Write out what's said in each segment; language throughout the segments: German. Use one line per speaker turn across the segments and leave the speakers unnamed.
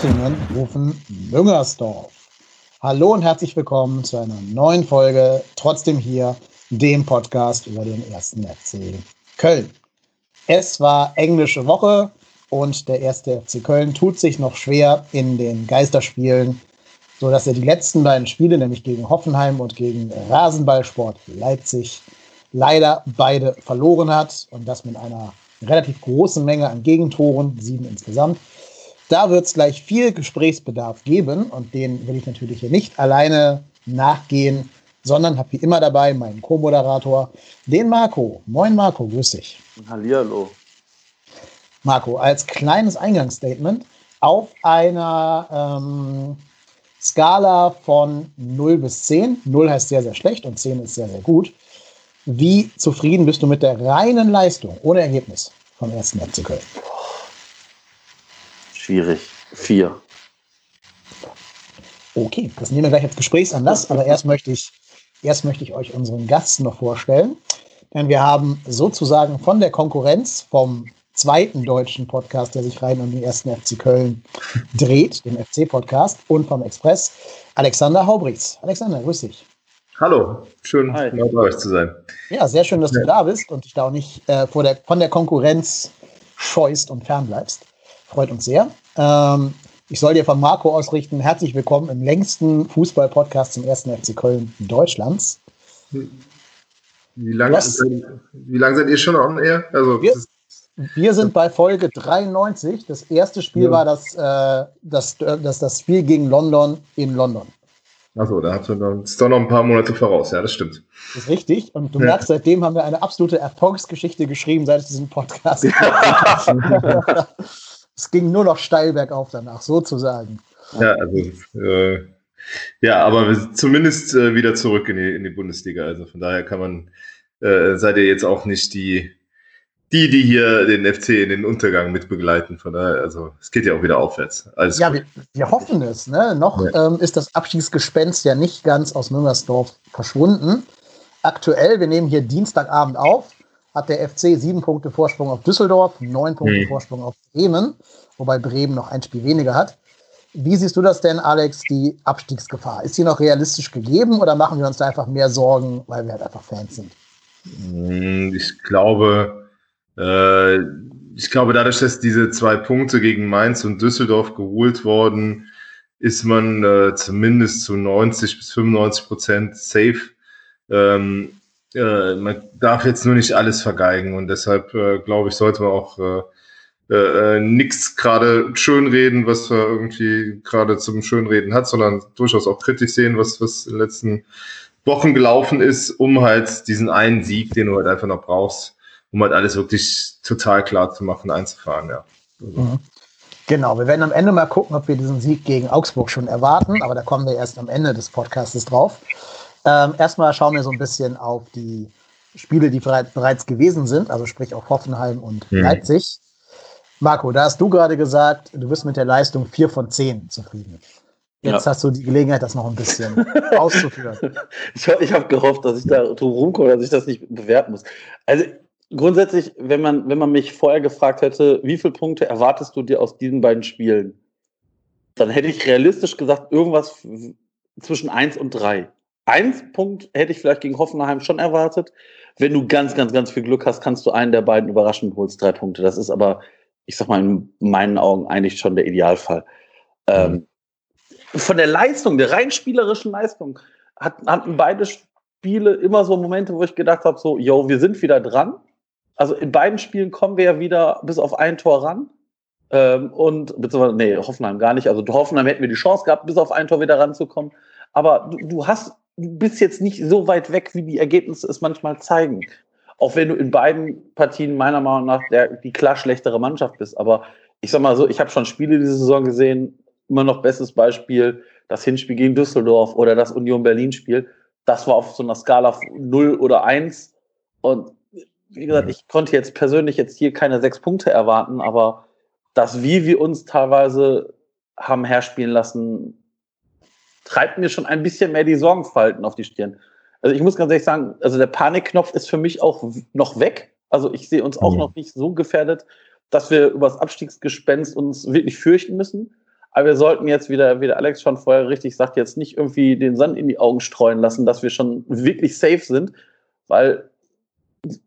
Hattingen rufen Müngersdorf. Hallo und herzlich willkommen zu einer neuen Folge Trotzdem hier, dem Podcast über den ersten FC Köln. Es war englische Woche und der erste FC Köln tut sich noch schwer in den Geisterspielen, sodass er die letzten beiden Spiele, nämlich gegen Hoffenheim und gegen Rasenballsport Leipzig, leider beide verloren hat und das mit einer relativ großen Menge an Gegentoren, sieben insgesamt. Da wird es gleich viel Gesprächsbedarf geben und den will ich natürlich hier nicht alleine nachgehen, sondern habe wie immer dabei meinen Co-Moderator, den Marco. Moin Marco, grüß dich.
Hallihallo.
Marco, als kleines Eingangsstatement auf einer ähm, Skala von 0 bis 10, 0 heißt sehr, sehr schlecht und 10 ist sehr, sehr gut. Wie zufrieden bist du mit der reinen Leistung, ohne Ergebnis vom ersten FC Köln?
Schwierig. Vier.
Okay, das nehmen wir gleich als Gesprächsanlass, aber erst möchte ich, erst möchte ich euch unseren Gast noch vorstellen. Denn wir haben sozusagen von der Konkurrenz vom zweiten deutschen Podcast, der sich rein um den ersten FC Köln dreht, dem FC-Podcast, und vom Express, Alexander Haubrichs. Alexander, grüß dich.
Hallo, schön Hi. bei euch zu sein.
Ja, sehr schön, dass ja. du da bist und dich da auch nicht äh, vor der, von der Konkurrenz scheust und fernbleibst. Freut uns sehr. Ähm, ich soll dir von Marco ausrichten, herzlich willkommen im längsten Fußball-Podcast zum ersten FC Köln Deutschlands.
Wie lange, wie lange seid ihr schon on air?
Also, wir, wir sind bei Folge 93. Das erste Spiel ja. war das, äh, das, das, das Spiel gegen London in London.
Achso, da noch, ist doch noch ein paar Monate voraus, ja, das stimmt.
Das ist richtig. Und du ja. merkst, seitdem haben wir eine absolute Erfolgsgeschichte geschrieben, seit es diesen Podcast es ging nur noch steil bergauf danach, sozusagen.
Ja, also äh, ja, aber zumindest äh, wieder zurück in die, in die Bundesliga. Also von daher kann man, äh, seid ihr jetzt auch nicht die, die, die hier den FC in den Untergang mitbegleiten. Von daher, also es geht ja auch wieder aufwärts.
Alles ja, wir, wir, hoffen es. Ne? Noch ja. ähm, ist das Abschiedsgespenst ja nicht ganz aus Müngersdorf verschwunden. Aktuell, wir nehmen hier Dienstagabend auf, hat der FC sieben Punkte Vorsprung auf Düsseldorf, neun Punkte mhm. Vorsprung auf Bremen, wobei Bremen noch ein Spiel weniger hat. Wie siehst du das denn, Alex, die Abstiegsgefahr? Ist sie noch realistisch gegeben oder machen wir uns da einfach mehr Sorgen, weil wir halt einfach Fans sind?
Hm, ich glaube, äh, ich glaube, dadurch, dass diese zwei Punkte gegen Mainz und Düsseldorf geholt worden, ist man äh, zumindest zu 90 bis 95 Prozent safe. Ähm, äh, man darf jetzt nur nicht alles vergeigen und deshalb äh, glaube ich, sollte man auch äh, äh, nichts gerade schönreden, was er irgendwie gerade zum Schönreden hat, sondern durchaus auch kritisch sehen, was, was in den letzten Wochen gelaufen ist, um halt diesen einen Sieg, den du halt einfach noch brauchst, um halt alles wirklich total klar zu machen, einzufahren, ja.
Mhm. Genau, wir werden am Ende mal gucken, ob wir diesen Sieg gegen Augsburg schon erwarten, aber da kommen wir erst am Ende des Podcasts drauf. Ähm, erstmal schauen wir so ein bisschen auf die Spiele, die bereits gewesen sind, also sprich auf Hoffenheim und mhm. Leipzig. Marco, da hast du gerade gesagt, du bist mit der Leistung 4 von 10 zufrieden. Jetzt ja. hast du die Gelegenheit, das noch ein bisschen auszuführen.
Ich, ich habe gehofft, dass ich da drum rumkomme, dass ich das nicht bewerten muss. Also grundsätzlich, wenn man, wenn man mich vorher gefragt hätte, wie viele Punkte erwartest du dir aus diesen beiden Spielen, dann hätte ich realistisch gesagt, irgendwas zwischen 1 und 3. Eins Punkt hätte ich vielleicht gegen Hoffenheim schon erwartet. Wenn du ganz, ganz, ganz viel Glück hast, kannst du einen der beiden überraschen und holst drei Punkte. Das ist aber, ich sag mal, in meinen Augen eigentlich schon der Idealfall. Ähm, von der Leistung, der rein spielerischen Leistung, hat, hatten beide Spiele immer so Momente, wo ich gedacht habe, so, yo, wir sind wieder dran. Also in beiden Spielen kommen wir ja wieder bis auf ein Tor ran. Ähm, und, beziehungsweise, nee, Hoffenheim gar nicht. Also Hoffenheim hätten wir die Chance gehabt, bis auf ein Tor wieder ranzukommen. Aber du, du hast, du bist jetzt nicht so weit weg, wie die Ergebnisse es manchmal zeigen. Auch wenn du in beiden Partien meiner Meinung nach der, die klar schlechtere Mannschaft bist. Aber ich sag mal so, ich habe schon Spiele diese Saison gesehen, immer noch bestes Beispiel, das Hinspiel gegen Düsseldorf oder das Union Berlin-Spiel. Das war auf so einer Skala 0 oder 1. Und wie gesagt, ich konnte jetzt persönlich jetzt hier keine sechs Punkte erwarten, aber das, wie wir uns teilweise haben herspielen lassen, treibt mir schon ein bisschen mehr die Sorgenfalten auf die Stirn. Also ich muss ganz ehrlich sagen, also der Panikknopf ist für mich auch noch weg. Also ich sehe uns auch mhm. noch nicht so gefährdet, dass wir über das Abstiegsgespenst uns wirklich fürchten müssen. Aber wir sollten jetzt wieder, wie der Alex schon vorher richtig sagt, jetzt nicht irgendwie den Sand in die Augen streuen lassen, dass wir schon wirklich safe sind, weil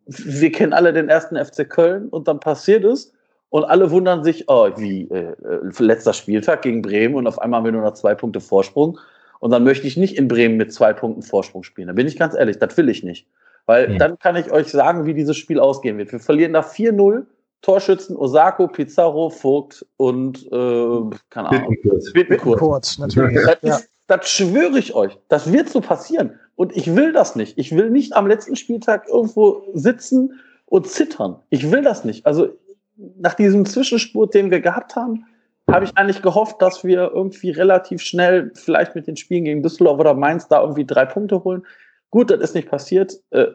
wir kennen alle den ersten FC Köln und dann passiert es und alle wundern sich, oh, wie äh, äh, letzter Spieltag gegen Bremen und auf einmal haben wir nur noch zwei Punkte Vorsprung und dann möchte ich nicht in Bremen mit zwei Punkten Vorsprung spielen. Da bin ich ganz ehrlich, das will ich nicht. Weil mhm. dann kann ich euch sagen, wie dieses Spiel ausgehen wird. Wir verlieren da 4-0 Torschützen Osako, Pizarro, Vogt und äh, keine Ahnung.
Bittenkurt. Kurz, natürlich.
Das, ja. das schwöre ich euch. Das wird so passieren. Und ich will das nicht. Ich will nicht am letzten Spieltag irgendwo sitzen und zittern. Ich will das nicht. Also nach diesem Zwischenspurt, den wir gehabt haben, habe ich eigentlich gehofft, dass wir irgendwie relativ schnell vielleicht mit den Spielen gegen Düsseldorf oder Mainz da irgendwie drei Punkte holen. Gut, das ist nicht passiert. Äh,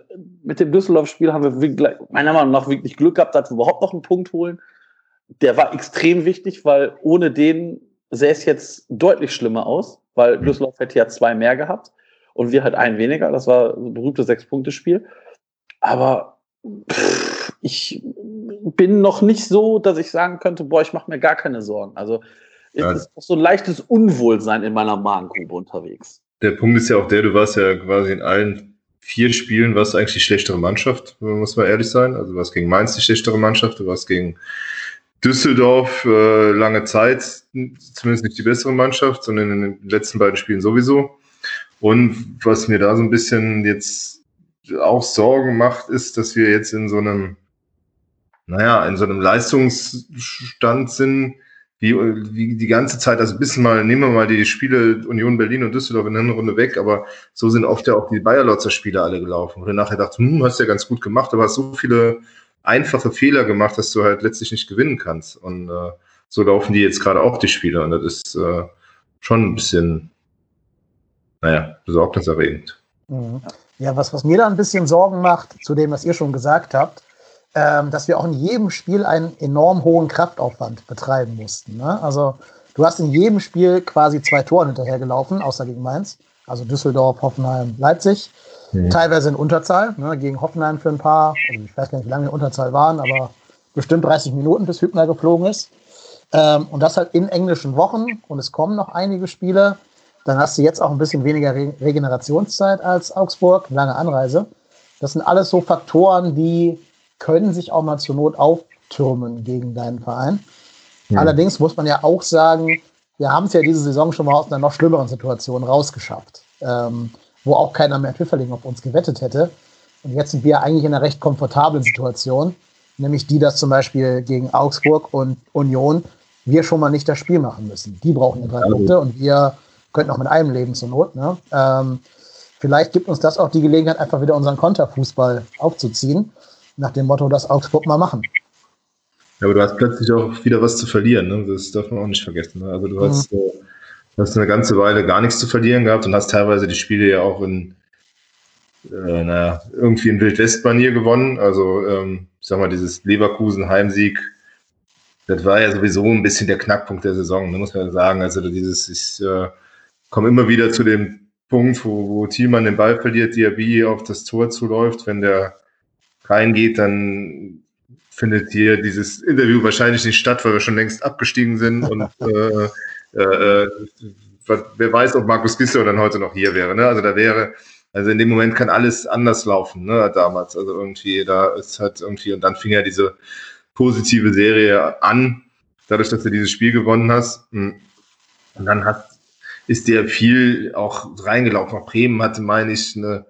mit dem Düsseldorf-Spiel haben wir wirklich, meiner Meinung nach wirklich Glück gehabt, dass wir überhaupt noch einen Punkt holen. Der war extrem wichtig, weil ohne den sähe es jetzt deutlich schlimmer aus, weil mhm. Düsseldorf hätte ja zwei mehr gehabt und wir halt einen weniger. Das war ein berühmtes Sechs-Punkte-Spiel. Aber pff, ich bin noch nicht so, dass ich sagen könnte, boah, ich mache mir gar keine Sorgen. Also ja. es ist so ein leichtes Unwohlsein in meiner Magengrube unterwegs
der Punkt ist ja auch der, du warst ja quasi in allen vier Spielen warst du eigentlich die schlechtere Mannschaft, muss man ehrlich sein. Also du warst gegen Mainz die schlechtere Mannschaft, du warst gegen Düsseldorf äh, lange Zeit zumindest nicht die bessere Mannschaft, sondern in den letzten beiden Spielen sowieso. Und was mir da so ein bisschen jetzt auch Sorgen macht, ist, dass wir jetzt in so einem, naja, in so einem Leistungsstand sind, wie, wie die ganze Zeit, also bis mal, nehmen wir mal die Spiele Union Berlin und Düsseldorf in der Runde weg, aber so sind oft ja auch die Bayer-Lotzer Spiele alle gelaufen. Und nachher dachte, hm, hast ja ganz gut gemacht, aber hast so viele einfache Fehler gemacht, dass du halt letztlich nicht gewinnen kannst. Und äh, so laufen die jetzt gerade auch die Spiele. Und das ist äh, schon ein bisschen, naja, besorgniserregend.
Mhm. Ja, was, was mir da ein bisschen Sorgen macht, zu dem, was ihr schon gesagt habt, ähm, dass wir auch in jedem Spiel einen enorm hohen Kraftaufwand betreiben mussten. Ne? Also du hast in jedem Spiel quasi zwei Tore hinterhergelaufen, außer gegen Mainz. Also Düsseldorf, Hoffenheim, Leipzig. Mhm. Teilweise in Unterzahl, ne? gegen Hoffenheim für ein paar, also ich weiß gar nicht, wie lange in Unterzahl waren, aber bestimmt 30 Minuten, bis Hübner geflogen ist. Ähm, und das halt in englischen Wochen und es kommen noch einige Spiele. Dann hast du jetzt auch ein bisschen weniger Re Regenerationszeit als Augsburg, lange Anreise. Das sind alles so Faktoren, die können sich auch mal zur Not auftürmen gegen deinen Verein. Mhm. Allerdings muss man ja auch sagen, wir haben es ja diese Saison schon mal aus einer noch schlimmeren Situation rausgeschafft, ähm, wo auch keiner mehr Pfifferling auf uns gewettet hätte. Und jetzt sind wir eigentlich in einer recht komfortablen Situation, nämlich die, dass zum Beispiel gegen Augsburg und Union wir schon mal nicht das Spiel machen müssen. Die brauchen ja drei ja, Punkte und wir könnten auch mit einem leben zur Not. Ne? Ähm, vielleicht gibt uns das auch die Gelegenheit, einfach wieder unseren Konterfußball aufzuziehen nach dem Motto, das Augsburg mal machen.
Ja, aber du hast plötzlich auch wieder was zu verlieren, ne? das darf man auch nicht vergessen. Ne? Also du mhm. hast, äh, hast eine ganze Weile gar nichts zu verlieren gehabt und hast teilweise die Spiele ja auch in, äh, naja, irgendwie in Wildwest-Manier gewonnen. Also ähm, ich sag mal, dieses Leverkusen-Heimsieg, das war ja sowieso ein bisschen der Knackpunkt der Saison, ne? muss man sagen. Also dieses, ich äh, komme immer wieder zu dem Punkt, wo, wo Thielmann den Ball verliert, Diaby auf das Tor zuläuft, wenn der reingeht, dann findet hier dieses Interview wahrscheinlich nicht statt, weil wir schon längst abgestiegen sind und äh, äh, äh wer weiß, ob Markus Gisler dann heute noch hier wäre. Ne? Also da wäre, also in dem Moment kann alles anders laufen, ne, damals. Also irgendwie, da ist halt irgendwie, und dann fing ja diese positive Serie an, dadurch, dass du dieses Spiel gewonnen hast. Und dann hat, ist dir viel auch reingelaufen. Auch Bremen hatte, meine ich, eine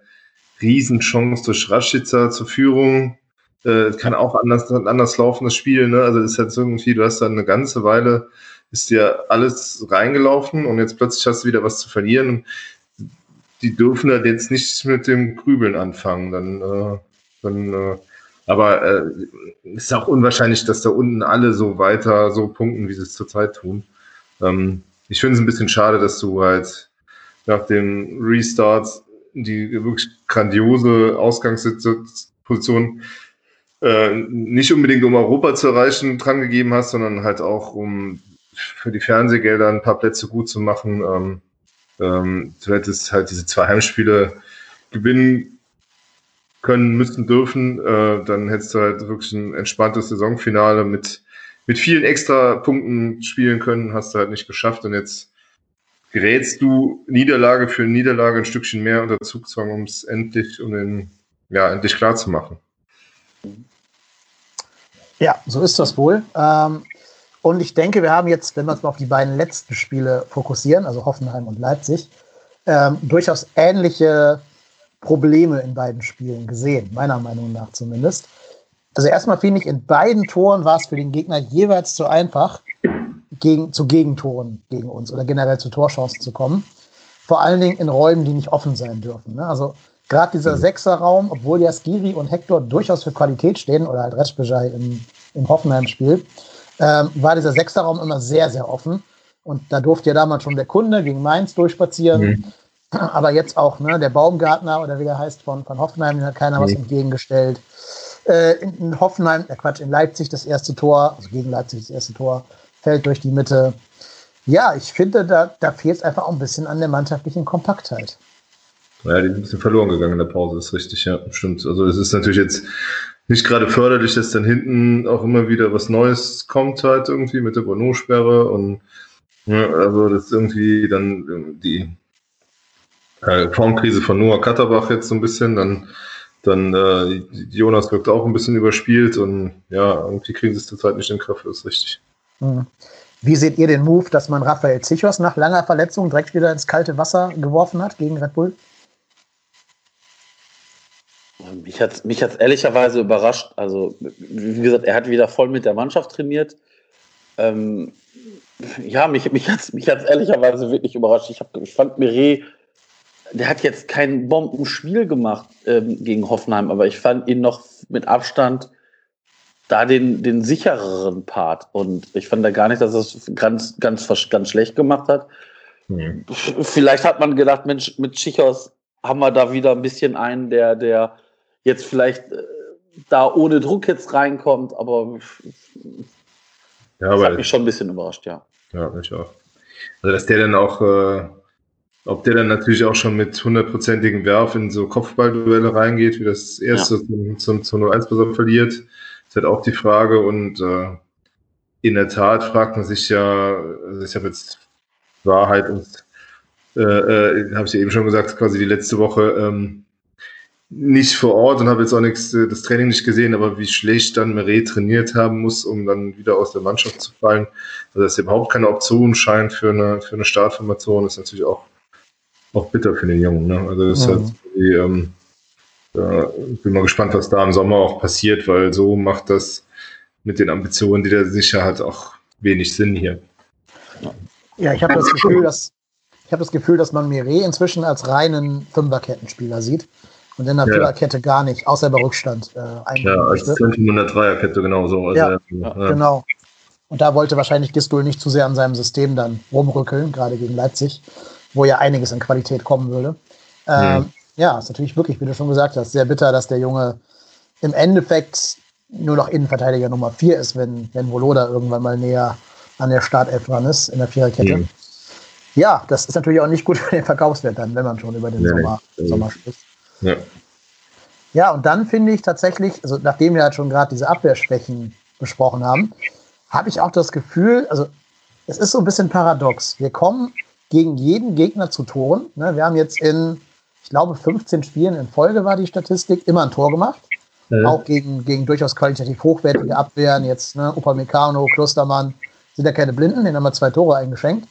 Riesenchance durch Raschitzer zur Führung. Äh, kann auch anders, anders laufen, das Spiel. Ne? Also ist jetzt irgendwie, du hast dann eine ganze Weile, ist dir alles reingelaufen und jetzt plötzlich hast du wieder was zu verlieren. Die dürfen halt jetzt nicht mit dem Grübeln anfangen. Dann, äh, dann äh, aber äh, ist auch unwahrscheinlich, dass da unten alle so weiter so punkten, wie sie es zurzeit tun. Ähm, ich finde es ein bisschen schade, dass du halt nach dem Restart die wirklich grandiose Ausgangsposition äh, nicht unbedingt um Europa zu erreichen dran gegeben hast, sondern halt auch um für die Fernsehgelder ein paar Plätze gut zu machen. Ähm, ähm, du hättest halt diese zwei Heimspiele gewinnen können, müssen, dürfen. Äh, dann hättest du halt wirklich ein entspanntes Saisonfinale mit mit vielen extra Punkten spielen können, hast du halt nicht geschafft und jetzt gerätst du Niederlage für Niederlage ein Stückchen mehr unter Zugzwang, um es endlich, um den, ja, endlich klar zu machen.
Ja, so ist das wohl. Ähm, und ich denke, wir haben jetzt, wenn wir uns mal auf die beiden letzten Spiele fokussieren, also Hoffenheim und Leipzig, ähm, durchaus ähnliche Probleme in beiden Spielen gesehen, meiner Meinung nach zumindest. Also erstmal finde ich, in beiden Toren war es für den Gegner jeweils zu einfach, gegen, zu Gegentoren gegen uns oder generell zu Torchancen zu kommen. Vor allen Dingen in Räumen, die nicht offen sein dürfen. Ne? Also gerade dieser mhm. Sechserraum, obwohl ja Skiri und Hector durchaus für Qualität stehen, oder halt Reschbejai im, im Hoffenheim-Spiel, ähm, war dieser Sechserraum immer sehr, sehr offen. Und da durfte ja damals schon der Kunde gegen Mainz durchspazieren. Mhm. Aber jetzt auch ne, der Baumgartner oder wie der heißt von, von Hoffenheim, den hat keiner mhm. was entgegengestellt. Äh, in, in, Hoffenheim, äh Quatsch, in Leipzig das erste Tor, also gegen Leipzig das erste Tor, fällt durch die Mitte. Ja, ich finde, da, da fehlt es einfach auch ein bisschen an der mannschaftlichen Kompaktheit.
Ja, die sind ein bisschen verloren gegangen in der Pause, ist richtig, ja, stimmt. Also es ist natürlich jetzt nicht gerade förderlich, dass dann hinten auch immer wieder was Neues kommt halt irgendwie mit der Bono-Sperre und ja, also das irgendwie dann die äh, Formkrise von Noah Katterbach jetzt so ein bisschen, dann dann äh, Jonas wirkt auch ein bisschen überspielt und ja, irgendwie kriegen sie es zurzeit nicht in den Griff, ist richtig.
Mhm. Wie seht ihr den Move, dass man Raphael Zichos nach langer Verletzung direkt wieder ins kalte Wasser geworfen hat gegen Red Bull?
Mich hat mich hat's ehrlicherweise überrascht. Also, wie gesagt, er hat wieder voll mit der Mannschaft trainiert. Ähm, ja, mich, mich hat es mich hat's ehrlicherweise wirklich überrascht. Ich, hab, ich fand Mire, der hat jetzt kein Bombenspiel gemacht ähm, gegen Hoffenheim, aber ich fand ihn noch mit Abstand da den, den sichereren Part. Und ich fand da gar nicht, dass es ganz, ganz, ganz schlecht gemacht hat. Mhm. Vielleicht hat man gedacht, Mensch, mit Schichos haben wir da wieder ein bisschen einen, der, der jetzt vielleicht äh, da ohne Druck jetzt reinkommt, aber ja, das hat mich schon ein bisschen überrascht, ja.
Ja, mich auch. Also, dass der dann auch, äh, ob der dann natürlich auch schon mit hundertprozentigem Werf in so Kopfballduelle reingeht, wie das erste ja. zum, zum 0-1 verliert, halt auch die Frage. Und äh, in der Tat fragt man sich ja, also ich habe jetzt Wahrheit und äh, äh, habe ich ja eben schon gesagt, quasi die letzte Woche, ähm, nicht vor Ort und habe jetzt auch nichts, äh, das Training nicht gesehen, aber wie schlecht dann Meret trainiert haben muss, um dann wieder aus der Mannschaft zu fallen. Also dass überhaupt keine Option scheint für eine, für eine Startformation, ist natürlich auch, auch bitter für den Jungen. Ne? Also das mhm. ist halt die, ähm, da bin mal gespannt, was da im Sommer auch passiert, weil so macht das mit den Ambitionen, die der sicher hat, auch wenig Sinn hier.
Ja, ich habe das Gefühl, dass ich habe das Gefühl, dass man Mire inzwischen als reinen Fünferkettenspieler sieht und in der ja. Viererkette gar nicht, außer bei Rückstand.
Äh, ja, als Zentrum in der Dreierkette genauso. Also,
ja, ja, genau. Und da wollte wahrscheinlich Gistol nicht zu sehr an seinem System dann rumrückeln, gerade gegen Leipzig, wo ja einiges an Qualität kommen würde. Ähm. Ja, ist natürlich wirklich, wie du schon gesagt hast, sehr bitter, dass der Junge im Endeffekt nur noch Innenverteidiger Nummer 4 ist, wenn, wenn Voloda irgendwann mal näher an der Startelf dran ist, in der Viererkette. Mhm. Ja, das ist natürlich auch nicht gut für den Verkaufswert dann, wenn man schon über den nee, Sommer. Sommer spricht. Ja. Ja, und dann finde ich tatsächlich, also nachdem wir halt schon gerade diese Abwehrschwächen besprochen haben, habe ich auch das Gefühl, also es ist so ein bisschen paradox. Wir kommen gegen jeden Gegner zu Toren. Ne? Wir haben jetzt in, ich glaube, 15 Spielen in Folge war die Statistik, immer ein Tor gemacht. Mhm. Auch gegen, gegen durchaus qualitativ hochwertige Abwehren. Jetzt ne, Upamecano, Klostermann, sind ja keine Blinden, denen haben wir zwei Tore eingeschenkt.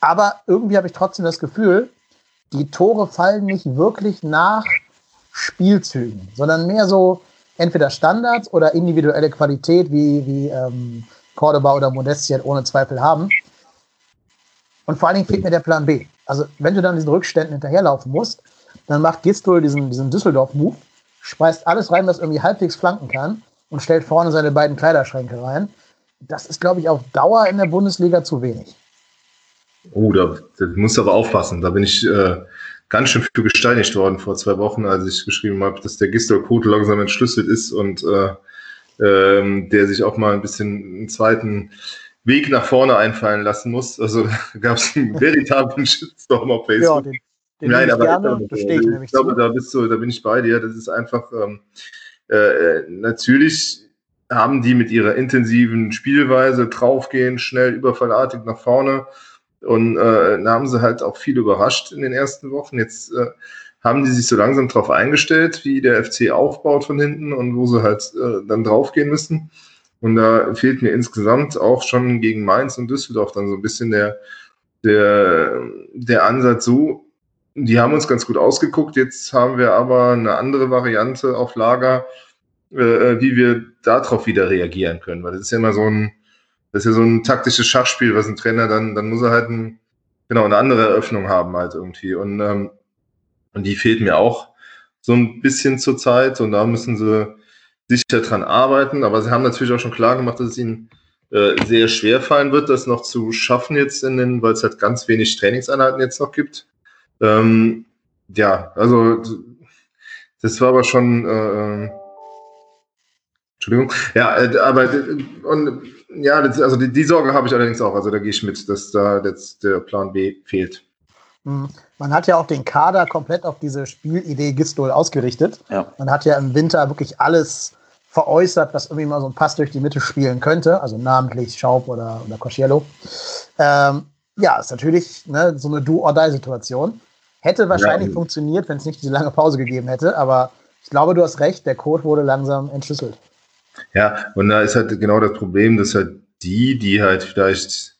Aber irgendwie habe ich trotzdem das Gefühl, die Tore fallen nicht wirklich nach Spielzügen, sondern mehr so entweder Standards oder individuelle Qualität, wie, wie ähm, Cordoba oder Modesti halt ohne Zweifel haben. Und vor allen Dingen fehlt mir der Plan B. Also, wenn du dann diesen Rückständen hinterherlaufen musst, dann macht Gistol diesen, diesen Düsseldorf-Move, speist alles rein, was irgendwie halbwegs flanken kann und stellt vorne seine beiden Kleiderschränke rein. Das ist, glaube ich, auf Dauer in der Bundesliga zu wenig.
Oh, da, da musst du aber aufpassen. Da bin ich äh, ganz schön für gesteinigt worden vor zwei Wochen, als ich geschrieben habe, dass der Gistol-Code langsam entschlüsselt ist und äh, ähm, der sich auch mal ein bisschen einen zweiten Weg nach vorne einfallen lassen muss. Also gab es einen veritablen Shitstorm auf Facebook. Ja, den, den Nein, aber gerne, ich, ich, ich glaube, da bist du, da bin ich bei dir. Das ist einfach ähm, äh, natürlich haben die mit ihrer intensiven Spielweise draufgehen, schnell überfallartig nach vorne und äh, da haben sie halt auch viel überrascht in den ersten Wochen. Jetzt äh, haben die sich so langsam darauf eingestellt, wie der FC aufbaut von hinten und wo sie halt äh, dann draufgehen müssen. Und da fehlt mir insgesamt auch schon gegen Mainz und Düsseldorf dann so ein bisschen der, der, der Ansatz so, die haben uns ganz gut ausgeguckt. Jetzt haben wir aber eine andere Variante auf Lager, äh, wie wir darauf wieder reagieren können. Weil das ist ja immer so ein, das ist ja so ein taktisches Schachspiel, was ein Trainer dann, dann muss er halt ein, genau, eine andere Eröffnung haben halt irgendwie. Und, ähm, und die fehlt mir auch so ein bisschen zur Zeit und da müssen sie sicher dran arbeiten. Aber sie haben natürlich auch schon klar gemacht, dass es ihnen äh, sehr schwer fallen wird, das noch zu schaffen jetzt in den, weil es halt ganz wenig Trainingseinheiten jetzt noch gibt. Ähm, ja, also das war aber schon äh, Entschuldigung. Ja, äh, aber und ja, also die, die Sorge habe ich allerdings auch. Also da gehe ich mit, dass da jetzt der Plan B fehlt.
Mhm. Man hat ja auch den Kader komplett auf diese Spielidee Gistol ausgerichtet. Ja. Man hat ja im Winter wirklich alles veräußert, was irgendwie mal so ein Pass durch die Mitte spielen könnte, also namentlich Schaub oder, oder Cosciello. Ähm, ja, ist natürlich ne, so eine Do-or-Die-Situation. Hätte wahrscheinlich ja. funktioniert, wenn es nicht diese lange Pause gegeben hätte, aber ich glaube, du hast recht, der Code wurde langsam entschlüsselt.
Ja, und da ist halt genau das Problem, dass halt die, die halt vielleicht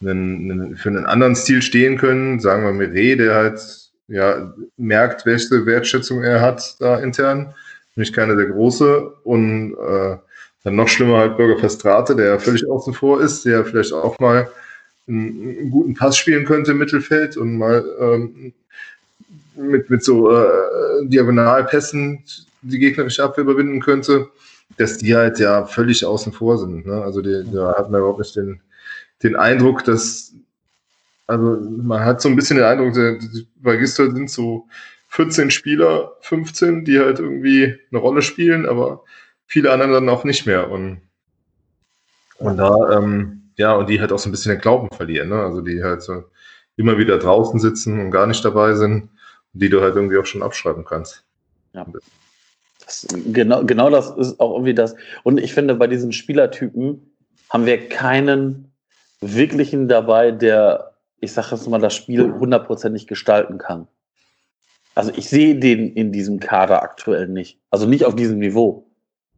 einen, einen, für einen anderen Stil stehen können, sagen wir Mire, der halt ja merkt, welche Wertschätzung er hat da intern, nicht keiner der große und äh, dann noch schlimmer halt Bürger Festrate, der völlig außen vor ist, der vielleicht auch mal einen, einen guten Pass spielen könnte im Mittelfeld und mal ähm, mit, mit so äh, Diagonalpässen die gegnerische Abwehr überwinden könnte dass die halt ja völlig außen vor sind. Ne? Also die, da hat man überhaupt nicht den, den Eindruck, dass, also man hat so ein bisschen den Eindruck, bei Gistol sind so 14 Spieler, 15, die halt irgendwie eine Rolle spielen, aber viele andere dann auch nicht mehr. Und, und da, ähm, ja, und die halt auch so ein bisschen den Glauben verlieren. Ne? Also die halt so immer wieder draußen sitzen und gar nicht dabei sind, die du halt irgendwie auch schon abschreiben kannst. Ja.
Das, genau, genau das ist auch irgendwie das. Und ich finde, bei diesen Spielertypen haben wir keinen wirklichen dabei, der, ich sage jetzt mal, das Spiel hundertprozentig gestalten kann. Also ich sehe den in diesem Kader aktuell nicht. Also nicht auf diesem Niveau.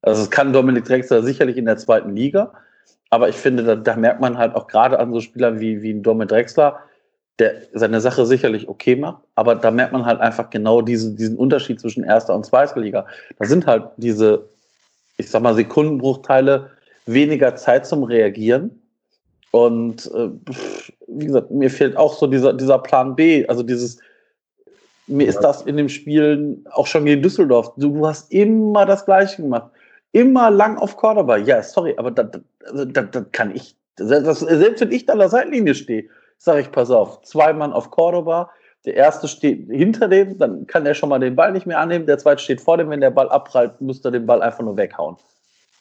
Also es kann Dominik Drexler sicherlich in der zweiten Liga, aber ich finde, da, da merkt man halt auch gerade an so Spielern wie, wie Dominik Drexler, der seine Sache sicherlich okay macht, aber da merkt man halt einfach genau diesen, diesen Unterschied zwischen erster und zweiter Liga. Da sind halt diese, ich sag mal, Sekundenbruchteile weniger Zeit zum Reagieren. Und äh, wie gesagt, mir fehlt auch so dieser, dieser Plan B, also dieses, mir ist das in dem Spielen auch schon gegen Düsseldorf. Du, du hast immer das Gleiche gemacht. Immer lang auf Cordoba. Ja, sorry, aber das, das, das kann ich, das, selbst wenn ich da an der Seitenlinie stehe, sage ich, pass auf, zwei Mann auf Cordoba, der erste steht hinter dem, dann kann er schon mal den Ball nicht mehr annehmen, der zweite steht vor dem, wenn der Ball abprallt, müsste er den Ball einfach nur weghauen.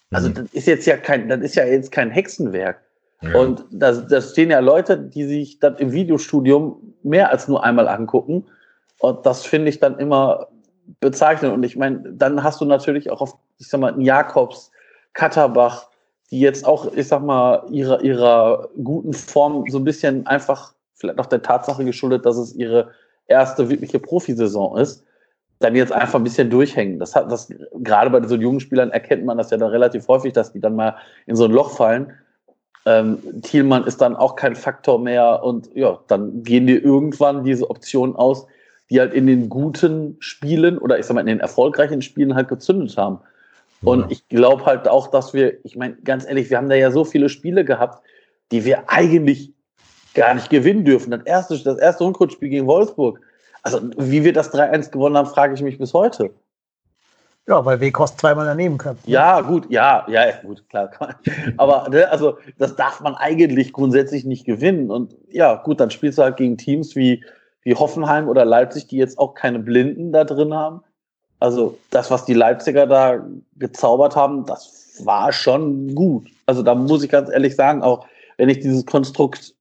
Also mhm. das ist jetzt ja kein, das ist ja jetzt kein Hexenwerk. Ja. Und da, da stehen ja Leute, die sich das im Videostudium mehr als nur einmal angucken. Und das finde ich dann immer bezeichnend. Und ich meine, dann hast du natürlich auch auf, ich sag mal, Jakobs, Katterbach, die jetzt auch, ich sag mal, ihrer, ihrer guten Form so ein bisschen einfach, vielleicht auch der Tatsache geschuldet, dass es ihre erste wirkliche Profisaison ist, dann jetzt einfach ein bisschen durchhängen. Das hat das, gerade bei so jungen Spielern erkennt man das ja dann relativ häufig, dass die dann mal in so ein Loch fallen. Ähm, Thielmann ist dann auch kein Faktor mehr und ja, dann gehen dir irgendwann diese Optionen aus, die halt in den guten Spielen oder ich sag mal in den erfolgreichen Spielen halt gezündet haben. Und ich glaube halt auch, dass wir, ich meine, ganz ehrlich, wir haben da ja so viele Spiele gehabt, die wir eigentlich gar nicht gewinnen dürfen. Das erste, das erste Rundkurzspiel gegen Wolfsburg. Also, wie wir das 3-1 gewonnen haben, frage ich mich bis heute.
Ja, weil W-Kost zweimal daneben köpft.
Ne? Ja, gut, ja, ja, gut, klar. Aber ne, also das darf man eigentlich grundsätzlich nicht gewinnen. Und ja, gut, dann spielst du halt gegen Teams wie, wie Hoffenheim oder Leipzig, die jetzt auch keine Blinden da drin haben. Also das, was die Leipziger da gezaubert haben, das war schon gut. Also da muss ich ganz ehrlich sagen, auch wenn ich dieses Konstrukt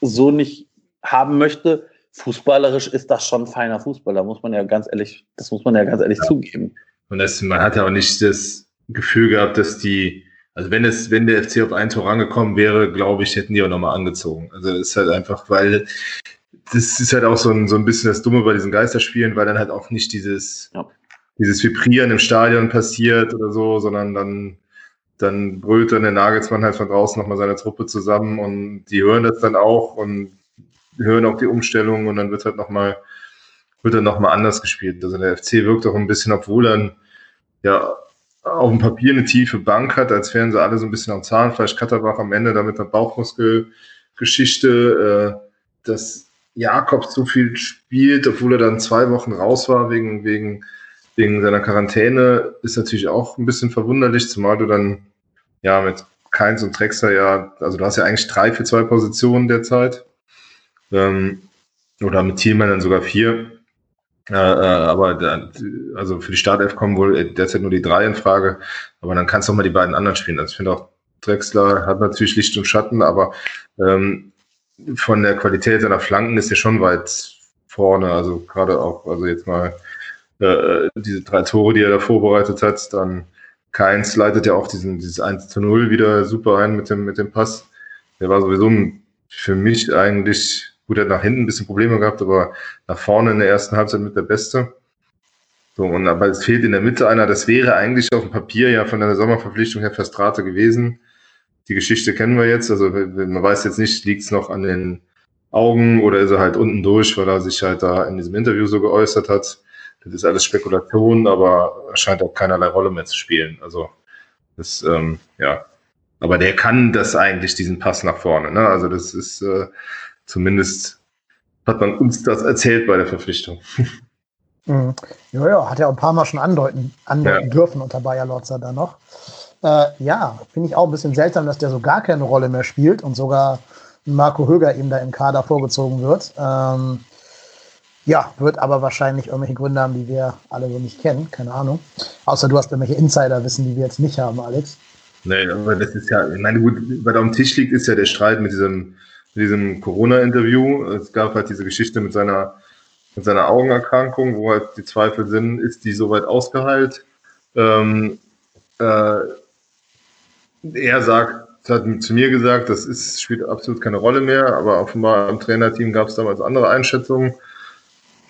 so nicht haben möchte, fußballerisch ist das schon feiner Fußball. Da muss man ja ganz ehrlich, das muss man ja ganz ehrlich ja. zugeben.
Und das, man hat ja auch nicht das, Gefühl gehabt, dass die, also wenn es, wenn der FC auf ein Tor rangekommen wäre, glaube ich, hätten die auch nochmal angezogen. Also ist halt einfach, weil das ist halt auch so ein, so ein bisschen das Dumme bei diesen Geisterspielen, weil dann halt auch nicht dieses, ja. dieses Vibrieren im Stadion passiert oder so, sondern dann, dann brüllt dann der Nagelsmann halt von draußen nochmal seine Truppe zusammen und die hören das dann auch und hören auch die Umstellung und dann wird halt nochmal, wird dann nochmal anders gespielt. Also der FC wirkt auch ein bisschen, obwohl dann ja auf dem Papier eine tiefe Bank hat, als wären sie alle so ein bisschen am Zahnfleisch. Katterbach am Ende damit eine Bauchmuskelgeschichte, äh, dass Jakobs so viel spielt, obwohl er dann zwei Wochen raus war wegen, wegen, wegen seiner Quarantäne, ist natürlich auch ein bisschen verwunderlich, zumal du dann ja mit Keins und Drexler ja, also du hast ja eigentlich drei für zwei Positionen derzeit. Ähm, oder mit Thielmann dann sogar vier. Äh, äh, aber da, also für die Startelf kommen wohl derzeit nur die drei in Frage. Aber dann kannst du auch mal die beiden anderen spielen. Also ich finde auch, Drexler hat natürlich Licht und Schatten, aber ähm, von der Qualität seiner Flanken ist er schon weit vorne. Also gerade auch, also jetzt mal äh, diese drei Tore, die er da vorbereitet hat, dann Keins leitet ja auch diesen, dieses 1 zu 0 wieder super ein mit dem, mit dem Pass. Der war sowieso für mich eigentlich Gut, er hat nach hinten ein bisschen Probleme gehabt, aber nach vorne in der ersten Halbzeit mit der Beste. So, und aber es fehlt in der Mitte einer. Das wäre eigentlich auf dem Papier ja von der Sommerverpflichtung her Verstrate gewesen. Die Geschichte kennen wir jetzt. Also man weiß jetzt nicht, liegt es noch an den Augen oder ist er halt unten durch, weil er sich halt da in diesem Interview so geäußert hat. Das ist alles Spekulation, aber er scheint auch keinerlei Rolle mehr zu spielen. Also das, ähm, ja. Aber der kann das eigentlich, diesen Pass nach vorne. Ne? Also das ist, äh, Zumindest hat man uns das erzählt bei der Verpflichtung.
Mhm. Ja, ja, hat ja auch ein paar Mal schon andeuten, andeuten ja. dürfen unter Bayer Lotzer da noch. Äh, ja, finde ich auch ein bisschen seltsam, dass der so gar keine Rolle mehr spielt und sogar Marco Höger ihm da im Kader vorgezogen wird. Ähm, ja, wird aber wahrscheinlich irgendwelche Gründe haben, die wir alle so nicht kennen. Keine Ahnung. Außer du hast irgendwelche Insider-Wissen, die wir jetzt nicht haben, Alex.
Nee, aber das ist ja, ich meine, gut, was auf dem Tisch liegt, ist ja der Streit mit diesem in diesem Corona-Interview. Es gab halt diese Geschichte mit seiner, mit seiner Augenerkrankung, wo halt die Zweifel sind, ist die soweit ausgeheilt? Ähm, äh, er sagt, hat zu mir gesagt, das ist, spielt absolut keine Rolle mehr, aber offenbar im Trainerteam gab es damals andere Einschätzungen.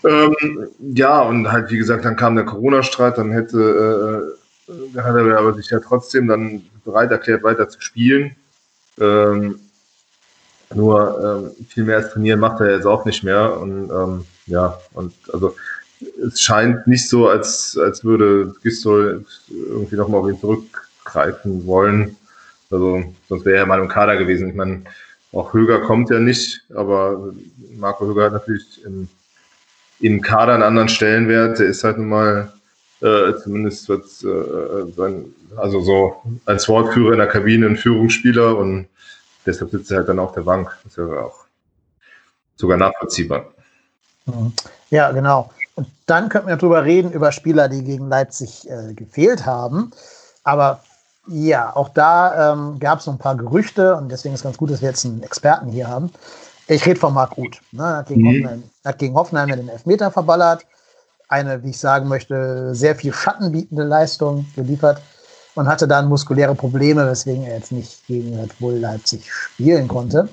Ähm, ja, und halt, wie gesagt, dann kam der Corona-Streit, dann hätte, äh, hat er aber sich ja trotzdem dann bereit erklärt, weiter zu spielen. Ähm, nur ähm, viel mehr als trainieren macht er jetzt auch nicht mehr. Und ähm, ja, und also es scheint nicht so, als, als würde Gistol irgendwie nochmal auf ihn zurückgreifen wollen. Also sonst wäre er mal im Kader gewesen. Ich meine, auch Höger kommt ja nicht, aber Marco Höger hat natürlich im, im Kader einen anderen Stellenwert. Der ist halt nun mal äh, zumindest wird äh, sein, also so als Wortführer in der Kabine ein Führungsspieler und deshalb sitzt er halt dann auf der Bank. Das ja auch sogar nachvollziehbar.
Mhm. Ja, genau. Und dann könnten wir darüber reden, über Spieler, die gegen Leipzig äh, gefehlt haben. Aber ja, auch da ähm, gab es noch ein paar Gerüchte und deswegen ist es ganz gut, dass wir jetzt einen Experten hier haben. Ich rede von Marc Uth. Ne? Hat, gegen mhm. Hoffenheim, hat gegen Hoffenheim den Elfmeter verballert. Eine, wie ich sagen möchte, sehr viel schattenbietende Leistung geliefert und hatte dann muskuläre Probleme, weswegen er jetzt nicht gegen Red Bull Leipzig spielen konnte.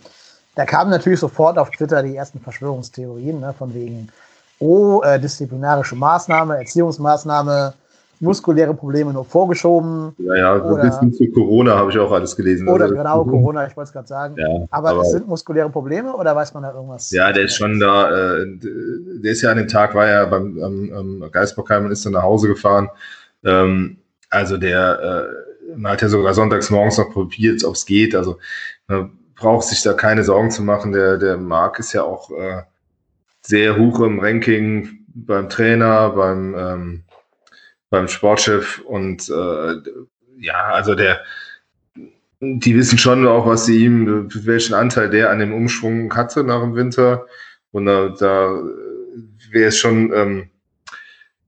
Da kamen natürlich sofort auf Twitter die ersten Verschwörungstheorien, ne, von wegen, oh, äh, disziplinarische Maßnahme, Erziehungsmaßnahme, muskuläre Probleme nur vorgeschoben.
Ja, ja, so ein bisschen zu Corona habe ich auch alles gelesen.
Oder also, genau, Corona, ich wollte es gerade sagen. Ja, aber, aber sind muskuläre Probleme oder weiß man da irgendwas?
Ja, der ist schon da, äh, der ist ja an dem Tag, war ja beim ähm, Geisbockheim und ist dann nach Hause gefahren. Ähm, also der äh, man hat ja sogar sonntags morgens noch probiert, ob es geht. Also man braucht sich da keine Sorgen zu machen. Der, der Marc ist ja auch äh, sehr hoch im Ranking beim Trainer, beim, ähm, beim Sportchef und äh, ja, also der die wissen schon auch, was sie ihm, welchen Anteil der an dem Umschwung hatte nach dem Winter. Und da, da wäre es schon ähm,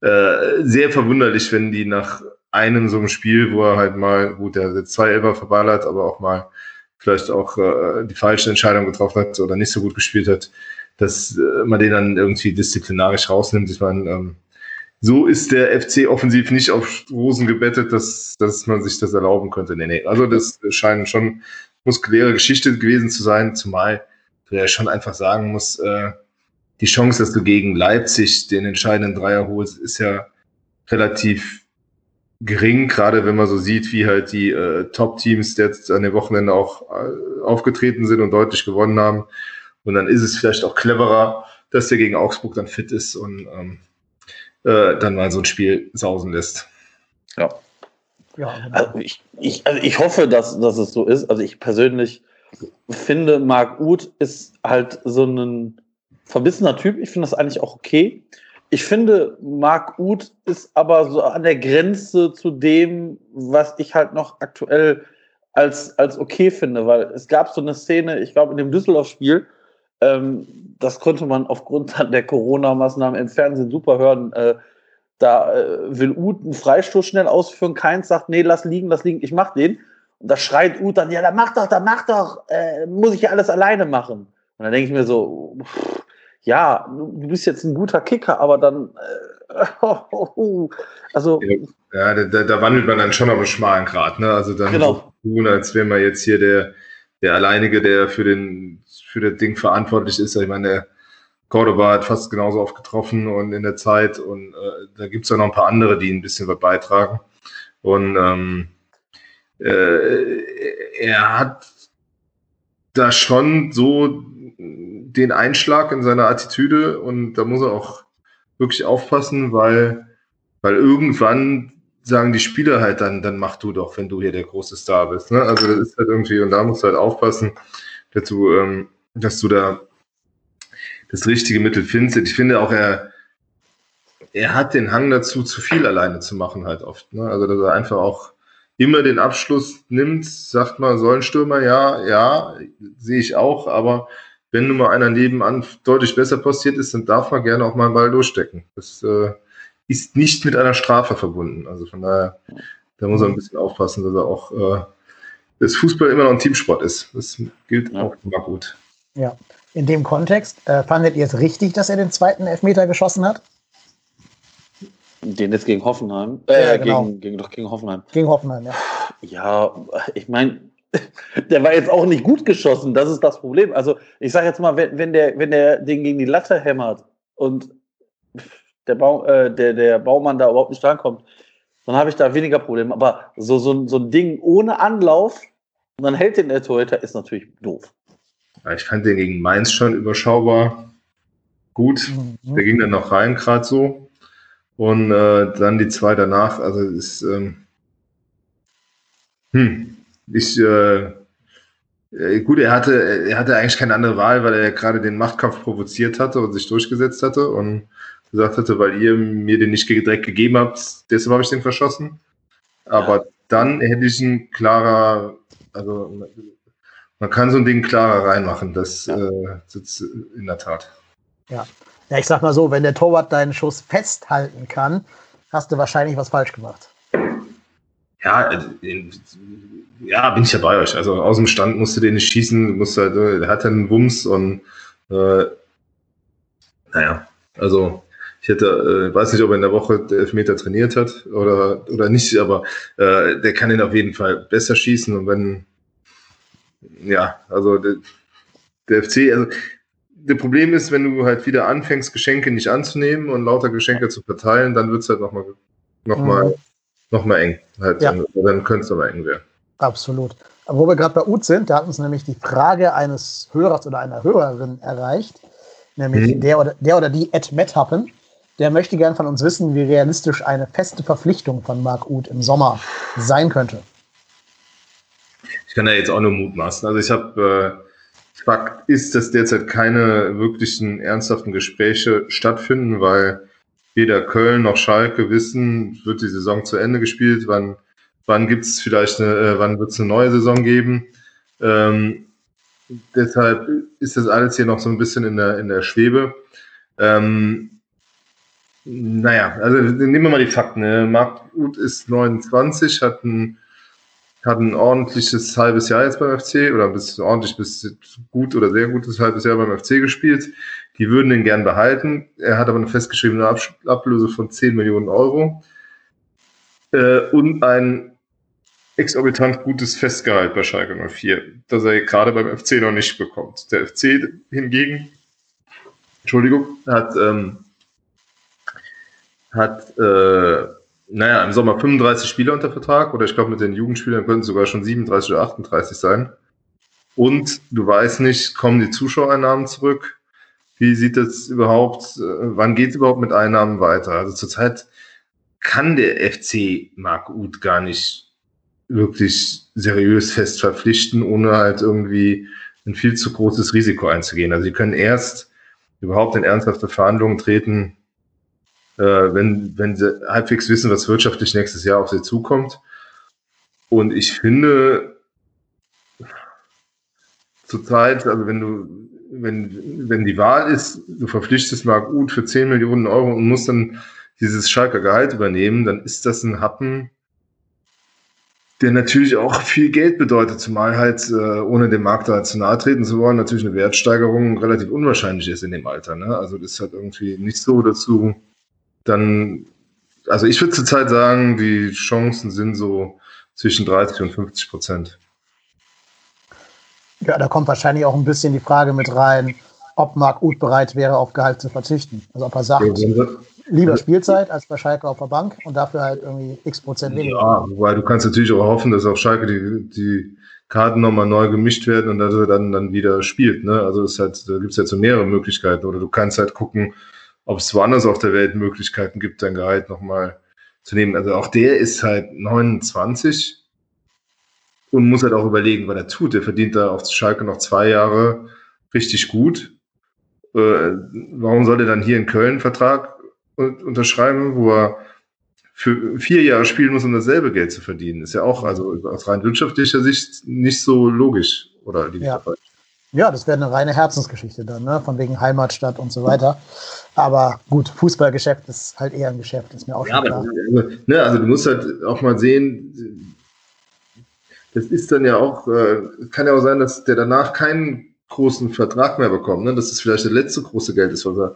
äh, sehr verwunderlich, wenn die nach einem so einem Spiel, wo er halt mal, gut, der hat zwei Elber verballert, aber auch mal vielleicht auch äh, die falsche Entscheidung getroffen hat oder nicht so gut gespielt hat, dass äh, man den dann irgendwie disziplinarisch rausnimmt. Ich meine, ähm, so ist der FC offensiv nicht auf Rosen gebettet, dass, dass man sich das erlauben könnte. Nee, nee. Also das scheint schon muskuläre Geschichte gewesen zu sein, zumal du ja schon einfach sagen musst, äh, die Chance, dass du gegen Leipzig den entscheidenden Dreier holst, ist ja relativ gering, gerade wenn man so sieht, wie halt die äh, Top-Teams jetzt an den Wochenende auch äh, aufgetreten sind und deutlich gewonnen haben. Und dann ist es vielleicht auch cleverer, dass der gegen Augsburg dann fit ist und ähm, äh, dann mal so ein Spiel sausen lässt.
Ja. ja genau. also ich, ich, also ich hoffe, dass, dass es so ist. Also ich persönlich finde, Marc Uth ist halt so ein verbissener Typ. Ich finde das eigentlich auch okay. Ich finde, Marc Uth ist aber so an der Grenze zu dem, was ich halt noch aktuell als, als okay finde, weil es gab so eine Szene, ich glaube, in dem Düsseldorf-Spiel, ähm, das konnte man aufgrund der Corona-Maßnahmen im Fernsehen super hören. Äh, da äh, will Uth einen Freistoß schnell ausführen, keins sagt, nee, lass liegen, lass liegen, ich mach den. Und da schreit Uth dann, ja, da mach doch, da mach doch, äh, muss ich ja alles alleine machen. Und dann denke ich mir so, pff, ja, du bist jetzt ein guter Kicker, aber dann, äh, oh, oh, oh. also.
Ja, da, da, wandelt man dann schon auf einen schmalen Grad, ne? Also dann
genau.
so tun, als wäre man jetzt hier der, der Alleinige, der für den, für das Ding verantwortlich ist. Ich meine, Cordoba hat fast genauso oft getroffen und in der Zeit und äh, da gibt es ja noch ein paar andere, die ein bisschen was beitragen. Und ähm, äh, er hat da schon so den Einschlag in seiner Attitüde und da muss er auch wirklich aufpassen, weil, weil irgendwann sagen die Spieler halt dann, dann mach du doch, wenn du hier der große Star bist. Ne? Also das ist halt irgendwie, und da musst du halt aufpassen, dass du, ähm, dass du da das richtige Mittel findest. Ich finde auch, er, er hat den Hang dazu, zu viel alleine zu machen halt oft. Ne? Also dass er einfach auch immer den Abschluss nimmt, sagt mal, soll ein Stürmer, ja, ja, sehe ich auch, aber wenn nun mal einer nebenan deutlich besser passiert ist, dann darf man gerne auch mal einen Ball durchstecken. Das äh, ist nicht mit einer Strafe verbunden. Also von daher, da muss er ein bisschen aufpassen, dass er auch, äh, dass Fußball immer noch ein Teamsport ist. Das gilt auch immer gut.
Ja, in dem Kontext, äh, fandet ihr es richtig, dass er den zweiten Elfmeter geschossen hat?
Den jetzt gegen Hoffenheim? Äh, ja, genau. gegen, gegen, doch gegen Hoffenheim.
Gegen Hoffenheim, ja.
Ja, ich meine, der war jetzt auch nicht gut geschossen, das ist das Problem. Also ich sage jetzt mal, wenn, wenn, der, wenn der den gegen die Latte hämmert und der, Bau, äh, der, der Baumann da überhaupt nicht rankommt, dann habe ich da weniger Probleme. Aber so, so, so ein Ding ohne Anlauf und dann hält den der Torhüter, ist natürlich doof.
Ich fand den gegen Mainz schon überschaubar gut. Mhm. Der ging dann noch rein, gerade so. Und äh, dann die zwei danach, also ist, ähm, hm, ich, äh, äh, gut, er hatte, er hatte eigentlich keine andere Wahl, weil er gerade den Machtkampf provoziert hatte und sich durchgesetzt hatte und gesagt hatte, weil ihr mir den nicht direkt gegeben habt, deshalb habe ich den verschossen. Aber ja. dann hätte ich ihn klarer, also man kann so ein Ding klarer reinmachen, das, ja. äh, das in der Tat.
Ja. ja, ich sag mal so, wenn der Torwart deinen Schuss festhalten kann, hast du wahrscheinlich was falsch gemacht.
Ja, äh, ja, bin ich ja bei euch. Also aus dem Stand musst du den nicht schießen, musst halt, äh, der hat einen Wumms und äh, naja, also ich hätte, äh, weiß nicht, ob er in der Woche Elfmeter trainiert hat oder, oder nicht, aber äh, der kann ihn auf jeden Fall besser schießen und wenn, ja, also der, der FC, also der Problem ist, wenn du halt wieder anfängst, Geschenke nicht anzunehmen und lauter Geschenke zu verteilen, dann wird es halt nochmal noch mal, mhm noch mal eng. Halt, ja. Dann könnte es aber eng werden.
Absolut. Aber wo wir gerade bei Ut sind, da hat uns nämlich die Frage eines Hörers oder einer Hörerin erreicht, nämlich mhm. der, oder, der oder die Ed Methappen. Der möchte gern von uns wissen, wie realistisch eine feste Verpflichtung von Marc Uth im Sommer sein könnte.
Ich kann da jetzt auch nur mutmaßen. Also ich habe äh, Fakt ist, dass derzeit keine wirklichen ernsthaften Gespräche stattfinden, weil weder Köln noch Schalke wissen, wird die Saison zu Ende gespielt, wann, wann gibt es vielleicht eine, äh, wann wird es eine neue Saison geben. Ähm, deshalb ist das alles hier noch so ein bisschen in der, in der Schwebe. Ähm, naja, also nehmen wir mal die Fakten. Ne? Marc Uth ist 29, hat ein, hat ein ordentliches halbes Jahr jetzt beim FC oder bis ordentlich bis gut oder sehr gutes halbes Jahr beim FC gespielt. Die würden ihn gern behalten. Er hat aber eine festgeschriebene Ablöse von 10 Millionen Euro äh, und ein exorbitant gutes Festgehalt bei Schalke 04, das er gerade beim FC noch nicht bekommt. Der FC hingegen, Entschuldigung, hat, ähm, hat äh, naja, im Sommer 35 Spieler unter Vertrag oder ich glaube mit den Jugendspielern könnten es sogar schon 37 oder 38 sein. Und du weißt nicht, kommen die Zuschauereinnahmen zurück? Wie sieht das überhaupt, äh, wann geht es überhaupt mit Einnahmen weiter? Also zurzeit kann der FC Marc Uth gar nicht wirklich seriös fest verpflichten, ohne halt irgendwie ein viel zu großes Risiko einzugehen. Also sie können erst überhaupt in ernsthafte Verhandlungen treten, äh, wenn, wenn sie halbwegs wissen, was wirtschaftlich nächstes Jahr auf sie zukommt. Und ich finde, zurzeit, also wenn du, wenn, wenn die Wahl ist, du verpflichtest Marc Uth für 10 Millionen Euro und musst dann dieses Schalker Gehalt übernehmen, dann ist das ein Happen, der natürlich auch viel Geld bedeutet, zumal halt, äh, ohne dem Markt da zu nahe treten zu wollen, natürlich eine Wertsteigerung relativ unwahrscheinlich ist in dem Alter. Ne? Also das ist halt irgendwie nicht so dazu, dann, also ich würde zurzeit sagen, die Chancen sind so zwischen 30 und 50 Prozent.
Ja, da kommt wahrscheinlich auch ein bisschen die Frage mit rein, ob Marc Uth bereit wäre, auf Gehalt zu verzichten. Also ob er sagt, ja, lieber Spielzeit als bei Schalke auf der Bank und dafür halt irgendwie x Prozent weniger.
Ja, wobei du kannst natürlich auch hoffen, dass auf Schalke die, die Karten nochmal neu gemischt werden und dass er dann, dann wieder spielt. Ne? Also das halt, da gibt es halt so mehrere Möglichkeiten. Oder du kannst halt gucken, ob es woanders auf der Welt Möglichkeiten gibt, dein Gehalt nochmal zu nehmen. Also auch der ist halt 29 und muss halt auch überlegen, was er tut. Der verdient da auf Schalke noch zwei Jahre richtig gut. Äh, warum soll er dann hier in Köln einen Vertrag unterschreiben, wo er für vier Jahre spielen muss, um dasselbe Geld zu verdienen. Ist ja auch also aus rein wirtschaftlicher Sicht nicht so logisch, oder
ja. Ja, das wäre eine reine Herzensgeschichte dann, ne? von wegen Heimatstadt und so weiter. Aber gut, Fußballgeschäft ist halt eher ein Geschäft, ist mir auch ja, schon klar.
Also, ne, also du musst halt auch mal sehen, das ist dann ja auch, äh, kann ja auch sein, dass der danach keinen großen Vertrag mehr bekommt, ne? dass das vielleicht das letzte große Geld ist, was er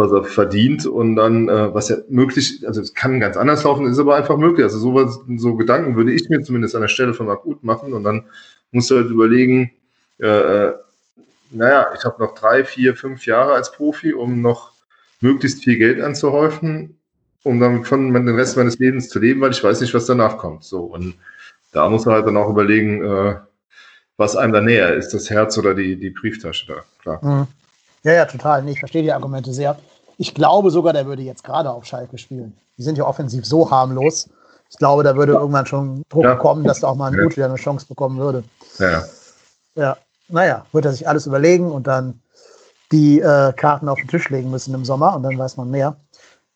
was er verdient und dann, äh, was ja möglich, also es kann ganz anders laufen, ist aber einfach möglich. Also sowas, so Gedanken würde ich mir zumindest an der Stelle von Marc Uth machen und dann musst du halt überlegen, äh, äh naja, ich habe noch drei, vier, fünf Jahre als Profi, um noch möglichst viel Geld anzuhäufen, um dann von den Rest meines Lebens zu leben, weil ich weiß nicht, was danach kommt. So und da muss man halt dann auch überlegen, äh, was einem da näher ist, das Herz oder die, die Brieftasche da, klar. Mhm.
Ja, ja, total. Ich verstehe die Argumente sehr. Ich glaube sogar, der würde jetzt gerade auf Schalke spielen. Die sind ja offensiv so harmlos. Ich glaube, da würde irgendwann schon Druck ja. kommen, dass da auch mal ein Mut wieder eine Chance bekommen würde.
Ja.
Ja, naja, wird er sich alles überlegen und dann die äh, Karten auf den Tisch legen müssen im Sommer und dann weiß man mehr.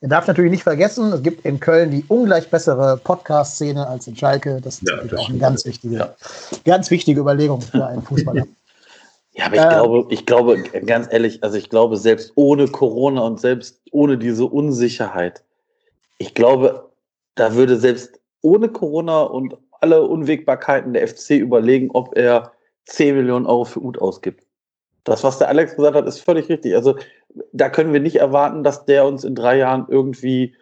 Er darf natürlich nicht vergessen, es gibt in Köln die ungleich bessere Podcast-Szene als in Schalke. Das ist ja, das auch eine ganz wichtige, ja. ganz wichtige Überlegung für einen Fußballer.
Ja, aber ich äh, glaube, ich glaube, ganz ehrlich, also ich glaube, selbst ohne Corona und selbst ohne diese Unsicherheit, ich glaube, da würde selbst ohne Corona und alle Unwägbarkeiten der FC überlegen, ob er 10 Millionen Euro für Ut ausgibt. Das, was der Alex gesagt hat, ist völlig richtig. Also da können wir nicht erwarten, dass der uns in drei Jahren irgendwie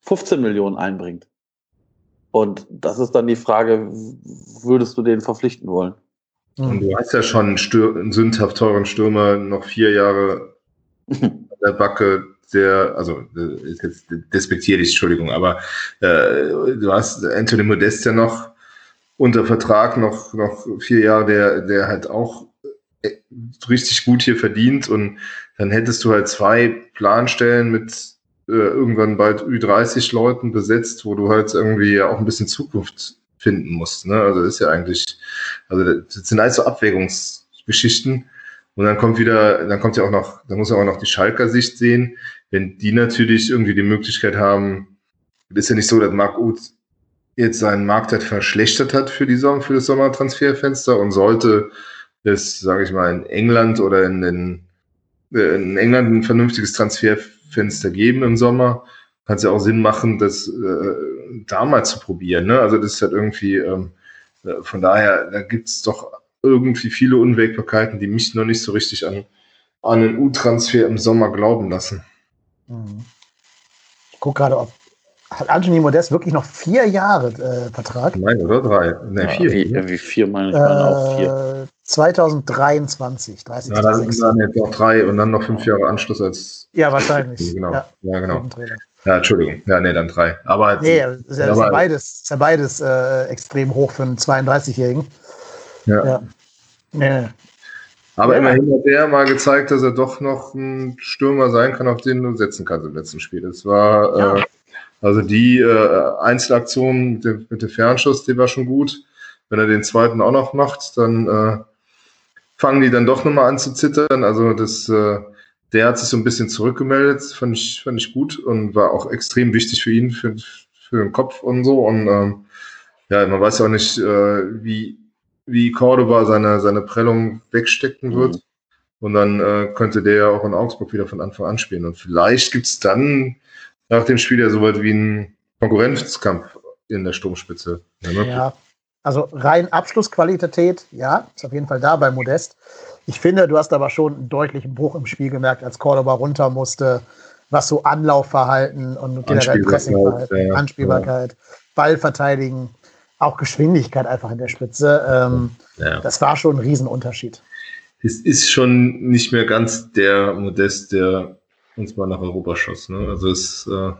15 Millionen einbringt. Und das ist dann die Frage, würdest du den verpflichten wollen?
Und du hast ja schon einen, Stür einen sündhaft teuren Stürmer noch vier Jahre an der Backe, der, also ist jetzt despektierlich, Entschuldigung, aber äh, du hast Anthony Modest ja noch unter Vertrag noch, noch vier Jahre, der, der halt auch äh, richtig gut hier verdient und dann hättest du halt zwei Planstellen mit äh, irgendwann bald Ü30 Leuten besetzt, wo du halt irgendwie auch ein bisschen Zukunft finden musst. Ne? Also ist ja eigentlich, also das sind alles so Abwägungsgeschichten. Und dann kommt wieder, dann kommt ja auch noch, da muss ja auch noch die Schalker Sicht sehen. Wenn die natürlich irgendwie die Möglichkeit haben, ist ja nicht so, dass Marc Uth jetzt seinen Marktwert verschlechtert hat für die Sommer, für das Sommertransferfenster und sollte es, sage ich mal, in England oder in, den, äh, in England ein vernünftiges Transferfenster geben im Sommer, kann es ja auch Sinn machen, das äh, da mal zu probieren. Ne? Also das ist halt irgendwie, ähm, äh, von daher, da gibt es doch irgendwie viele Unwägbarkeiten, die mich noch nicht so richtig an, an den U-Transfer im Sommer glauben lassen.
Mhm. Ich gucke gerade, ob hat Anthony Modest wirklich noch vier Jahre äh, Vertrag?
Nein, oder drei?
Ne, ja, vier. Wie, irgendwie vier, meine ich, meine auch vier.
2023, 30.
Ja, dann sind dann jetzt noch drei und dann noch fünf Jahre Anschluss als.
Ja, wahrscheinlich.
Genau. Ja, ja genau. Ja, Entschuldigung. Ja, nee, dann drei. Aber,
nee, das ist ja, aber, beides, ist ja beides äh, extrem hoch für einen 32-Jährigen.
Ja. ja. Nee. Aber ja. immerhin hat er mal gezeigt, dass er doch noch ein Stürmer sein kann, auf den du setzen kannst im letzten Spiel. Das war, ja. äh, also die äh, Einzelaktion mit dem, mit dem Fernschuss, die war schon gut. Wenn er den zweiten auch noch macht, dann äh, fangen die dann doch nochmal an zu zittern. Also das, äh, der hat sich so ein bisschen zurückgemeldet, fand ich, fand ich gut und war auch extrem wichtig für ihn, für, für den Kopf und so. Und ähm, ja, man weiß ja auch nicht, äh, wie, wie Cordoba seine, seine Prellung wegstecken wird. Mhm. Und dann äh, könnte der ja auch in Augsburg wieder von Anfang an spielen. Und vielleicht gibt es dann nach dem Spiel ja so weit wie ein Konkurrenzkampf in der Sturmspitze.
Ja, ne? ja, also rein Abschlussqualität, ja, ist auf jeden Fall da bei Modest. Ich finde, du hast aber schon einen deutlichen Bruch im Spiel gemerkt, als Cordoba runter musste, was so Anlaufverhalten und generell Pressingverhalten, ja, Anspielbarkeit, ja. Ballverteidigen, auch Geschwindigkeit einfach in der Spitze. Ähm, ja. Das war schon ein Riesenunterschied.
Es ist schon nicht mehr ganz der Modest, der uns mal nach Europa schoss. Ne? Also es äh,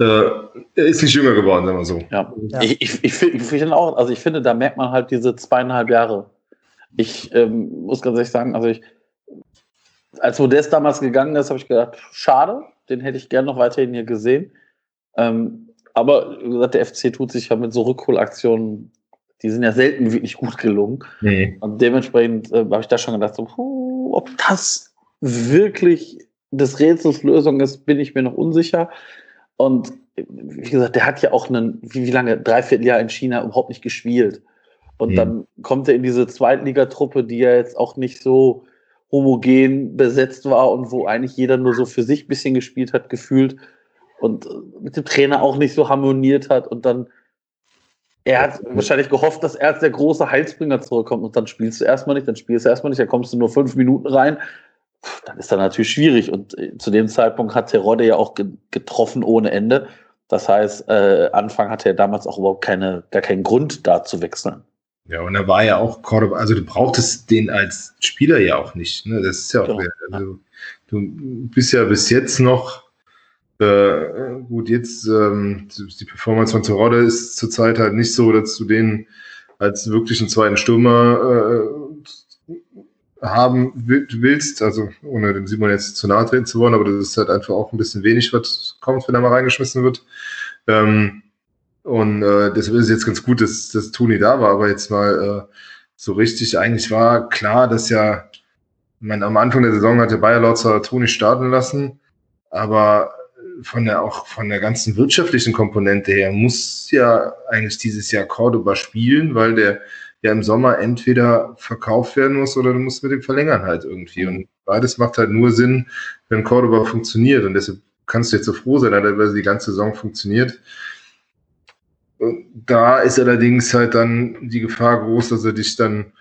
er ist nicht jünger geworden, sagen wir so.
Ja, ja. Ich, ich, ich, ich finde auch, also ich finde, da merkt man halt diese zweieinhalb Jahre. Ich ähm, muss ganz ehrlich sagen, also ich, als Modest damals gegangen ist, habe ich gedacht, schade, den hätte ich gerne noch weiterhin hier gesehen. Ähm, aber wie gesagt, der FC tut sich ja mit so Rückholaktionen, die sind ja selten wirklich gut gelungen. Nee. Und dementsprechend äh, habe ich da schon gedacht, so, huh, ob das wirklich des Rätsels Lösung ist, bin ich mir noch unsicher. Und wie gesagt, der hat ja auch einen, wie, wie lange, dreiviertel Jahr in China überhaupt nicht gespielt. Und mhm. dann kommt er in diese Zweitligatruppe, die ja jetzt auch nicht so homogen besetzt war und wo eigentlich jeder nur so für sich ein bisschen gespielt hat, gefühlt und mit dem Trainer auch nicht so harmoniert hat und dann er hat wahrscheinlich gehofft, dass er als der große Heilsbringer zurückkommt und dann spielst du erstmal nicht, dann spielst du erstmal nicht, dann kommst du nur fünf Minuten rein, dann ist das natürlich schwierig. Und äh, zu dem Zeitpunkt hat Terodde ja auch getroffen ohne Ende. Das heißt, äh, Anfang hatte er damals auch überhaupt keine, gar keinen Grund, da zu wechseln.
Ja, und er war ja auch Cordoba, also du brauchtest den als Spieler ja auch nicht. Ne? Das ist ja auch, genau. also, du bist ja bis jetzt noch, äh, gut, jetzt ähm, die Performance von Terodde ist zurzeit halt nicht so, dass du den als wirklichen zweiten Stürmer äh, haben willst, also ohne dem Simon jetzt zu nahe treten zu wollen, aber das ist halt einfach auch ein bisschen wenig, was kommt, wenn er mal reingeschmissen wird. Ähm, und äh, deshalb ist es jetzt ganz gut, dass, dass Toni da war, aber jetzt mal äh, so richtig, eigentlich war klar, dass ja, meine, am Anfang der Saison hat der Bayer laut zwar Toni starten lassen, aber von der auch von der ganzen wirtschaftlichen Komponente her muss ja eigentlich dieses Jahr Cordoba spielen, weil der ja im Sommer entweder verkauft werden muss oder du musst mit dem verlängern halt irgendwie. Und beides macht halt nur Sinn, wenn Cordoba funktioniert. Und deshalb kannst du jetzt so froh sein, weil die ganze Saison funktioniert. Da ist allerdings halt dann die Gefahr groß, dass er dich dann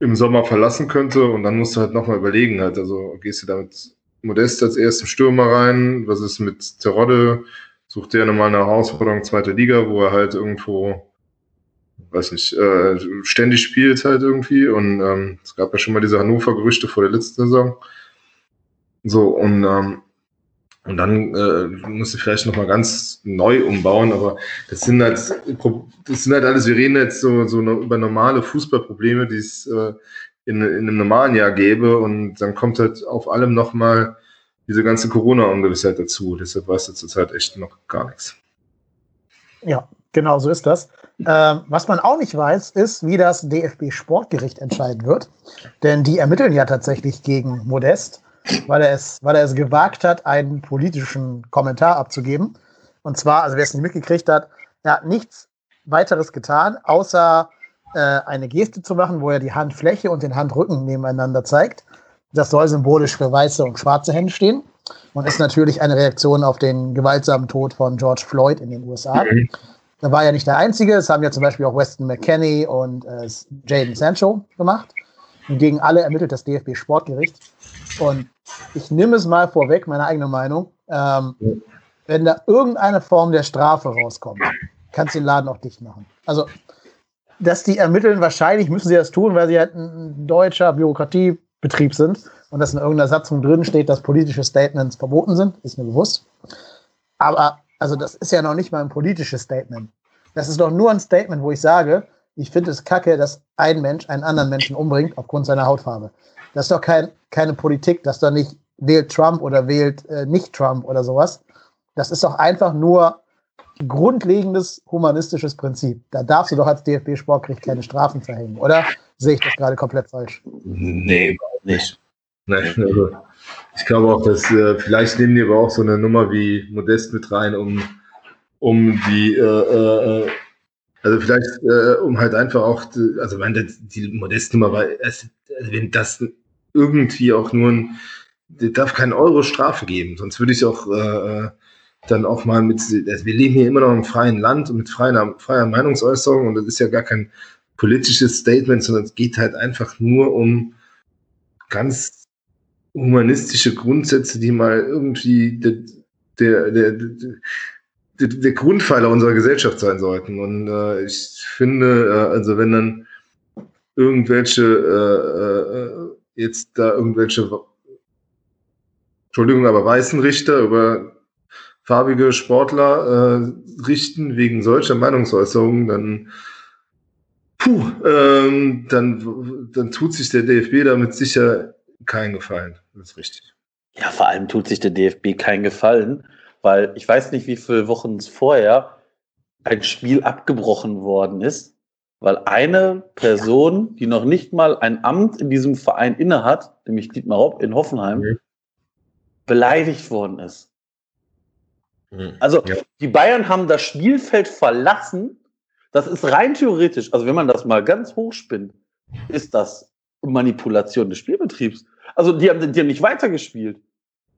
im Sommer verlassen könnte und dann musst du halt nochmal überlegen halt, also gehst du damit Modest als ersten Stürmer rein, was ist mit Terodde, sucht der nochmal eine Herausforderung zweite Liga, wo er halt irgendwo weiß nicht, äh, ständig spielt halt irgendwie. Und ähm, es gab ja schon mal diese Hannover-Gerüchte vor der letzten Saison. So, und, ähm, und dann äh, du vielleicht nochmal ganz neu umbauen, aber das sind halt, das sind halt alles, wir reden jetzt so, so über normale Fußballprobleme, die es äh, in, in einem normalen Jahr gäbe und dann kommt halt auf allem nochmal diese ganze Corona-Ungewissheit dazu. Deshalb weißt du zurzeit echt noch gar nichts.
Ja, genau so ist das. Ähm, was man auch nicht weiß, ist, wie das DFB-Sportgericht entscheiden wird. Denn die ermitteln ja tatsächlich gegen Modest, weil er es, weil er es gewagt hat, einen politischen Kommentar abzugeben. Und zwar, also wer es nicht mitgekriegt hat, er hat nichts weiteres getan, außer äh, eine Geste zu machen, wo er die Handfläche und den Handrücken nebeneinander zeigt. Das soll symbolisch für weiße und schwarze Hände stehen und ist natürlich eine Reaktion auf den gewaltsamen Tod von George Floyd in den USA. Da war ja nicht der Einzige. Es haben ja zum Beispiel auch Weston McKenney und äh, Jaden Sancho gemacht. Und gegen alle ermittelt das DFB-Sportgericht. Und ich nehme es mal vorweg, meine eigene Meinung. Ähm, wenn da irgendeine Form der Strafe rauskommt, kannst du den Laden auch dicht machen. Also, dass die ermitteln, wahrscheinlich müssen sie das tun, weil sie halt ein deutscher Bürokratiebetrieb sind und dass in irgendeiner Satzung drin steht, dass politische Statements verboten sind, ist mir bewusst. Aber, also, das ist ja noch nicht mal ein politisches Statement. Das ist doch nur ein Statement, wo ich sage, ich finde es kacke, dass ein Mensch einen anderen Menschen umbringt aufgrund seiner Hautfarbe. Das ist doch kein, keine Politik, dass doch nicht wählt Trump oder wählt äh, nicht Trump oder sowas. Das ist doch einfach nur grundlegendes humanistisches Prinzip. Da darfst du doch als DFB-Sportgericht keine Strafen verhängen, oder? Sehe ich das gerade komplett falsch?
Nee, überhaupt nicht. Nein, also ich glaube auch, dass äh, vielleicht nehmen die aber auch so eine Nummer wie Modest mit rein, um, um die, äh, äh, also vielleicht, äh, um halt einfach auch, also wenn die Modestnummer war, also wenn das irgendwie auch nur ein, darf keinen Euro Strafe geben, sonst würde ich auch äh, äh dann auch mal mit, also wir leben hier immer noch im freien Land und mit freier, freier Meinungsäußerung und das ist ja gar kein politisches Statement, sondern es geht halt einfach nur um ganz humanistische Grundsätze, die mal irgendwie der, der, der, der, Grundpfeiler unserer Gesellschaft sein sollten. Und äh, ich finde, äh, also wenn dann irgendwelche äh, äh, jetzt da irgendwelche Entschuldigung, aber weißen Richter über farbige Sportler äh, richten wegen solcher Meinungsäußerungen, dann, puh, ähm, dann, dann tut sich der DFB damit sicher keinen Gefallen. Das ist richtig.
Ja, vor allem tut sich der DFB keinen Gefallen, weil ich weiß nicht, wie viele Wochen vorher ein Spiel abgebrochen worden ist, weil eine Person, die noch nicht mal ein Amt in diesem Verein innehat, nämlich Dietmar Hopp in Hoffenheim, mhm. beleidigt worden ist. Mhm. Also ja. die Bayern haben das Spielfeld verlassen. Das ist rein theoretisch, also wenn man das mal ganz hoch spinnt, ist das Manipulation des Spielbetriebs. Also die haben, die haben nicht weitergespielt.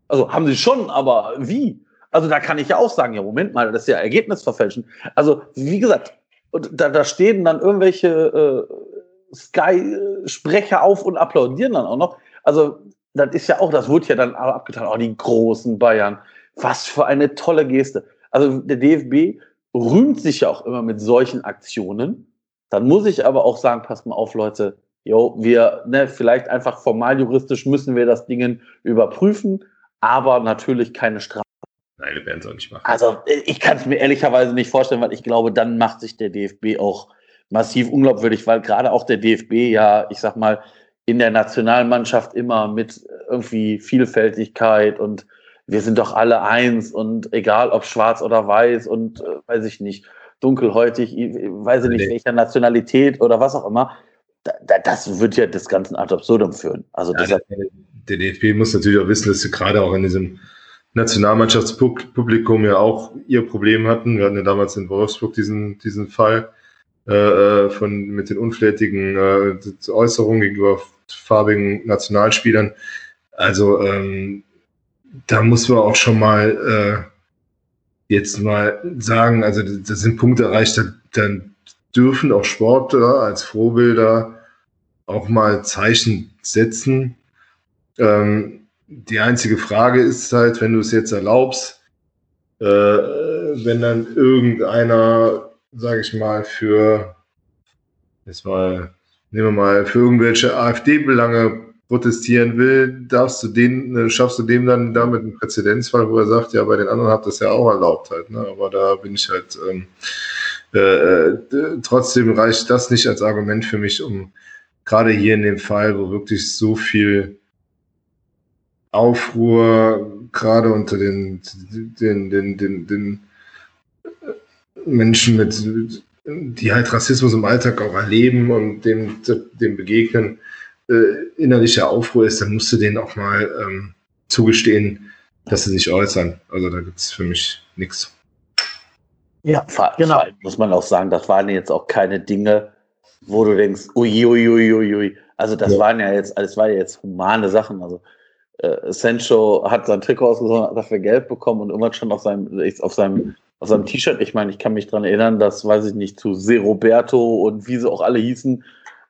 Also haben sie schon, aber wie? Also da kann ich ja auch sagen, ja, Moment mal, das ist ja Ergebnisverfälschen. Also, wie gesagt, da, da stehen dann irgendwelche äh, Sky-Sprecher auf und applaudieren dann auch noch. Also, das ist ja auch, das wurde ja dann abgetan, oh, die großen Bayern. Was für eine tolle Geste. Also der DFB rühmt sich ja auch immer mit solchen Aktionen. Dann muss ich aber auch sagen, passt mal auf, Leute, jo, wir, ne, vielleicht einfach formal juristisch müssen wir das Ding überprüfen, aber natürlich keine Strafe.
Nein, wir werden es auch nicht machen.
Also ich kann es mir ehrlicherweise nicht vorstellen, weil ich glaube, dann macht sich der DFB auch massiv unglaubwürdig, weil gerade auch der DFB ja, ich sag mal, in der Nationalmannschaft immer mit irgendwie Vielfältigkeit und wir sind doch alle eins und egal ob schwarz oder weiß und äh, weiß ich nicht, dunkelhäutig, weiß ich nicht, nee. welcher Nationalität oder was auch immer, das wird ja das Ganze ad absurdum führen. Also ja,
der, DFB muss natürlich auch wissen, dass sie gerade auch in diesem Nationalmannschaftspublikum ja auch ihr Problem hatten. Wir hatten ja damals in Wolfsburg diesen, diesen Fall äh, äh von mit den unflätigen äh, Äußerungen gegenüber farbigen Nationalspielern. Also ähm, da muss man auch schon mal äh, jetzt mal sagen, also das sind Punkte erreicht, dann dürfen auch Sportler als Vorbilder auch mal Zeichen setzen. Ähm, die einzige Frage ist halt, wenn du es jetzt erlaubst, äh, wenn dann irgendeiner, sage ich mal, für jetzt mal, nehmen wir mal, für irgendwelche AfD-Belange protestieren will, darfst du den, äh, schaffst du dem dann damit einen Präzedenzfall, wo er sagt, ja, bei den anderen habt das ja auch erlaubt halt, ne? Aber da bin ich halt ähm, äh, äh, trotzdem reicht das nicht als Argument für mich, um gerade hier in dem Fall, wo wirklich so viel Aufruhr gerade unter den, den, den, den, den Menschen mit, die halt Rassismus im Alltag auch erleben und dem, dem begegnen, äh, innerlicher Aufruhr ist, dann musst du denen auch mal ähm, zugestehen, dass sie sich äußern. Also da gibt es für mich nichts.
Ja, vor, genau. Muss man auch sagen, das waren jetzt auch keine Dinge, wo du denkst, uiuiuiui. Ui, ui. Also das ja. waren ja jetzt, das war ja jetzt humane Sachen. Also äh, Sancho hat sein Trikot ausgesucht, hat dafür Geld bekommen und immer schon auf seinem, auf seinem, auf seinem T-Shirt, ich meine, ich kann mich daran erinnern, dass, weiß ich nicht, zu Se Roberto und wie sie auch alle hießen,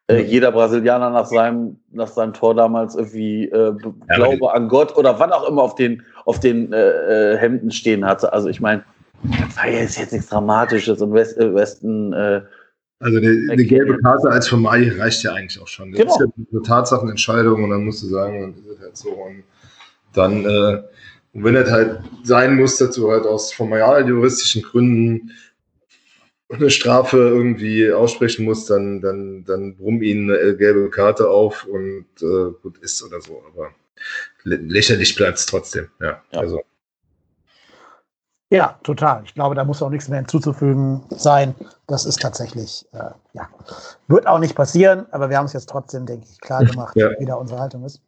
äh, jeder Brasilianer nach seinem, nach seinem Tor damals irgendwie äh, Glaube ja, an Gott oder wann auch immer auf den, auf den äh, äh Hemden stehen hatte. Also ich meine, das war jetzt, jetzt nichts Dramatisches und West, äh, Westen.
Also eine, eine gelbe Karte als Formalie reicht ja eigentlich auch schon. Das genau. ist ja eine Tatsachenentscheidung und dann musst du sagen, und ist halt so. Und dann, äh, und wenn es halt sein muss, dass du halt aus formal-juristischen Gründen eine Strafe irgendwie aussprechen muss, dann, dann, dann brumm ihnen eine gelbe Karte auf und äh, gut ist oder so. Aber lächerlich bleibt es trotzdem. Ja, ja. Also.
Ja, total. Ich glaube, da muss auch nichts mehr hinzuzufügen sein. Das ist tatsächlich, äh, ja, wird auch nicht passieren, aber wir haben es jetzt trotzdem, denke ich, klar gemacht, ja. wie da unsere Haltung ist.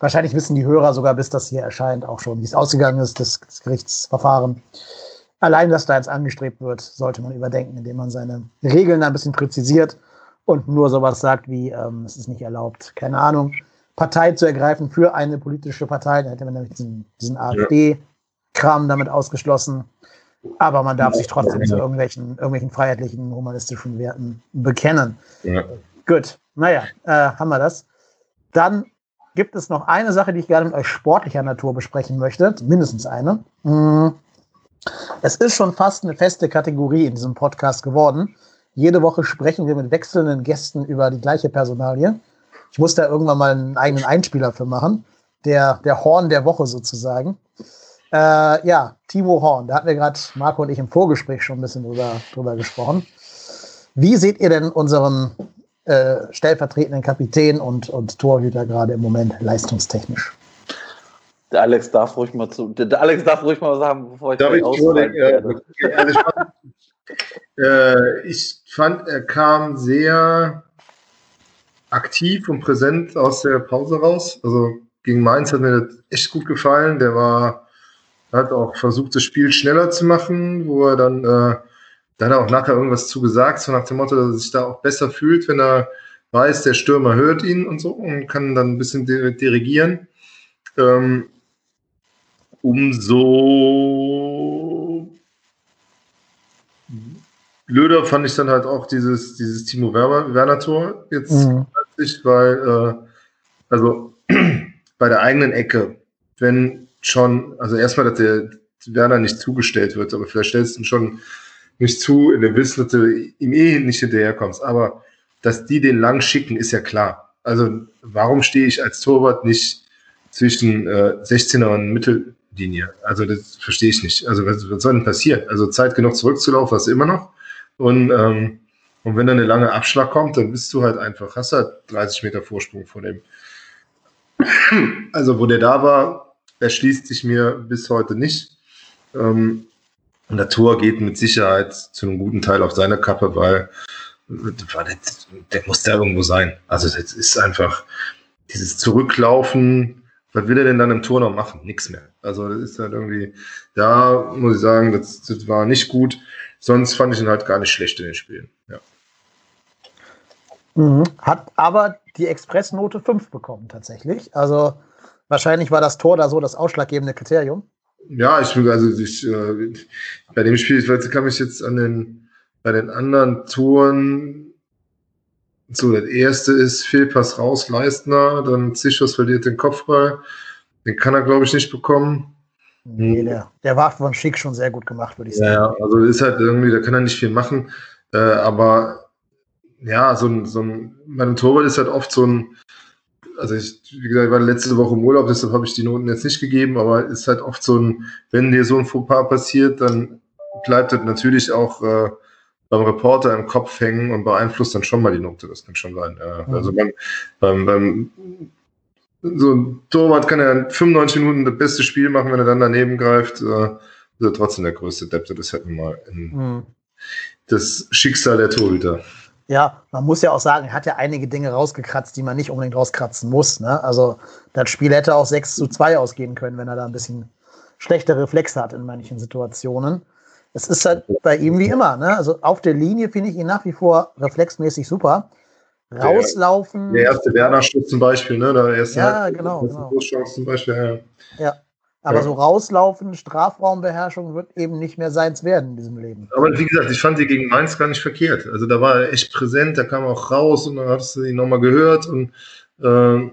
Wahrscheinlich wissen die Hörer sogar, bis das hier erscheint, auch schon, wie es ausgegangen ist, das, das Gerichtsverfahren allein, dass da jetzt angestrebt wird, sollte man überdenken, indem man seine Regeln ein bisschen präzisiert und nur sowas sagt wie, ähm, es ist nicht erlaubt, keine Ahnung, Partei zu ergreifen für eine politische Partei. Da hätte man nämlich diesen, diesen AfD-Kram damit ausgeschlossen. Aber man darf sich trotzdem zu irgendwelchen, irgendwelchen freiheitlichen, humanistischen Werten bekennen. Ja. Gut, naja, äh, haben wir das. Dann gibt es noch eine Sache, die ich gerne mit euch sportlicher Natur besprechen möchte, mindestens eine. Hm. Es ist schon fast eine feste Kategorie in diesem Podcast geworden. Jede Woche sprechen wir mit wechselnden Gästen über die gleiche Personalie. Ich muss da irgendwann mal einen eigenen Einspieler für machen. Der, der Horn der Woche sozusagen. Äh, ja, Timo Horn, da hatten wir gerade Marco und ich im Vorgespräch schon ein bisschen drüber, drüber gesprochen. Wie seht ihr denn unseren äh, stellvertretenden Kapitän und, und Torhüter gerade im Moment leistungstechnisch?
Der Alex darf ruhig mal zu. Der Alex darf ruhig mal sagen, bevor ich
darf ich nur den, äh, also äh, ich fand, er kam sehr aktiv und präsent aus der Pause raus. Also gegen Mainz hat mir das echt gut gefallen. Der war, hat auch versucht, das Spiel schneller zu machen, wo er dann, äh, dann auch nachher irgendwas zugesagt, so nach dem Motto, dass er sich da auch besser fühlt, wenn er weiß, der Stürmer hört ihn und so und kann dann ein bisschen dirigieren. Ähm, umso blöder fand ich dann halt auch dieses, dieses Timo Werner-Tor jetzt mhm. weil, äh, also bei der eigenen Ecke, wenn schon, also erstmal, dass der Werner nicht zugestellt wird, aber vielleicht stellst du ihn schon nicht zu, in dem Wissen, dass du ihm eh nicht hinterherkommst. Aber dass die den lang schicken, ist ja klar. Also warum stehe ich als Torwart nicht zwischen äh, 16er und Mittel, Linie. Also das verstehe ich nicht. Also was, was soll denn passieren? Also Zeit genug zurückzulaufen hast du immer noch. Und, ähm, und wenn dann eine lange Abschlag kommt, dann bist du halt einfach, hast halt 30 Meter Vorsprung vor dem. Also wo der da war, erschließt sich mir bis heute nicht. Ähm, und der Tor geht mit Sicherheit zu einem guten Teil auf seine Kappe, weil der, der muss da irgendwo sein. Also das ist einfach dieses Zurücklaufen, was will er denn dann im Tor noch machen? Nix mehr. Also das ist halt irgendwie, da muss ich sagen, das, das war nicht gut. Sonst fand ich ihn halt gar nicht schlecht in den Spielen. Ja.
Mhm. Hat aber die Expressnote 5 bekommen tatsächlich. Also wahrscheinlich war das Tor da so das ausschlaggebende Kriterium.
Ja, ich also ich, äh, bei dem Spiel, ich weiß, kann mich jetzt an den bei den anderen Toren so, das erste ist Fehlpass raus, Leistner, dann Zichos verliert den Kopfball. Den kann er, glaube ich, nicht bekommen.
Nee, der, der war von Schick schon sehr gut gemacht, würde ich sagen.
Ja, also ist halt irgendwie, da kann er nicht viel machen. Äh, aber ja, so ein, so ein, mein Torwart ist halt oft so ein, also ich, wie gesagt, ich war letzte Woche im Urlaub, deshalb habe ich die Noten jetzt nicht gegeben, aber ist halt oft so ein, wenn dir so ein Fauxpas passiert, dann bleibt das natürlich auch äh, beim Reporter im Kopf hängen und beeinflusst dann schon mal die Note. Das kann schon sein. Ja. Mhm. Also beim, beim, beim so ein Torwart kann ja 95 Minuten das beste Spiel machen, wenn er dann daneben greift. Äh, ist er trotzdem der größte Depp. Das hätten wir mal in mhm. das Schicksal der Torhüter.
Ja, man muss ja auch sagen, er hat ja einige Dinge rausgekratzt, die man nicht unbedingt rauskratzen muss. Ne? Also das Spiel hätte auch 6 zu 2 ausgehen können, wenn er da ein bisschen schlechte Reflexe hat in manchen Situationen. Es ist halt bei ihm wie immer. Ne? Also auf der Linie finde ich ihn nach wie vor reflexmäßig super. Rauslaufen.
Der, der erste Werner-Schuss zum Beispiel, ne? Der erste
ja, genau. genau.
zum Beispiel,
ja. ja. Aber ja. so rauslaufen, Strafraumbeherrschung wird eben nicht mehr seins werden in diesem Leben.
Aber wie gesagt, ich fand die gegen Mainz gar nicht verkehrt. Also da war er echt präsent, da kam auch raus und dann hast du ihn nochmal gehört und äh,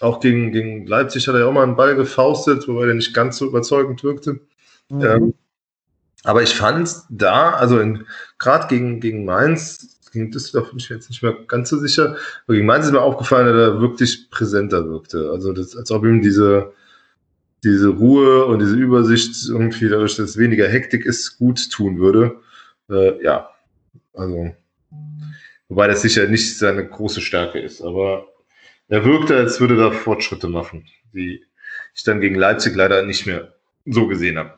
auch gegen, gegen Leipzig hat er ja auch mal einen Ball gefaustet, wobei der nicht ganz so überzeugend wirkte. Mhm. Ähm, aber ich fand da, also gerade gegen, gegen Mainz, gegen Düsseldorf bin ich mir jetzt nicht mehr ganz so sicher, aber gegen Mainz ist mir aufgefallen, dass er wirklich präsenter wirkte. Also das, als ob ihm diese diese Ruhe und diese Übersicht irgendwie dadurch, dass es weniger Hektik ist, gut tun würde. Äh, ja, also, wobei das sicher nicht seine große Stärke ist, aber er wirkte, als würde er Fortschritte machen, die ich dann gegen Leipzig leider nicht mehr so gesehen habe.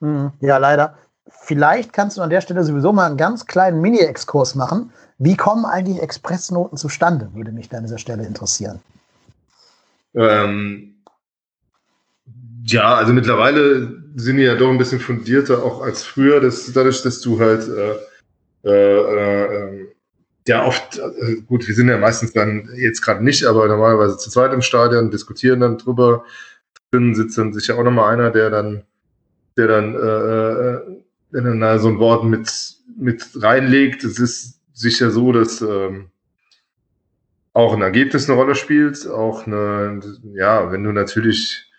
Hm, ja, leider. Vielleicht kannst du an der Stelle sowieso mal einen ganz kleinen Mini-Exkurs machen. Wie kommen eigentlich Expressnoten zustande? Würde mich da an dieser Stelle interessieren.
Ähm, ja, also mittlerweile sind die ja doch ein bisschen fundierter auch als früher, dass, dadurch, dass du halt äh, äh, äh, ja oft, äh, gut, wir sind ja meistens dann jetzt gerade nicht, aber normalerweise zu zweit im Stadion, diskutieren dann drüber. Drin sitzt dann sicher auch nochmal einer, der dann, der dann, äh, äh der dann so ein Wort mit, mit reinlegt. Es ist sicher so, dass ähm, auch ein Ergebnis eine Rolle spielt, auch eine, ja, wenn du natürlich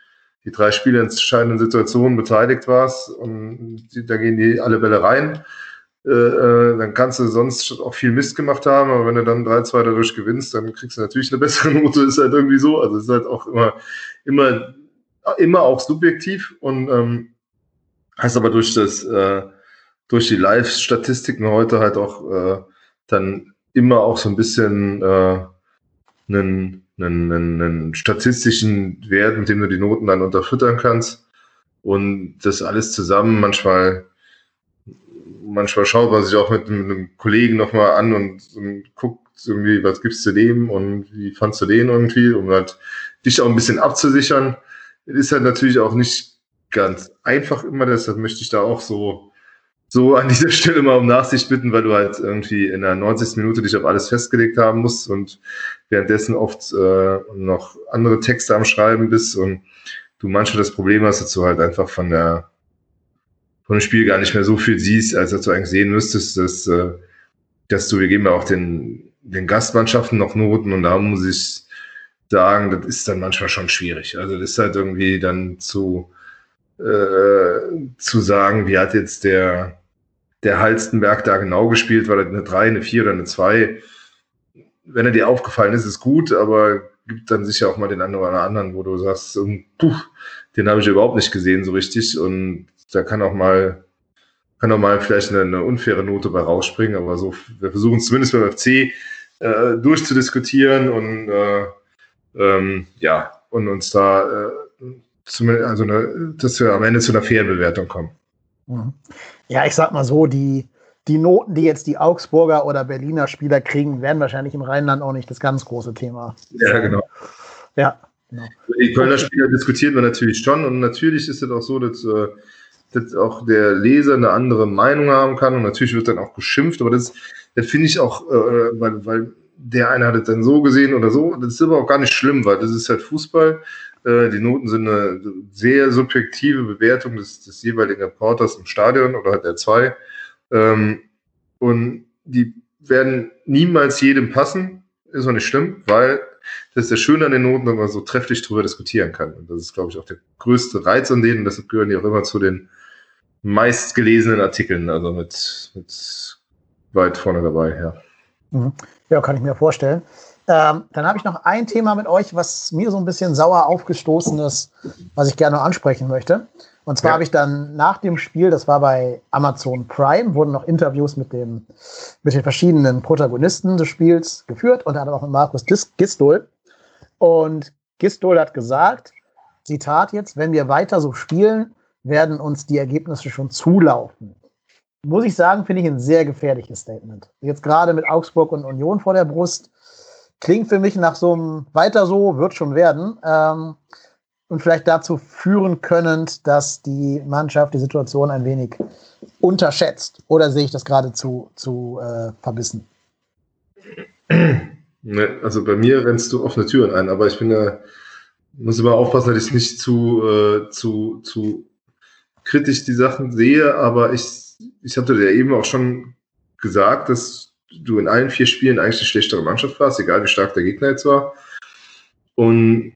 die drei Spiele in entscheidenden Situationen beteiligt warst und die, da gehen die alle Bälle rein. Äh, äh, dann kannst du sonst auch viel Mist gemacht haben, aber wenn du dann 3-2 dadurch gewinnst, dann kriegst du natürlich eine bessere Note, ist halt irgendwie so. Also ist halt auch immer, immer, immer auch subjektiv und ähm, heißt aber durch das, äh, durch die Live-Statistiken heute halt auch äh, dann immer auch so ein bisschen äh, einen einen, einen, statistischen Wert, mit dem du die Noten dann unterfüttern kannst. Und das alles zusammen manchmal, manchmal schaut man sich auch mit einem Kollegen nochmal an und, und guckt irgendwie, was gibst du dem und wie fandst du den irgendwie, um halt dich auch ein bisschen abzusichern. Ist halt natürlich auch nicht ganz einfach immer, deshalb möchte ich da auch so so an dieser Stelle mal um Nachsicht bitten, weil du halt irgendwie in der 90. Minute dich auf alles festgelegt haben musst und währenddessen oft äh, noch andere Texte am Schreiben bist und du manchmal das Problem hast, dass du halt einfach von der von dem Spiel gar nicht mehr so viel siehst, als dass du eigentlich sehen müsstest, dass, äh, dass du, wir geben ja auch den, den Gastmannschaften noch Noten und da muss ich sagen, das ist dann manchmal schon schwierig. Also das ist halt irgendwie dann zu, äh, zu sagen, wie hat jetzt der, der Halstenberg da genau gespielt, war das eine 3, eine 4 oder eine 2. Wenn er dir aufgefallen ist, ist gut, aber gibt dann sicher auch mal den einen oder anderen, wo du sagst, puh, den habe ich überhaupt nicht gesehen so richtig und da kann auch mal kann auch mal vielleicht eine, eine unfaire Note bei rausspringen, aber so, wir versuchen es zumindest beim FC äh, durchzudiskutieren und äh, ähm, ja, und uns da äh, zumindest, also eine, dass wir am Ende zu einer fairen Bewertung kommen.
Mhm. Ja, ich sag mal so, die, die Noten, die jetzt die Augsburger oder Berliner Spieler kriegen, werden wahrscheinlich im Rheinland auch nicht das ganz große Thema.
Ja, genau.
Ja, genau.
Die Kölner Spieler diskutieren wir natürlich schon und natürlich ist es auch so, dass, äh, dass auch der Leser eine andere Meinung haben kann und natürlich wird dann auch geschimpft, aber das, das finde ich auch, äh, weil, weil der eine hat es dann so gesehen oder so, das ist aber auch gar nicht schlimm, weil das ist halt Fußball die Noten sind eine sehr subjektive Bewertung des, des jeweiligen Reporters im Stadion oder der zwei. Ähm, und die werden niemals jedem passen, ist auch nicht schlimm, weil das ist der Schöne an den Noten, dass man so trefflich drüber diskutieren kann. Und das ist, glaube ich, auch der größte Reiz an denen. Deshalb gehören die auch immer zu den meistgelesenen Artikeln, also mit, mit weit vorne dabei, ja.
Mhm. Ja, kann ich mir vorstellen. Ähm, dann habe ich noch ein Thema mit euch, was mir so ein bisschen sauer aufgestoßen ist, was ich gerne ansprechen möchte. Und zwar ja. habe ich dann nach dem Spiel, das war bei Amazon Prime, wurden noch Interviews mit, dem, mit den verschiedenen Protagonisten des Spiels geführt, unter anderem auch mit Markus Gistol. Und Gistol hat gesagt, Zitat jetzt, wenn wir weiter so spielen, werden uns die Ergebnisse schon zulaufen. Muss ich sagen, finde ich ein sehr gefährliches Statement. Jetzt gerade mit Augsburg und Union vor der Brust klingt für mich nach so einem weiter so, wird schon werden. Ähm, und vielleicht dazu führen können, dass die Mannschaft die Situation ein wenig unterschätzt. Oder sehe ich das gerade zu, zu äh, verbissen?
Ne, also bei mir rennst du offene Türen ein, aber ich bin da muss immer aufpassen, dass ich nicht zu, äh, zu, zu kritisch die Sachen sehe, aber ich, ich hatte ja eben auch schon gesagt, dass du in allen vier Spielen eigentlich eine schlechtere Mannschaft warst, egal wie stark der Gegner jetzt war. Und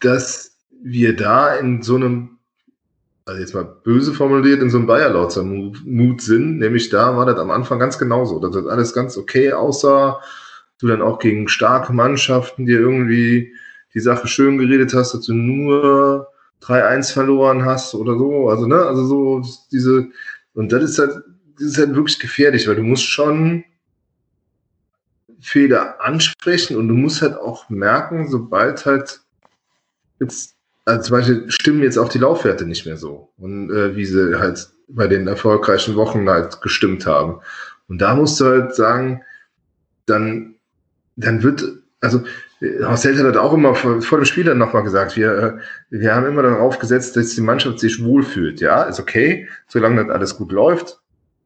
dass wir da in so einem, also jetzt mal böse formuliert, in so einem Bayerlautzer-Mut sind, nämlich da war das am Anfang ganz genauso, dass das alles ganz okay aussah, du dann auch gegen starke Mannschaften dir irgendwie die Sache schön geredet hast, dass du nur 3-1 verloren hast oder so. Also, ne, also so diese, und das ist halt, ist halt wirklich gefährlich, weil du musst schon Fehler ansprechen und du musst halt auch merken, sobald halt jetzt, also zum Beispiel stimmen jetzt auch die Laufwerte nicht mehr so und äh, wie sie halt bei den erfolgreichen Wochen halt gestimmt haben. Und da musst du halt sagen, dann, dann wird, also Horst Held hat auch immer vor, vor dem Spiel dann nochmal gesagt, wir, äh, wir haben immer darauf gesetzt, dass die Mannschaft sich wohlfühlt. Ja, ist okay, solange das alles gut läuft,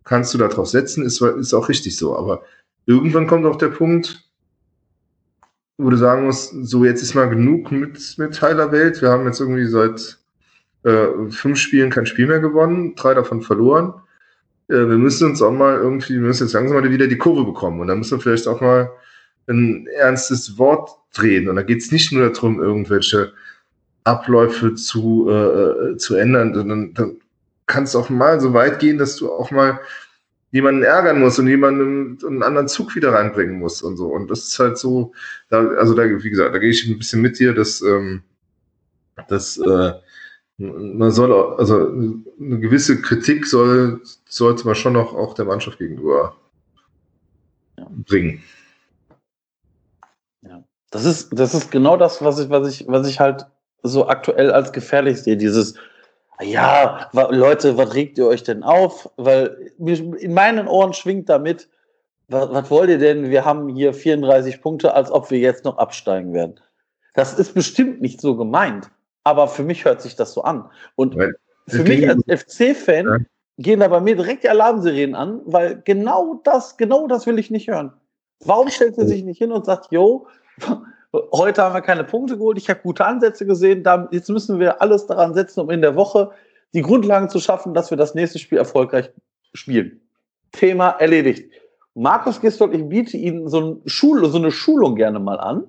kannst du darauf setzen, ist, ist auch richtig so. Aber irgendwann kommt auch der Punkt, wo du sagen musst, so jetzt ist mal genug mit, mit Heiler Welt. Wir haben jetzt irgendwie seit äh, fünf Spielen kein Spiel mehr gewonnen, drei davon verloren. Äh, wir müssen uns auch mal irgendwie, wir müssen jetzt langsam mal wieder die Kurve bekommen. Und dann müssen wir vielleicht auch mal ein ernstes Wort drehen. Und da geht es nicht nur darum, irgendwelche Abläufe zu, äh, zu ändern, sondern dann kann es auch mal so weit gehen, dass du auch mal jemanden ärgern musst und jemanden einen anderen Zug wieder reinbringen musst und so. Und das ist halt so, da, also da, wie gesagt, da gehe ich ein bisschen mit dir, dass, ähm, dass äh, man soll, also eine gewisse Kritik soll, sollte man schon noch auch der Mannschaft gegenüber bringen.
Das ist, das ist genau das, was ich, was ich, was ich halt so aktuell als gefährlich sehe. Dieses, ja, Leute, was regt ihr euch denn auf? Weil in meinen Ohren schwingt damit, was, was wollt ihr denn? Wir haben hier 34 Punkte, als ob wir jetzt noch absteigen werden. Das ist bestimmt nicht so gemeint, aber für mich hört sich das so an. Und für mich als FC-Fan ja. gehen da bei mir direkt die Alarmserien an, weil genau das, genau das will ich nicht hören. Warum stellt sie sich nicht hin und sagt, yo, Heute haben wir keine Punkte geholt. Ich habe gute Ansätze gesehen. jetzt müssen wir alles daran setzen, um in der Woche die Grundlagen zu schaffen, dass wir das nächste Spiel erfolgreich spielen. Thema erledigt. Markus Gistol, ich biete Ihnen so, ein Schul so eine Schulung gerne mal an.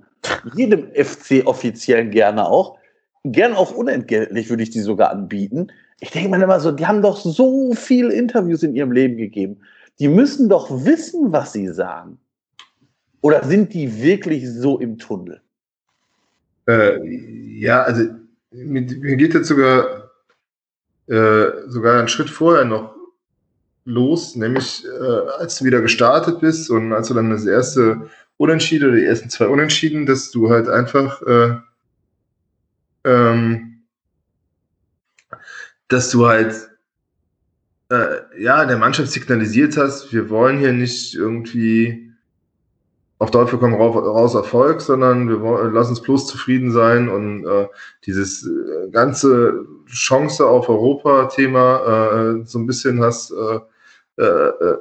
Jedem FC-Offiziellen gerne auch. Gern auch unentgeltlich würde ich die sogar anbieten. Ich denke mir immer so, die haben doch so viele Interviews in ihrem Leben gegeben. Die müssen doch wissen, was sie sagen. Oder sind die wirklich so im Tunnel?
Äh, ja, also mir, geht jetzt sogar, äh, sogar einen Schritt vorher noch los, nämlich äh, als du wieder gestartet bist und als du dann das erste Unentschieden oder die ersten zwei Unentschieden, dass du halt einfach äh, ähm, dass du halt äh, ja der Mannschaft signalisiert hast, wir wollen hier nicht irgendwie auf Teufel komm raus Erfolg, sondern wir wollen, lassen uns bloß zufrieden sein und äh, dieses äh, ganze Chance auf Europa-Thema äh, so ein bisschen hast äh, äh,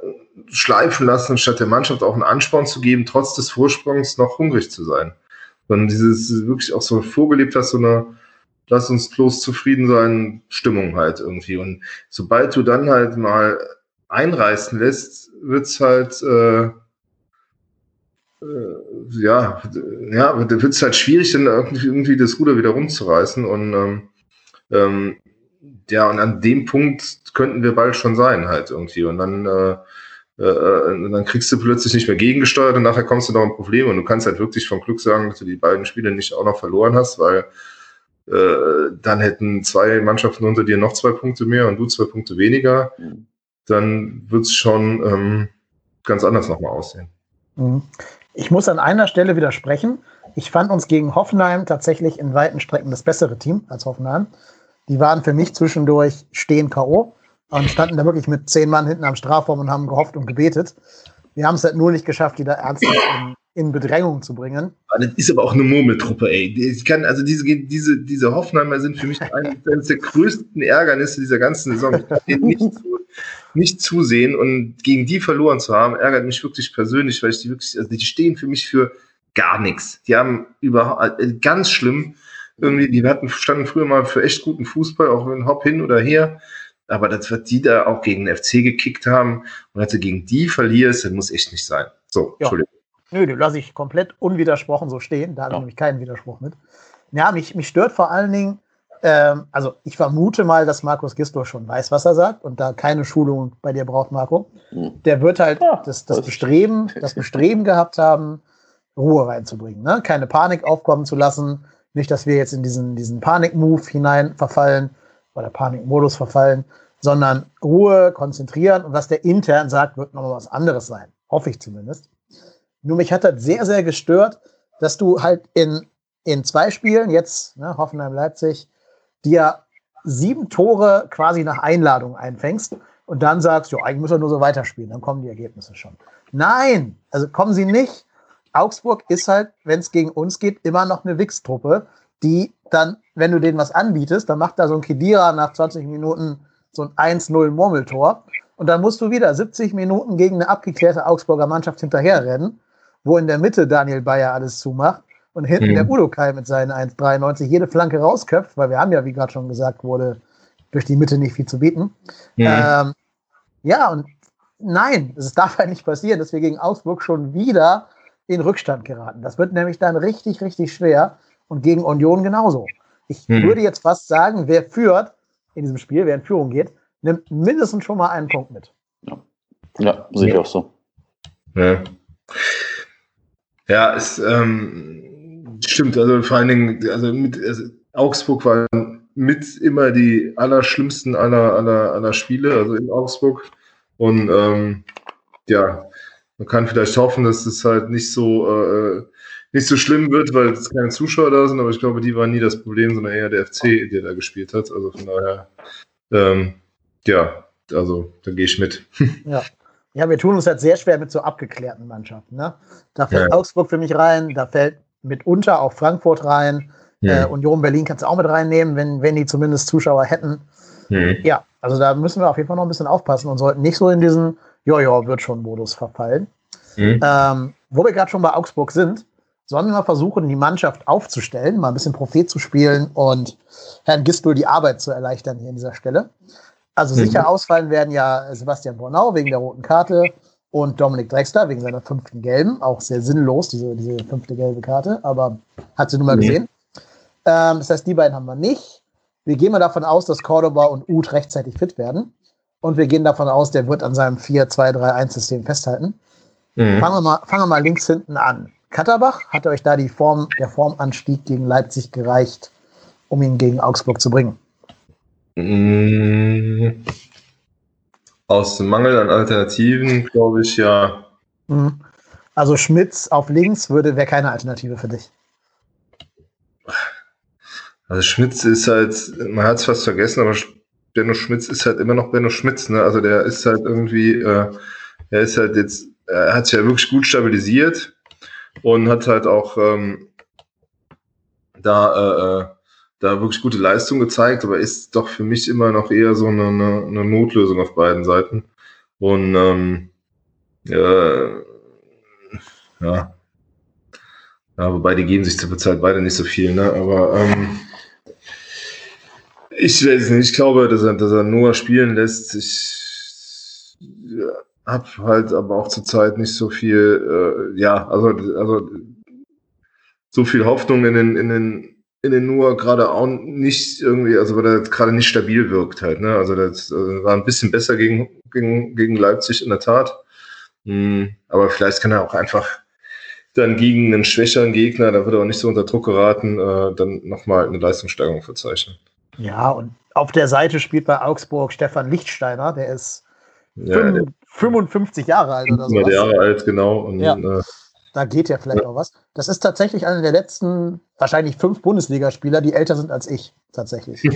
schleifen lassen, statt der Mannschaft auch einen Ansporn zu geben, trotz des Vorsprungs noch hungrig zu sein. Und dieses wirklich auch so vorgelebt hast, so eine lass uns bloß zufrieden sein, Stimmung halt irgendwie. Und sobald du dann halt mal einreißen lässt, wird's halt äh, ja, ja, da wird es halt schwierig, dann irgendwie, irgendwie das Ruder wieder rumzureißen. Und ähm, ähm, ja, und an dem Punkt könnten wir bald schon sein, halt irgendwie. Und dann, äh, äh, dann kriegst du plötzlich nicht mehr gegengesteuert und nachher kommst du noch ein Problem. Und du kannst halt wirklich vom Glück sagen, dass du die beiden Spiele nicht auch noch verloren hast, weil äh, dann hätten zwei Mannschaften unter dir noch zwei Punkte mehr und du zwei Punkte weniger. Mhm. Dann wird es schon ähm, ganz anders nochmal aussehen.
Mhm. Ich muss an einer Stelle widersprechen. Ich fand uns gegen Hoffenheim tatsächlich in weiten Strecken das bessere Team als Hoffenheim. Die waren für mich zwischendurch stehen K.O. und standen da wirklich mit zehn Mann hinten am Strafraum und haben gehofft und gebetet. Wir haben es halt nur nicht geschafft, die da ernsthaft in, in Bedrängung zu bringen.
Das ist aber auch eine Murmeltruppe, ey. Ich kann, also diese, diese, diese Hoffenheimer sind für mich eines der größten Ärgernisse dieser ganzen Saison. Ich kann denen nicht, nicht zusehen und gegen die verloren zu haben, ärgert mich wirklich persönlich, weil ich die wirklich, also die stehen für mich für gar nichts. Die haben überhaupt, äh, ganz schlimm, Irgendwie, die hatten, standen früher mal für echt guten Fußball, auch wenn Hopp hin oder her. Aber das, was die da auch gegen den FC gekickt haben und du gegen die verlierst, das muss echt nicht sein. So,
ja. Entschuldigung. Nö, den lasse ich komplett unwidersprochen so stehen. Da habe ich nämlich keinen Widerspruch mit. Ja, mich, mich stört vor allen Dingen, ähm, also ich vermute mal, dass Markus Gistor schon weiß, was er sagt und da keine Schulung bei dir braucht, Marco. Hm. Der wird halt ja, das, das, Bestreben, das Bestreben gehabt haben, Ruhe reinzubringen, ne? keine Panik aufkommen zu lassen. Nicht, dass wir jetzt in diesen, diesen Panik-Move hinein verfallen oder Panik-Modus verfallen, sondern Ruhe, konzentrieren und was der intern sagt, wird nochmal was anderes sein. Hoffe ich zumindest. Nur mich hat das sehr, sehr gestört, dass du halt in, in zwei Spielen, jetzt ne, Hoffenheim-Leipzig, dir sieben Tore quasi nach Einladung einfängst und dann sagst, ja, eigentlich müssen wir nur so weiterspielen, dann kommen die Ergebnisse schon. Nein, also kommen sie nicht. Augsburg ist halt, wenn es gegen uns geht, immer noch eine Wix-Truppe, die dann, wenn du denen was anbietest, dann macht da so ein Kedira nach 20 Minuten so ein 1-0 Murmeltor. Und dann musst du wieder 70 Minuten gegen eine abgeklärte Augsburger Mannschaft hinterherrennen, wo in der Mitte Daniel Bayer alles zumacht und hinten mhm. der Udo Kai mit seinen 1,93 jede Flanke rausköpft, weil wir haben ja, wie gerade schon gesagt wurde, durch die Mitte nicht viel zu bieten. Mhm. Ähm, ja, und nein, es darf halt nicht passieren, dass wir gegen Augsburg schon wieder in Rückstand geraten. Das wird nämlich dann richtig, richtig schwer und gegen Union genauso. Ich mhm. würde jetzt fast sagen, wer führt in diesem Spiel, wer in Führung geht, nimmt mindestens schon mal einen Punkt mit.
Ja, ja sehe ich auch so.
Ja, ja es ähm, stimmt. Also vor allen Dingen, also, mit, also Augsburg war mit immer die allerschlimmsten aller, aller, aller Spiele, also in Augsburg. Und ähm, ja, man kann vielleicht hoffen, dass es halt nicht so äh, nicht so schlimm wird, weil es keine Zuschauer da sind, aber ich glaube, die waren nie das Problem, sondern eher der FC, der da gespielt hat. Also von daher, ähm, ja, also da gehe ich mit.
Ja. ja, wir tun uns halt sehr schwer mit so abgeklärten Mannschaften. Ne? Da fällt ja. Augsburg für mich rein, da fällt mitunter auch Frankfurt rein. Ja. Äh, Union Berlin kannst du auch mit reinnehmen, wenn, wenn die zumindest Zuschauer hätten. Ja. ja, also da müssen wir auf jeden Fall noch ein bisschen aufpassen und sollten nicht so in diesen Jojo wird schon Modus verfallen. Mhm. Ähm, wo wir gerade schon bei Augsburg sind, sollen wir mal versuchen, die Mannschaft aufzustellen, mal ein bisschen Prophet zu spielen und Herrn Gistol die Arbeit zu erleichtern hier an dieser Stelle. Also mhm. sicher ausfallen werden ja Sebastian Bornau wegen der roten Karte und Dominik Drexler wegen seiner fünften gelben. Auch sehr sinnlos, diese, diese fünfte gelbe Karte, aber hat sie nun mal mhm. gesehen. Ähm, das heißt, die beiden haben wir nicht. Wir gehen mal davon aus, dass Cordoba und Uth rechtzeitig fit werden. Und wir gehen davon aus, der wird an seinem 4-2-3-1-System festhalten. Mhm. Fangen, wir mal, fangen wir mal links hinten an. Katterbach, hat euch da die Form, der Formanstieg gegen Leipzig gereicht, um ihn gegen Augsburg zu bringen?
Mhm. Aus dem Mangel an Alternativen, glaube ich, ja.
Mhm. Also Schmitz auf links würde wäre keine Alternative für dich.
Also Schmitz ist halt, man hat es fast vergessen, aber Benno Schmitz ist halt immer noch Benno Schmitz, ne? Also der ist halt irgendwie, äh, er ist halt jetzt, er hat sich ja wirklich gut stabilisiert und hat halt auch ähm, da, äh, äh, da wirklich gute Leistung gezeigt, aber ist doch für mich immer noch eher so eine, eine, eine Notlösung auf beiden Seiten. Und ähm, äh, ja. ja, wobei die geben sich zur Zeit beide nicht so viel, ne? Aber ähm, ich weiß nicht. Ich glaube, dass er, dass er Noah spielen lässt. Ich ja, habe halt aber auch zurzeit nicht so viel, äh, ja, also, also so viel Hoffnung in den, in den, in den Noah gerade auch nicht irgendwie, also weil er gerade nicht stabil wirkt halt. Ne? Also das also war ein bisschen besser gegen, gegen, gegen Leipzig in der Tat. Hm, aber vielleicht kann er auch einfach dann gegen einen schwächeren Gegner, da wird er auch nicht so unter Druck geraten, äh, dann nochmal eine Leistungssteigerung verzeichnen.
Ja, und auf der Seite spielt bei Augsburg Stefan Lichtsteiner, der ist ja, 55 Jahre alt oder so.
Jahre alt, genau. Und,
ja. äh, da geht ja vielleicht ja. auch was. Das ist tatsächlich einer der letzten, wahrscheinlich fünf Bundesligaspieler, die älter sind als ich, tatsächlich.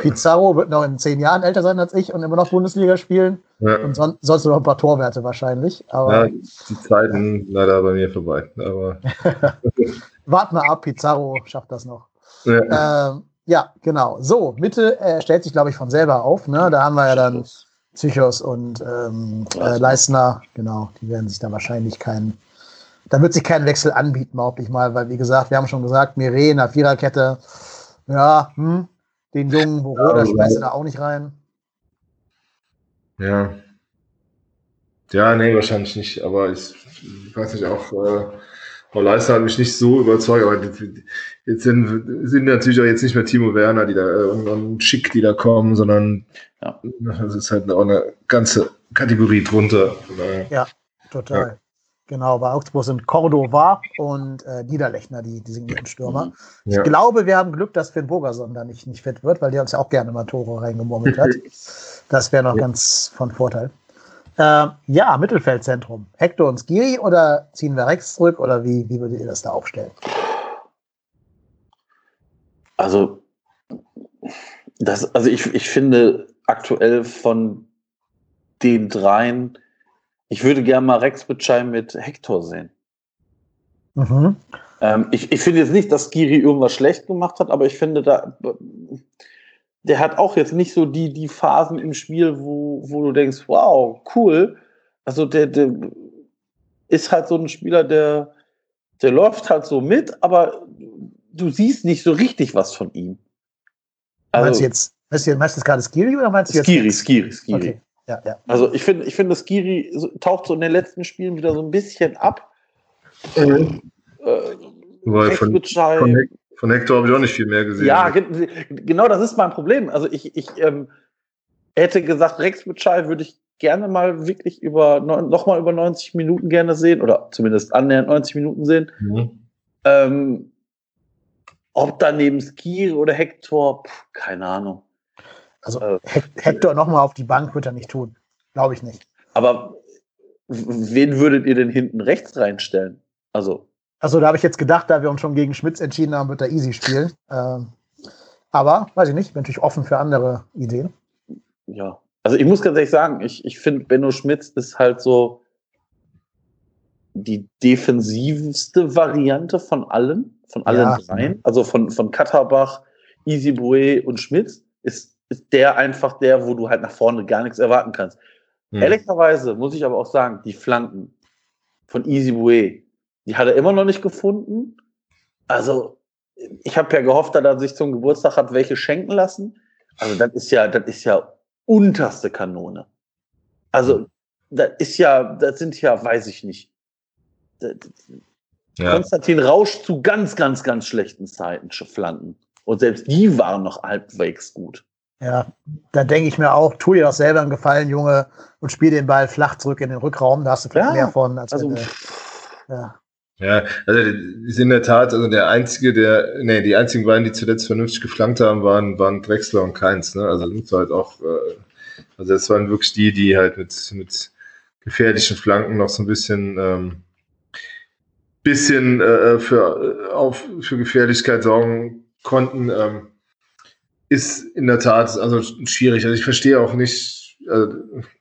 Pizarro wird noch in zehn Jahren älter sein als ich und immer noch Bundesliga spielen. Ja. Und son sonst noch ein paar Torwerte wahrscheinlich. Aber
ja, die Zeiten leider bei mir vorbei. Aber
Wart mal ab, Pizarro schafft das noch. Ja, ähm, ja genau. So, Mitte äh, stellt sich, glaube ich, von selber auf. Ne? Da haben wir ja dann Psychos und ähm, äh, Leistner. Genau, die werden sich da wahrscheinlich keinen da wird sich kein Wechsel anbieten, behaupte ich mal, weil wie gesagt, wir haben schon gesagt, Mire in der Viererkette, ja, hm, den jungen Boroda ja, schmeißt da auch nicht rein.
Ja. Ja, nee, wahrscheinlich nicht, aber ich, ich weiß nicht, auch äh, Frau Leister hat mich nicht so überzeugt, aber jetzt sind, sind natürlich auch jetzt nicht mehr Timo Werner, die da äh, und, und Schick, die da kommen, sondern ja. das ist halt auch eine ganze Kategorie drunter.
Ja, total. Ja. Genau, bei Augsburg sind Cordova und äh, Niederlechner die, die signierten Stürmer. Ja. Ich glaube, wir haben Glück, dass Finn Bogerson da nicht, nicht fit wird, weil der uns ja auch gerne mal Tore reingemurmelt hat. Das wäre noch ja. ganz von Vorteil. Äh, ja, Mittelfeldzentrum. Hector und Skiri oder ziehen wir rechts zurück oder wie, wie würdet ihr das da aufstellen?
Also, das, also ich, ich finde aktuell von den dreien, ich würde gerne mal Rex Bitschei mit Hector sehen. Mhm. Ähm, ich, ich finde jetzt nicht, dass Skiri irgendwas schlecht gemacht hat, aber ich finde, da, der hat auch jetzt nicht so die, die Phasen im Spiel, wo, wo du denkst, wow, cool. Also der, der ist halt so ein Spieler, der, der läuft halt so mit, aber du siehst nicht so richtig was von ihm.
Also, meinst du jetzt, meinst du, meinst du gerade Skiri oder meinst du
jetzt? Skiri, Skiri, Skiri. Okay. Ja, ja. Also ich finde, ich finde, Skiri taucht so in den letzten Spielen wieder so ein bisschen ab. Mhm.
Äh, von, von, von Hector habe ich auch nicht viel mehr gesehen.
Ja, ge genau das ist mein Problem. Also ich, ich ähm, hätte gesagt, Rex Bitschei würde ich gerne mal wirklich über noch mal über 90 Minuten gerne sehen oder zumindest annähernd 90 Minuten sehen. Mhm. Ähm, ob daneben Skiri oder Hector, pff, keine Ahnung.
Also äh, Hector noch mal auf die Bank wird er nicht tun, glaube ich nicht.
Aber wen würdet ihr denn hinten rechts reinstellen? Also
also da habe ich jetzt gedacht, da wir uns schon gegen Schmitz entschieden haben, wird er easy spielen. Ähm, aber weiß ich nicht, bin natürlich offen für andere Ideen.
Ja, also ich muss ganz ehrlich sagen, ich, ich finde, Benno Schmitz ist halt so die defensivste Variante von allen, von allen ja. dreien. Also von, von Katterbach, Easy Boué und Schmitz ist, ist der einfach der, wo du halt nach vorne gar nichts erwarten kannst. Hm. Ehrlicherweise muss ich aber auch sagen, die Flanken von Easy Boué, die hat er immer noch nicht gefunden. Also, ich habe ja gehofft, dass er sich zum Geburtstag hat welche schenken lassen. Also, das ist ja, das ist ja unterste Kanone. Also, das ist ja, das sind ja, weiß ich nicht. Ja. Konstantin Rausch zu ganz, ganz, ganz schlechten Zeiten flanken. Und selbst die waren noch halbwegs gut.
Ja, da denke ich mir auch, tu dir doch selber einen Gefallen, Junge, und spiel den Ball flach zurück in den Rückraum. Da hast du vielleicht ja, mehr von, als also, wenn
ja. Ja, also ist in der Tat, also der einzige, der, nee, die einzigen beiden, die zuletzt vernünftig geflankt haben, waren, waren Drexler und Keins, ne? Also das war halt auch, äh, also das waren wirklich die, die halt mit, mit gefährlichen Flanken noch so ein bisschen, ähm, bisschen äh, für, äh, auf, für Gefährlichkeit sorgen konnten. Ähm, ist in der Tat also schwierig. Also ich verstehe auch nicht, also,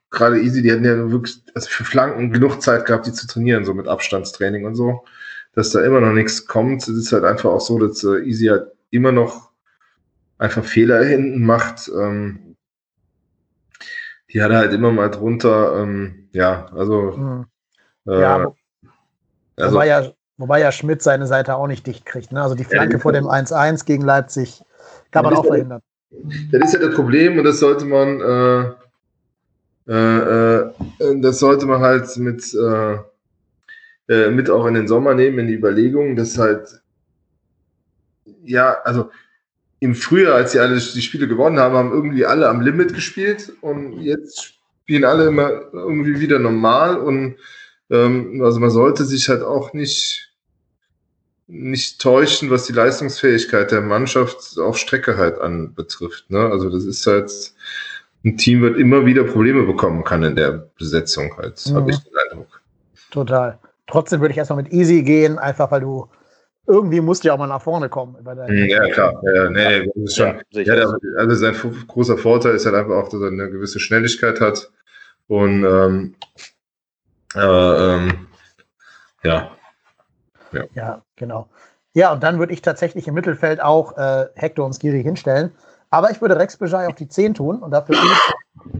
gerade Easy, die hatten ja wirklich also für Flanken genug Zeit gehabt, die zu trainieren, so mit Abstandstraining und so, dass da immer noch nichts kommt. Es ist halt einfach auch so, dass äh, Easy halt immer noch einfach Fehler hinten macht. Ähm, die hat er halt immer mal drunter, ähm, ja, also. Mhm.
Äh, ja, also, wobei, ja, wobei ja Schmidt seine Seite auch nicht dicht kriegt. Ne? Also die Flanke ja, vor dem 1-1 gegen Leipzig kann man auch verhindern.
Das ist ja das Problem und das sollte man äh, äh, äh, das sollte man halt mit, äh, äh, mit auch in den Sommer nehmen, in die Überlegungen, dass halt, ja, also im Frühjahr, als sie alle die Spiele gewonnen haben, haben irgendwie alle am Limit gespielt und jetzt spielen alle immer irgendwie wieder normal und ähm, also man sollte sich halt auch nicht nicht täuschen, was die Leistungsfähigkeit der Mannschaft auf Strecke halt anbetrifft. Ne? Also das ist halt ein Team wird immer wieder Probleme bekommen kann in der Besetzung halt, mhm. habe ich den Eindruck.
Total. Trotzdem würde ich erstmal mit Easy gehen, einfach weil du irgendwie musst du ja auch mal nach vorne kommen.
Mhm, ja, klar. Ja, nee, das ist schon, ja, der, also sein großer Vorteil ist halt einfach auch, dass er eine gewisse Schnelligkeit hat. Und ähm, äh, ähm, ja.
ja. Ja, genau. Ja, und dann würde ich tatsächlich im Mittelfeld auch äh, Hector und Skiri hinstellen Aber ich würde Rex Bejai auf die 10 tun und dafür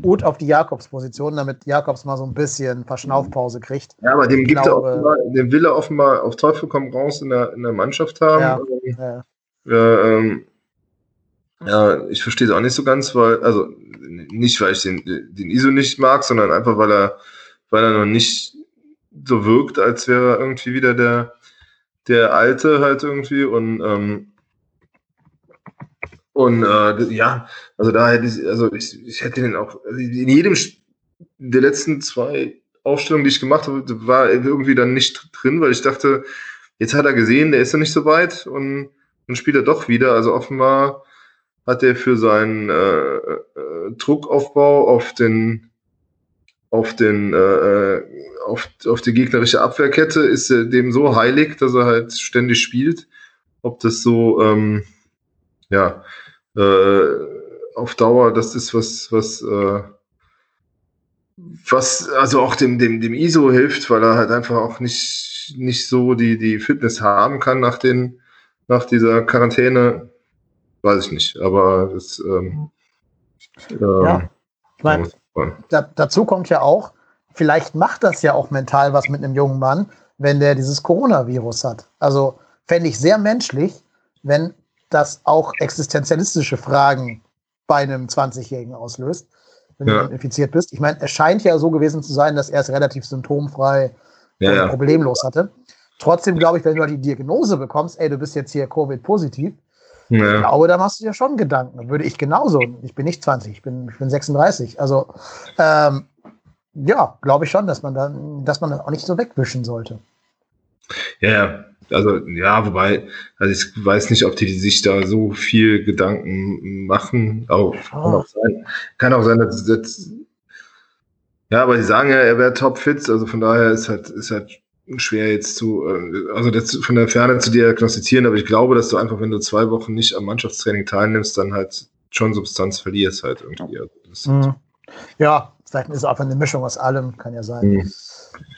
Ut auf die Jakobs-Position, damit Jakobs mal so ein bisschen Verschnaufpause kriegt.
Ja, aber dem, gibt glaube, er offenbar, dem will er offenbar auf Teufel komm raus in der, in der Mannschaft haben. Ja, ja. Ja, ähm, ja, ich verstehe es auch nicht so ganz, weil, also nicht, weil ich den, den ISO nicht mag, sondern einfach, weil er, weil er noch nicht so wirkt, als wäre er irgendwie wieder der, der Alte halt irgendwie und ähm, und äh, ja, also da hätte ich, also ich, ich hätte den auch, also in jedem der letzten zwei Aufstellungen, die ich gemacht habe, war irgendwie dann nicht drin, weil ich dachte, jetzt hat er gesehen, der ist ja nicht so weit und dann spielt er doch wieder. Also offenbar hat er für seinen äh, äh, Druckaufbau auf den auf den äh, auf, auf die gegnerische Abwehrkette ist er dem so heilig, dass er halt ständig spielt. Ob das so ähm, ja äh, auf Dauer das ist was was äh, was also auch dem dem dem ISO hilft, weil er halt einfach auch nicht nicht so die die Fitness haben kann nach den nach dieser Quarantäne weiß ich nicht, aber das. Ähm,
äh, ja, ich meine, da, dazu kommt ja auch, vielleicht macht das ja auch mental was mit einem jungen Mann, wenn der dieses Coronavirus hat. Also fände ich sehr menschlich, wenn das auch existenzialistische Fragen bei einem 20-Jährigen auslöst, wenn ja. du infiziert bist. Ich meine, es scheint ja so gewesen zu sein, dass er es relativ symptomfrei ja, und ja. problemlos hatte. Trotzdem glaube ich, wenn du die Diagnose bekommst, ey, du bist jetzt hier Covid-positiv, ja. Ich glaube, da machst du dir schon Gedanken. Würde ich genauso. Ich bin nicht 20, ich bin, ich bin 36. Also ähm, ja, glaube ich schon, dass man dann, dass man das auch nicht so wegwischen sollte.
Ja, also ja, wobei, also ich weiß nicht, ob die sich da so viel Gedanken machen. Auch, kann, auch sein, kann auch sein, dass, dass ja, aber sie sagen ja, er wäre topfit, also von daher ist halt, ist halt schwer jetzt zu, äh, also das von der Ferne zu diagnostizieren, aber ich glaube, dass du einfach, wenn du zwei Wochen nicht am Mannschaftstraining teilnimmst, dann halt schon Substanz verlierst halt irgendwie. Also
mhm. Ja, vielleicht ist es einfach eine Mischung aus allem, kann ja sein. Mhm.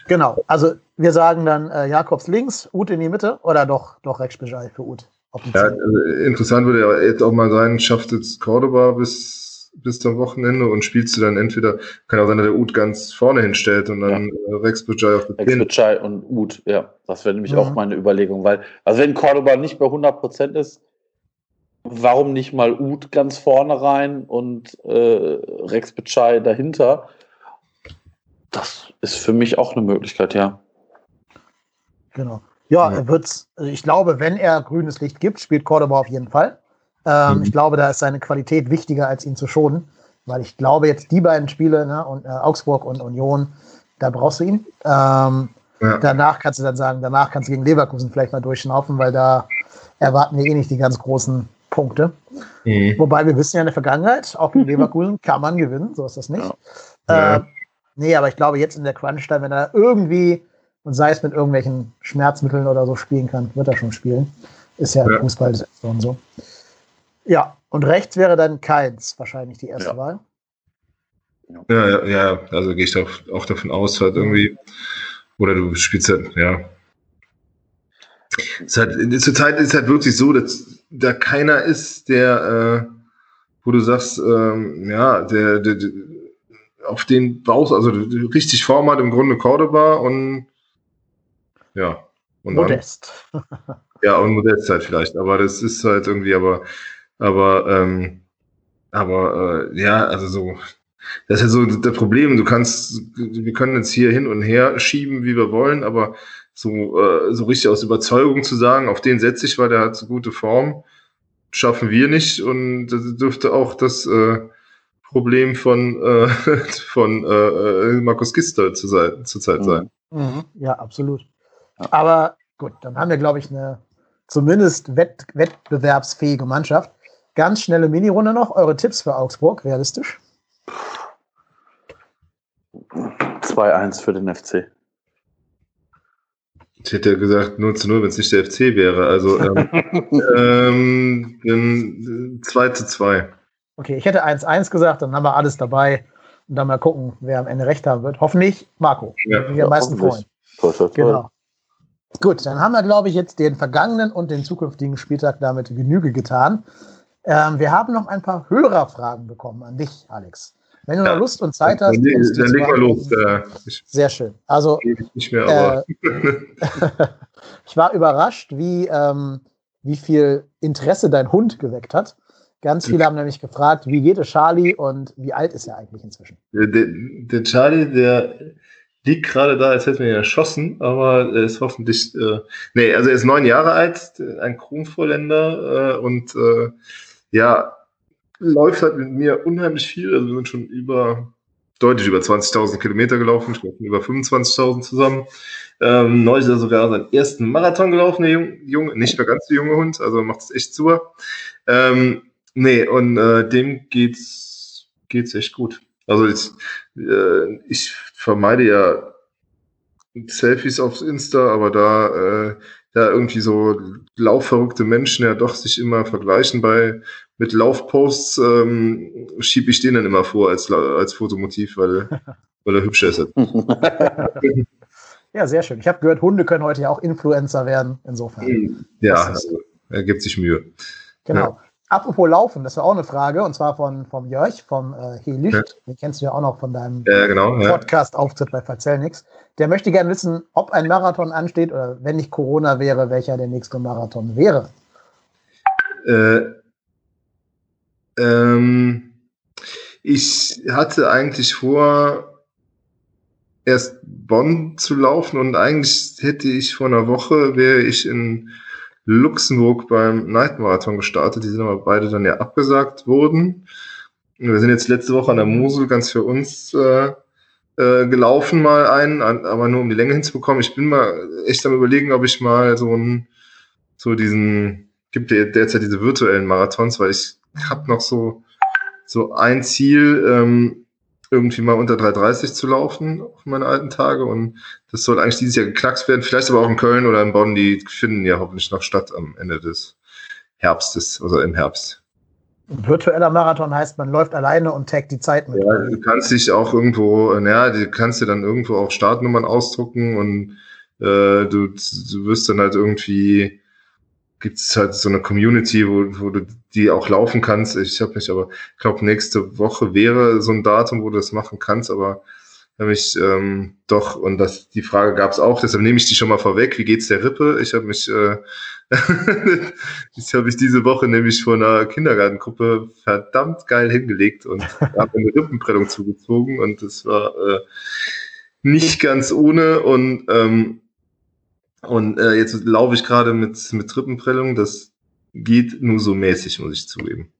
Genau, also wir sagen dann äh, Jakobs links, Ut in die Mitte oder doch, doch Rex Bejai für Ut.
Ja, also interessant würde ja jetzt auch mal sein, schafft jetzt Cordoba bis bis zum Wochenende und spielst du dann entweder, kann auch sein, dass der Ud ganz vorne hinstellt und dann ja. Äh, Rex Bajai auf
der Rex Bajai und Ud, ja. Das wäre nämlich mhm. auch meine Überlegung, weil, also wenn Cordoba nicht bei 100% ist, warum nicht mal Ud ganz vorne rein und äh, Rex Bajai dahinter? Das ist für mich auch eine Möglichkeit, ja.
Genau. Ja, ja. er wird's, also ich glaube, wenn er grünes Licht gibt, spielt Cordoba auf jeden Fall. Ähm, mhm. Ich glaube, da ist seine Qualität wichtiger, als ihn zu schonen, weil ich glaube, jetzt die beiden Spiele, ne, und, äh, Augsburg und Union, da brauchst du ihn. Ähm, ja. Danach kannst du dann sagen, danach kannst du gegen Leverkusen vielleicht mal durchschnaufen, weil da erwarten wir eh nicht die ganz großen Punkte. Mhm. Wobei wir wissen ja in der Vergangenheit, auch gegen Leverkusen kann man gewinnen, so ist das nicht. Ja. Äh, nee, aber ich glaube, jetzt in der Crunch-Time, wenn er irgendwie, und sei es mit irgendwelchen Schmerzmitteln oder so spielen kann, wird er schon spielen. Ist ja, ja. Fußball und so. Ja, und rechts wäre dann Keins wahrscheinlich die erste ja. Wahl.
Ja, ja, also gehe ich auch, auch davon aus, halt irgendwie. Oder du spielst halt, ja. Es halt, zurzeit ist halt wirklich so, dass da keiner ist, der, äh, wo du sagst, ähm, ja, der, der, der, auf den baust, also richtig Form hat im Grunde Cordoba und ja. Und
Modest.
Dann, ja, und Modest halt vielleicht, aber das ist halt irgendwie, aber aber, ähm, aber äh, ja, also so, das ist ja so das Problem. Du kannst, wir können jetzt hier hin und her schieben, wie wir wollen, aber so, äh, so richtig aus Überzeugung zu sagen, auf den setze ich, weil der hat so gute Form, schaffen wir nicht. Und das dürfte auch das äh, Problem von, äh, von äh, Markus Gister zur Zeit, zur Zeit sein.
Mhm. Ja, absolut. Aber gut, dann haben wir, glaube ich, eine zumindest wett wettbewerbsfähige Mannschaft. Ganz schnelle Mini-Runde noch. Eure Tipps für Augsburg, realistisch?
2-1 für den FC.
Ich hätte gesagt 0 zu 0, wenn es nicht der FC wäre. Also ähm, ähm, 2 zu 2.
Okay, ich hätte 1-1 gesagt, dann haben wir alles dabei und dann mal gucken, wer am Ende recht haben wird. Hoffentlich Marco, ja, wir am meisten freuen. Toll, toll, toll. Genau. Gut, dann haben wir, glaube ich, jetzt den vergangenen und den zukünftigen Spieltag damit Genüge getan. Ähm, wir haben noch ein paar Hörerfragen bekommen an dich, Alex. Wenn du ja. noch Lust und Zeit hast,
dann, dann leg mal los. Äh,
Sehr schön. Also
nicht mehr.
Äh, ich war überrascht, wie, ähm, wie viel Interesse dein Hund geweckt hat. Ganz viele haben nämlich gefragt, wie geht es Charlie und wie alt ist er eigentlich inzwischen?
Der, der, der Charlie, der liegt gerade da, als hätten wir ihn erschossen, aber er ist hoffentlich, äh, nee, also er ist neun Jahre alt, ein Kronvorländer äh, und äh, ja, läuft halt mit mir unheimlich viel. Also wir sind schon über, deutlich über 20.000 Kilometer gelaufen, ich glaube über 25.000 zusammen. Ähm, neu ist er sogar seinen ersten Marathon gelaufen, der Junge, nicht mehr ganz der junge Hund, also macht es echt super. Ähm, nee, und äh, dem geht's, geht's echt gut. Also ich, äh, ich vermeide ja Selfies auf Insta, aber da äh, ja irgendwie so laufverrückte Menschen ja doch sich immer vergleichen bei mit Laufposts, ähm, schiebe ich den dann immer vor als, als Fotomotiv, weil, weil er hübscher ist.
ja, sehr schön. Ich habe gehört, Hunde können heute ja auch Influencer werden, insofern.
Ja, also, er gibt sich Mühe.
Genau. Ja. Apropos Laufen, das war auch eine Frage, und zwar von vom Jörg, vom äh, Helicht. Ja. Den kennst du ja auch noch von deinem
ja, genau,
Podcast-Auftritt bei Verzell nix. Der möchte gerne wissen, ob ein Marathon ansteht oder wenn nicht Corona wäre, welcher der nächste Marathon wäre.
Äh, ähm, ich hatte eigentlich vor, erst Bonn zu laufen und eigentlich hätte ich vor einer Woche, wäre ich in Luxemburg beim Night Marathon gestartet. Die sind aber beide dann ja abgesagt worden. Wir sind jetzt letzte Woche an der Mosel ganz für uns äh, äh, gelaufen mal ein, aber nur um die Länge hinzubekommen. Ich bin mal echt am überlegen, ob ich mal so einen, so diesen, gibt ja derzeit diese virtuellen Marathons, weil ich habe noch so, so ein Ziel, ähm, irgendwie mal unter 3,30 zu laufen auf meine alten Tage. Und das soll eigentlich dieses Jahr geknackst werden. Vielleicht aber auch in Köln oder in Bonn. Die finden ja hoffentlich noch statt am Ende des Herbstes, also im Herbst.
Virtueller Marathon heißt, man läuft alleine und taggt die Zeit mit.
Ja, du kannst dich auch irgendwo, naja, du kannst dir dann irgendwo auch Startnummern ausdrucken und äh, du, du wirst dann halt irgendwie gibt es halt so eine Community, wo, wo du die auch laufen kannst. Ich habe mich aber, ich glaube, nächste Woche wäre so ein Datum, wo du das machen kannst, aber habe ich ähm, doch, und das, die Frage gab es auch, deshalb nehme ich die schon mal vorweg. Wie geht's der Rippe? Ich habe mich, äh, ich habe mich diese Woche nämlich vor einer Kindergartengruppe verdammt geil hingelegt und habe eine Rippenprellung zugezogen und das war äh, nicht ganz ohne und ähm, und äh, jetzt laufe ich gerade mit, mit Trippenprellung. Das geht nur so mäßig, muss ich zugeben.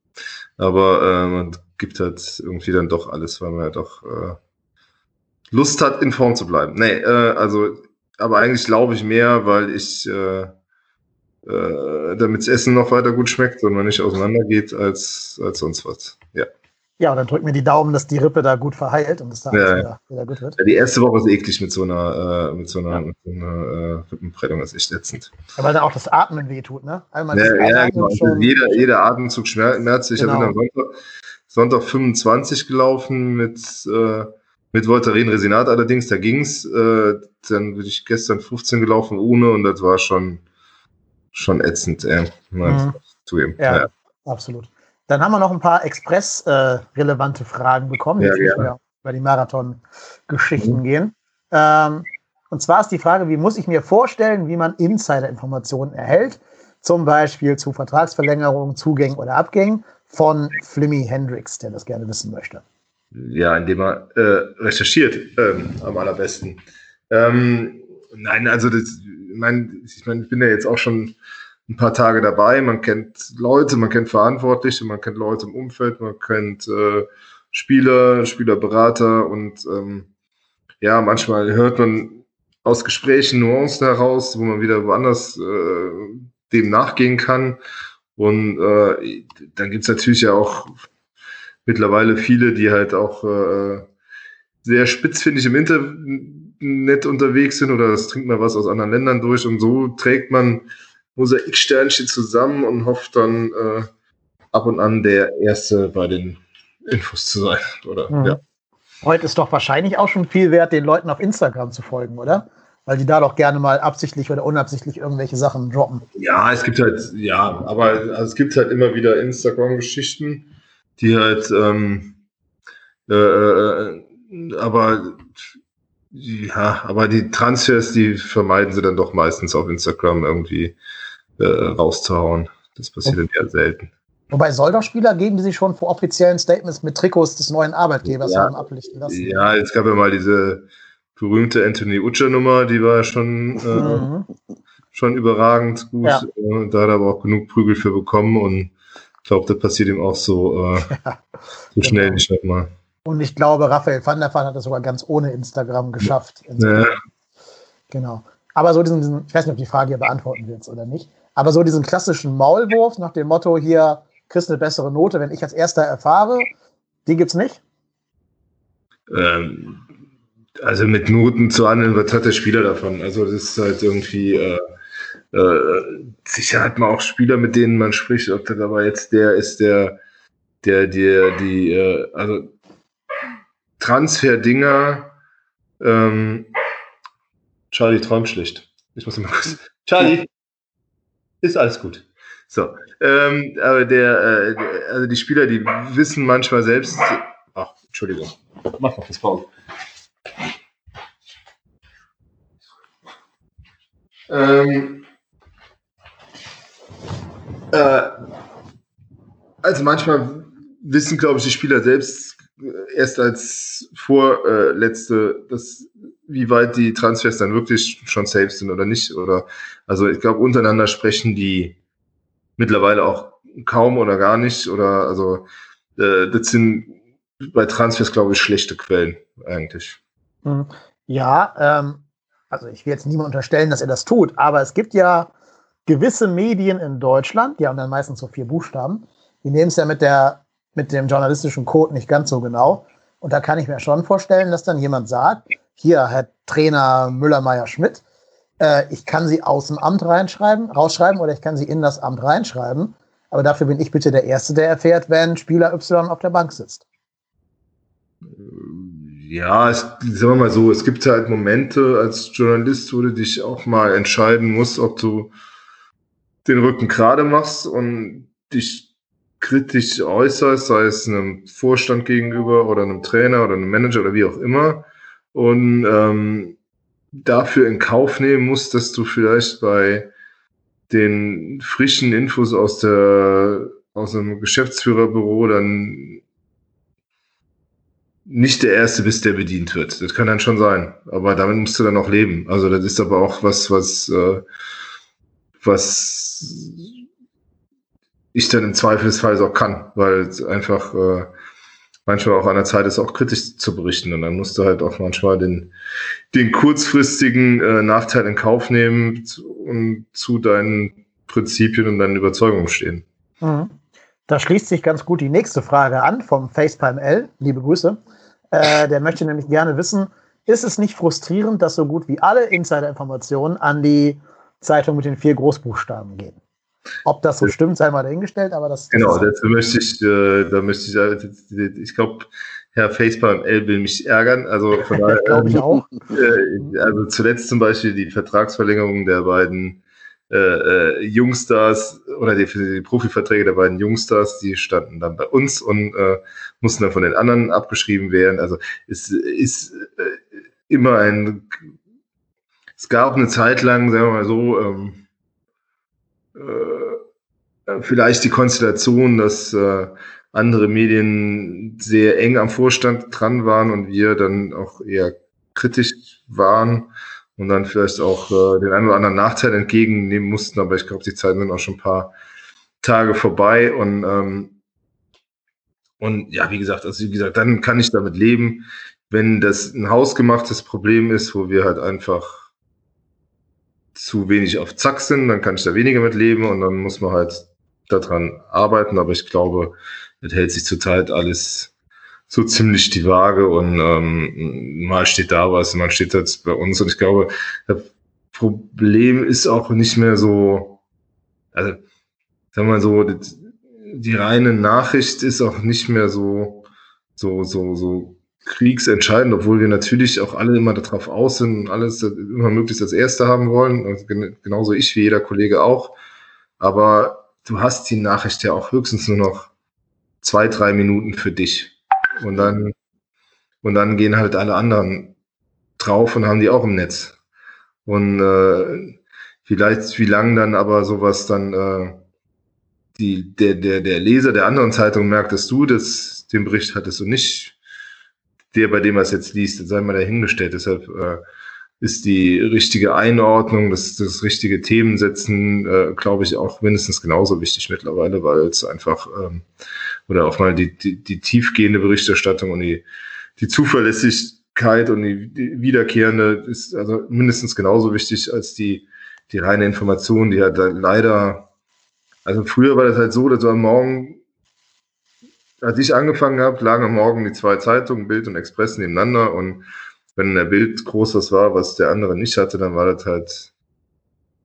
Aber äh, man gibt halt irgendwie dann doch alles, weil man ja doch äh, Lust hat, in Form zu bleiben. Nee, äh, also, aber eigentlich laufe ich mehr, weil ich, äh, äh, damit das Essen noch weiter gut schmeckt und man nicht auseinandergeht, als, als sonst was. Ja.
Ja, und dann drück mir die Daumen, dass die Rippe da gut verheilt und dass da
ja, wieder, wieder, gut wird. Ja, die erste Woche ist eklig mit so einer, äh, mit so einer, ja. mit so einer äh, Rippenprellung, das ist echt ätzend.
Ja, weil da auch das Atmen wehtut, ne?
Einmal ja, ja genau. Also jeder, jeder Atemzug schmerzt. Ich genau. bin am Sonntag, Sonntag 25 gelaufen mit, äh, mit Voltaren Resinat allerdings, da ging's. Äh, dann bin ich gestern 15 gelaufen ohne und das war schon, schon ätzend, äh. Mhm.
Ja, ja, absolut. Dann haben wir noch ein paar express-relevante äh, Fragen bekommen, die ja, über die Marathon-Geschichten mhm. gehen. Ähm, und zwar ist die Frage, wie muss ich mir vorstellen, wie man Insider-Informationen erhält, zum Beispiel zu Vertragsverlängerungen, Zugängen oder Abgängen von Flimmy Hendrix, der das gerne wissen möchte.
Ja, indem er äh, recherchiert, ähm, am allerbesten. Ähm, nein, also das, ich meine, ich, mein, ich bin ja jetzt auch schon ein paar Tage dabei. Man kennt Leute, man kennt Verantwortliche, man kennt Leute im Umfeld, man kennt äh, Spieler, Spielerberater und ähm, ja, manchmal hört man aus Gesprächen Nuancen heraus, wo man wieder woanders äh, dem nachgehen kann. Und äh, dann gibt's natürlich ja auch mittlerweile viele, die halt auch äh, sehr spitzfindig im Internet unterwegs sind oder das trinkt man was aus anderen Ländern durch und so trägt man Mosaiksternchen zusammen und hofft dann äh, ab und an der Erste bei den Infos zu sein. Oder, mhm. ja.
Heute ist doch wahrscheinlich auch schon viel wert, den Leuten auf Instagram zu folgen, oder? weil die da doch gerne mal absichtlich oder unabsichtlich irgendwelche Sachen droppen.
Ja, es gibt halt, ja, aber also es gibt halt immer wieder Instagram-Geschichten, die halt, ähm, äh, äh, aber ja, aber die Transfers, die vermeiden sie dann doch meistens auf Instagram irgendwie äh, rauszuhauen. Das passiert dann eher selten.
Wobei soll doch Spieler geben, die sich schon vor offiziellen Statements mit Trikots des neuen Arbeitgebers
ja,
haben ablichten lassen.
Ja, es gab ja mal diese berühmte Anthony Utscher-Nummer, die war schon, äh, mhm. schon überragend gut. Ja. Äh, da hat er aber auch genug Prügel für bekommen und ich glaube, das passiert ihm auch so, äh, ja, so schnell genau. nicht nochmal.
Und ich glaube, Raphael van der Vaart hat das sogar ganz ohne Instagram geschafft.
Ja.
Genau. Aber so diesen, diesen, ich weiß nicht, ob die Frage hier beantworten wird oder nicht, aber so diesen klassischen Maulwurf nach dem Motto hier, kriegst eine bessere Note, wenn ich als Erster erfahre, die gibt's nicht?
Ähm, also mit Noten zu handeln, was hat der Spieler davon? Also das ist halt irgendwie, äh, äh, sicher hat man auch Spieler, mit denen man spricht, ob das aber jetzt der ist, der, der, der, die, äh, also Transfer-Dinger, ähm, Charlie träumt schlecht. Ich muss mal kurz. Charlie, ist alles gut. So, ähm, aber der, äh, also die Spieler, die wissen manchmal selbst. Ach, Entschuldigung. Mach noch das Pause. Ähm, äh, also manchmal wissen, glaube ich, die Spieler selbst erst als vorletzte, dass wie weit die Transfers dann wirklich schon safe sind oder nicht. Oder also ich glaube, untereinander sprechen die mittlerweile auch kaum oder gar nicht. Oder also äh, das sind bei Transfers, glaube ich, schlechte Quellen eigentlich.
Mhm. Ja, ähm, also ich will jetzt niemand unterstellen, dass er das tut, aber es gibt ja gewisse Medien in Deutschland, die haben dann meistens so vier Buchstaben, die nehmen es ja mit, der, mit dem journalistischen Code nicht ganz so genau. Und da kann ich mir schon vorstellen, dass dann jemand sagt, hier, Herr Trainer Müller-Meyer-Schmidt, äh, ich kann Sie aus dem Amt reinschreiben, rausschreiben oder ich kann Sie in das Amt reinschreiben. Aber dafür bin ich bitte der Erste, der erfährt, wenn Spieler Y auf der Bank sitzt.
Ja, es, sagen wir mal so, es gibt halt Momente als Journalist, wo du dich auch mal entscheiden musst, ob du den Rücken gerade machst und dich kritisch äußerst, sei es einem Vorstand gegenüber oder einem Trainer oder einem Manager oder wie auch immer. Und ähm, dafür in Kauf nehmen musst, dass du vielleicht bei den frischen Infos aus der aus einem Geschäftsführerbüro dann nicht der Erste bist, der bedient wird. Das kann dann schon sein. Aber damit musst du dann auch leben. Also das ist aber auch was, was, äh, was ich dann im Zweifelsfall auch kann, weil es einfach äh, manchmal auch an der Zeit ist, auch kritisch zu berichten. Und dann musst du halt auch manchmal den, den kurzfristigen äh, Nachteil in Kauf nehmen und zu deinen Prinzipien und deinen Überzeugungen stehen.
Mhm. Da schließt sich ganz gut die nächste Frage an vom Facepalm L. Liebe Grüße. Äh, der möchte nämlich gerne wissen, ist es nicht frustrierend, dass so gut wie alle Insider-Informationen an die Zeitung mit den vier Großbuchstaben gehen? Ob das so stimmt, sei mal dahingestellt, aber das.
Genau, dazu möchte ich, äh, da möchte ich, äh, ich glaube, Herr Facepalm L will mich ärgern. Also von daher.
glaube ich auch.
Äh, also zuletzt zum Beispiel die Vertragsverlängerung der beiden äh, äh, Jungstars oder die, die Profiverträge der beiden Jungstars, die standen dann bei uns und äh, mussten dann von den anderen abgeschrieben werden. Also es ist äh, immer ein, es gab eine Zeit lang, sagen wir mal so, ähm, äh, vielleicht die Konstellation, dass äh, andere Medien sehr eng am Vorstand dran waren und wir dann auch eher kritisch waren und dann vielleicht auch äh, den einen oder anderen Nachteil entgegennehmen mussten. Aber ich glaube, die Zeiten sind auch schon ein paar Tage vorbei und ähm, und ja, wie gesagt, also wie gesagt, dann kann ich damit leben, wenn das ein hausgemachtes Problem ist, wo wir halt einfach zu wenig auf Zack sind, dann kann ich da weniger mit leben und dann muss man halt daran arbeiten. Aber ich glaube, es hält sich zurzeit alles so ziemlich die Waage und ähm, mal steht da was, mal steht das bei uns und ich glaube, das Problem ist auch nicht mehr so, also sagen wir mal so, die, die reine Nachricht ist auch nicht mehr so, so, so, so kriegsentscheidend, obwohl wir natürlich auch alle immer darauf aus sind und alles immer möglichst als Erste haben wollen. Genauso ich wie jeder Kollege auch. Aber du hast die Nachricht ja auch höchstens nur noch zwei, drei Minuten für dich. Und dann, und dann gehen halt alle anderen drauf und haben die auch im Netz. Und äh, vielleicht, wie lang dann aber sowas dann äh, die, der, der, der Leser der anderen Zeitung merkt, dass du das, den Bericht hattest und nicht der, bei dem er es jetzt liest, sei mal dahingestellt. Deshalb äh, ist die richtige Einordnung, das, das richtige Themensetzen, äh, glaube ich, auch mindestens genauso wichtig mittlerweile, weil es einfach, ähm, oder auch mal die, die, die tiefgehende Berichterstattung und die, die Zuverlässigkeit und die, die wiederkehrende ist also mindestens genauso wichtig als die, die reine Information, die halt leider also früher war das halt so, dass du am Morgen, als ich angefangen habe, lagen am Morgen die zwei Zeitungen, Bild und Express nebeneinander und wenn der Bild groß war, was der andere nicht hatte, dann war das halt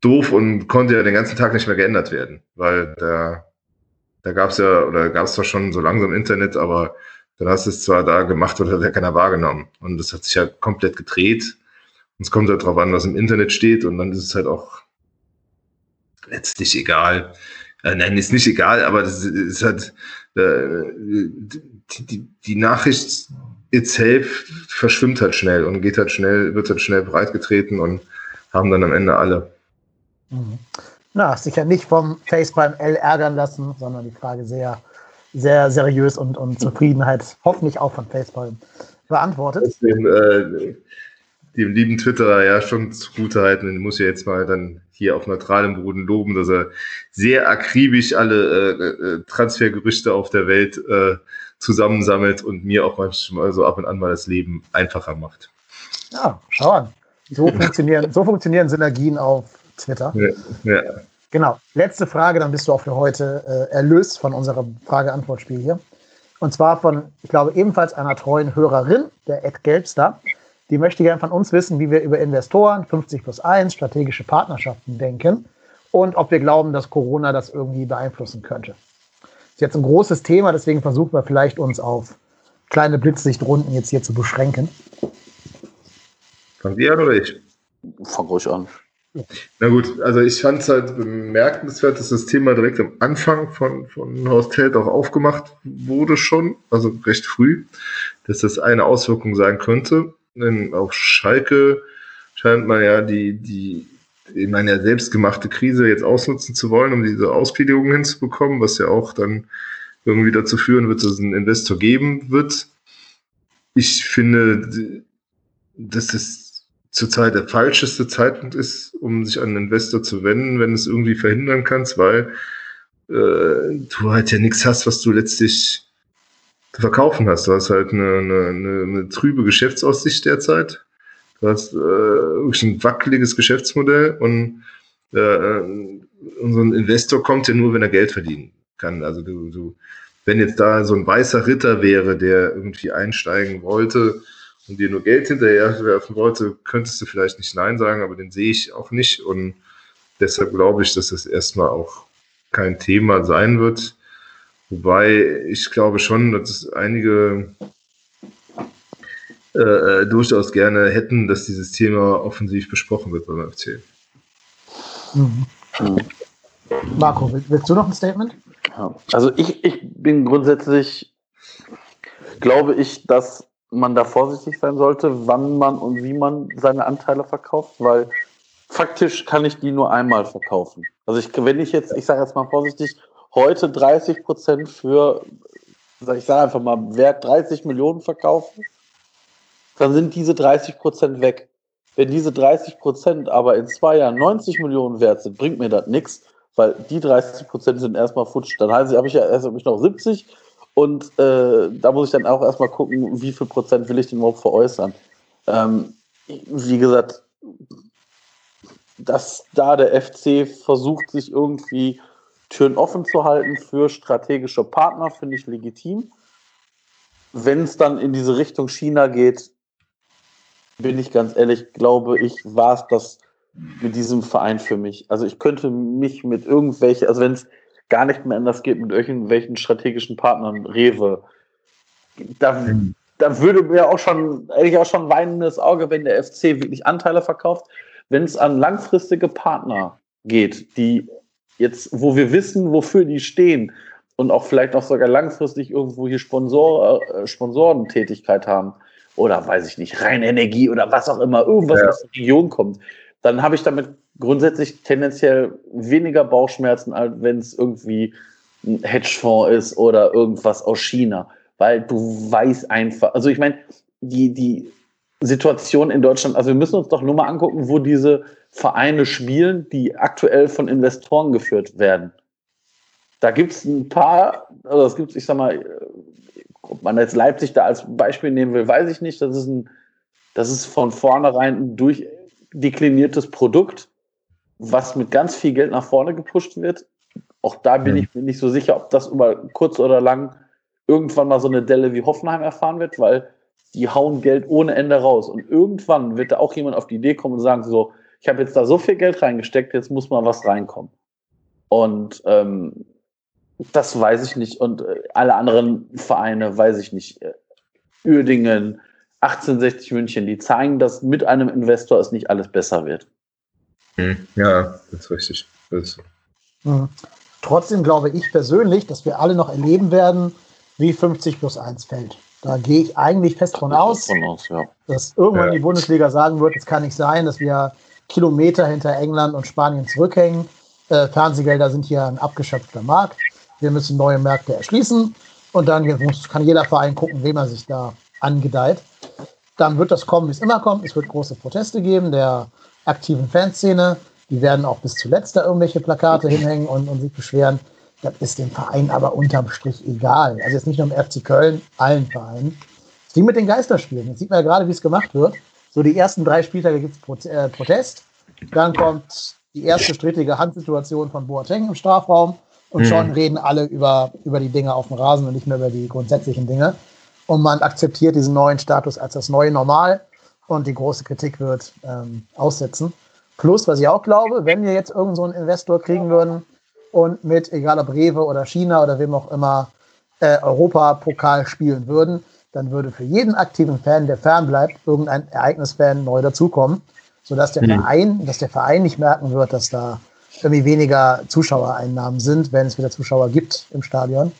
doof und konnte ja den ganzen Tag nicht mehr geändert werden, weil da, da gab es ja, oder gab es zwar schon so langsam Internet, aber dann hast du es zwar da gemacht oder hat keiner wahrgenommen. Und das hat sich ja komplett gedreht. Und es kommt halt drauf an, was im Internet steht und dann ist es halt auch letztlich egal. Äh, nein, ist nicht egal, aber das ist halt äh, die, die Nachricht itself verschwimmt halt schnell und geht halt schnell, wird halt schnell breitgetreten und haben dann am Ende alle.
Mhm. Na, sicher nicht vom Face beim L ärgern lassen, sondern die Frage sehr, sehr seriös und, und Zufriedenheit hoffentlich auch von Facepalm beantwortet.
Deswegen, äh, dem lieben Twitterer ja schon zugute halten. Den muss ich jetzt mal dann hier auf neutralem Boden loben, dass er sehr akribisch alle äh, äh, Transfergerüchte auf der Welt äh, zusammensammelt und mir auch manchmal so ab und an mal das Leben einfacher macht.
Ja, schau an. So funktionieren, so funktionieren Synergien auf Twitter. Ja, ja. Genau. Letzte Frage, dann bist du auch für heute äh, erlöst von unserem Frage-Antwort-Spiel hier. Und zwar von, ich glaube, ebenfalls einer treuen Hörerin, der Ed Gelbster. Die möchte gerne von uns wissen, wie wir über Investoren, 50 plus 1, strategische Partnerschaften denken und ob wir glauben, dass Corona das irgendwie beeinflussen könnte. Das ist jetzt ein großes Thema, deswegen versuchen wir vielleicht uns auf kleine Blitzlichtrunden jetzt hier zu beschränken.
Fangen Sie an oder ich?
Fang ruhig an.
Na gut, also ich fand es halt bemerkenswert, dass das Thema direkt am Anfang von, von Horst Held auch aufgemacht wurde schon, also recht früh, dass das eine Auswirkung sein könnte. Denn auf Schalke scheint man ja die, die, ich meine, ja selbstgemachte Krise jetzt ausnutzen zu wollen, um diese Ausgliederung hinzubekommen, was ja auch dann irgendwie dazu führen wird, dass es einen Investor geben wird. Ich finde, dass es zurzeit der falscheste Zeitpunkt ist, um sich an einen Investor zu wenden, wenn es irgendwie verhindern kannst, weil äh, du halt ja nichts hast, was du letztlich zu verkaufen hast. Du hast halt eine, eine, eine, eine trübe Geschäftsaussicht derzeit. Du hast äh, wirklich ein wackeliges Geschäftsmodell und äh, unser Investor kommt ja nur, wenn er Geld verdienen kann. Also du, du, wenn jetzt da so ein weißer Ritter wäre, der irgendwie einsteigen wollte und dir nur Geld hinterher werfen wollte, könntest du vielleicht nicht Nein sagen, aber den sehe ich auch nicht und deshalb glaube ich, dass das erstmal auch kein Thema sein wird. Wobei ich glaube schon, dass einige äh, äh, durchaus gerne hätten, dass dieses Thema offensiv besprochen wird beim FC.
Mhm. Marco, willst du noch ein Statement?
Also ich, ich bin grundsätzlich, glaube ich, dass man da vorsichtig sein sollte, wann man und wie man seine Anteile verkauft, weil faktisch kann ich die nur einmal verkaufen. Also ich, wenn ich jetzt, ich sage jetzt mal vorsichtig, heute 30 Prozent für, ich sage einfach mal, Wert 30 Millionen verkaufen, dann sind diese 30 Prozent weg. Wenn diese 30 Prozent aber in zwei Jahren 90 Millionen wert sind, bringt mir das nichts, weil die 30 Prozent sind erstmal futsch. Dann habe ich ja erst hab noch 70 und äh, da muss ich dann auch erstmal gucken, wie viel Prozent will ich denn überhaupt veräußern. Ähm, wie gesagt, dass da der FC versucht, sich irgendwie Türen offen zu halten für strategische Partner, finde ich legitim. Wenn es dann in diese Richtung China geht, bin ich ganz ehrlich, glaube ich, war es das mit diesem Verein für mich. Also ich könnte mich mit irgendwelchen, also wenn es gar nicht mehr anders geht, mit irgendwelchen strategischen Partnern, Rewe, da da würde mir auch schon, hätte ich auch schon weinendes Auge, wenn der FC wirklich Anteile verkauft. Wenn es an langfristige Partner geht, die jetzt, wo wir wissen, wofür die stehen und auch vielleicht auch sogar langfristig irgendwo hier Sponsor, äh, Sponsorentätigkeit haben oder weiß ich nicht, Rheinenergie oder was auch immer, irgendwas ja. aus der Region kommt, dann habe ich damit grundsätzlich tendenziell weniger Bauchschmerzen, als wenn es irgendwie ein Hedgefonds ist oder irgendwas aus China. Weil du weißt einfach, also ich meine, die, die Situation in Deutschland, also wir müssen uns doch nur mal angucken, wo diese Vereine spielen, die aktuell von Investoren geführt werden. Da gibt es ein paar, also es gibt, ich sag mal, ob man jetzt Leipzig da als Beispiel nehmen will, weiß ich nicht. Das ist ein, das ist von vornherein ein durchdekliniertes Produkt, was mit ganz viel Geld nach vorne gepusht wird. Auch da bin mhm. ich mir nicht so sicher, ob das über kurz oder lang irgendwann mal so eine Delle wie Hoffenheim erfahren wird, weil die hauen Geld ohne Ende raus. Und irgendwann wird da auch jemand auf die Idee kommen und sagen, so, ich habe jetzt da so viel Geld reingesteckt, jetzt muss mal was reinkommen. Und ähm, das weiß ich nicht. Und äh, alle anderen Vereine weiß ich nicht. Äh, Uerdingen, 1860 München, die zeigen, dass mit einem Investor es nicht alles besser wird.
Hm, ja, das ist richtig. Das ist
mhm. Trotzdem glaube ich persönlich, dass wir alle noch erleben werden, wie 50 plus 1 fällt. Da gehe ich eigentlich fest von aus, von aus ja. dass irgendwann ja. die Bundesliga sagen wird, es kann nicht sein, dass wir Kilometer hinter England und Spanien zurückhängen. Äh, Fernsehgelder sind hier ein abgeschöpfter Markt. Wir müssen neue Märkte erschließen und dann kann jeder Verein gucken, wem er sich da angedeiht. Dann wird das kommen, wie es immer kommt. Es wird große Proteste geben der aktiven Fanszene. Die werden auch bis zuletzt da irgendwelche Plakate hinhängen und, und sich beschweren. Das ist dem Verein aber unterm Strich egal. Also jetzt nicht nur im FC Köln, allen Vereinen. Es wie mit den Geisterspielen. Jetzt sieht man ja gerade, wie es gemacht wird. So die ersten drei Spieltage gibt es äh, Protest. Dann kommt die erste strittige Handsituation von Boateng im Strafraum. Und mhm. schon reden alle über, über die Dinge auf dem Rasen und nicht mehr über die grundsätzlichen Dinge. Und man akzeptiert diesen neuen Status als das neue Normal und die große Kritik wird ähm, aussetzen. Plus, was ich auch glaube, wenn wir jetzt irgendeinen so einen Investor kriegen würden und mit, egal ob Rewe oder China oder wem auch immer, äh, Europapokal spielen würden, dann würde für jeden aktiven Fan, der fernbleibt, irgendein Ereignisfan neu dazukommen, sodass der mhm. Verein, dass der Verein nicht merken wird, dass da irgendwie weniger Zuschauereinnahmen sind, wenn es wieder Zuschauer gibt im Stadion.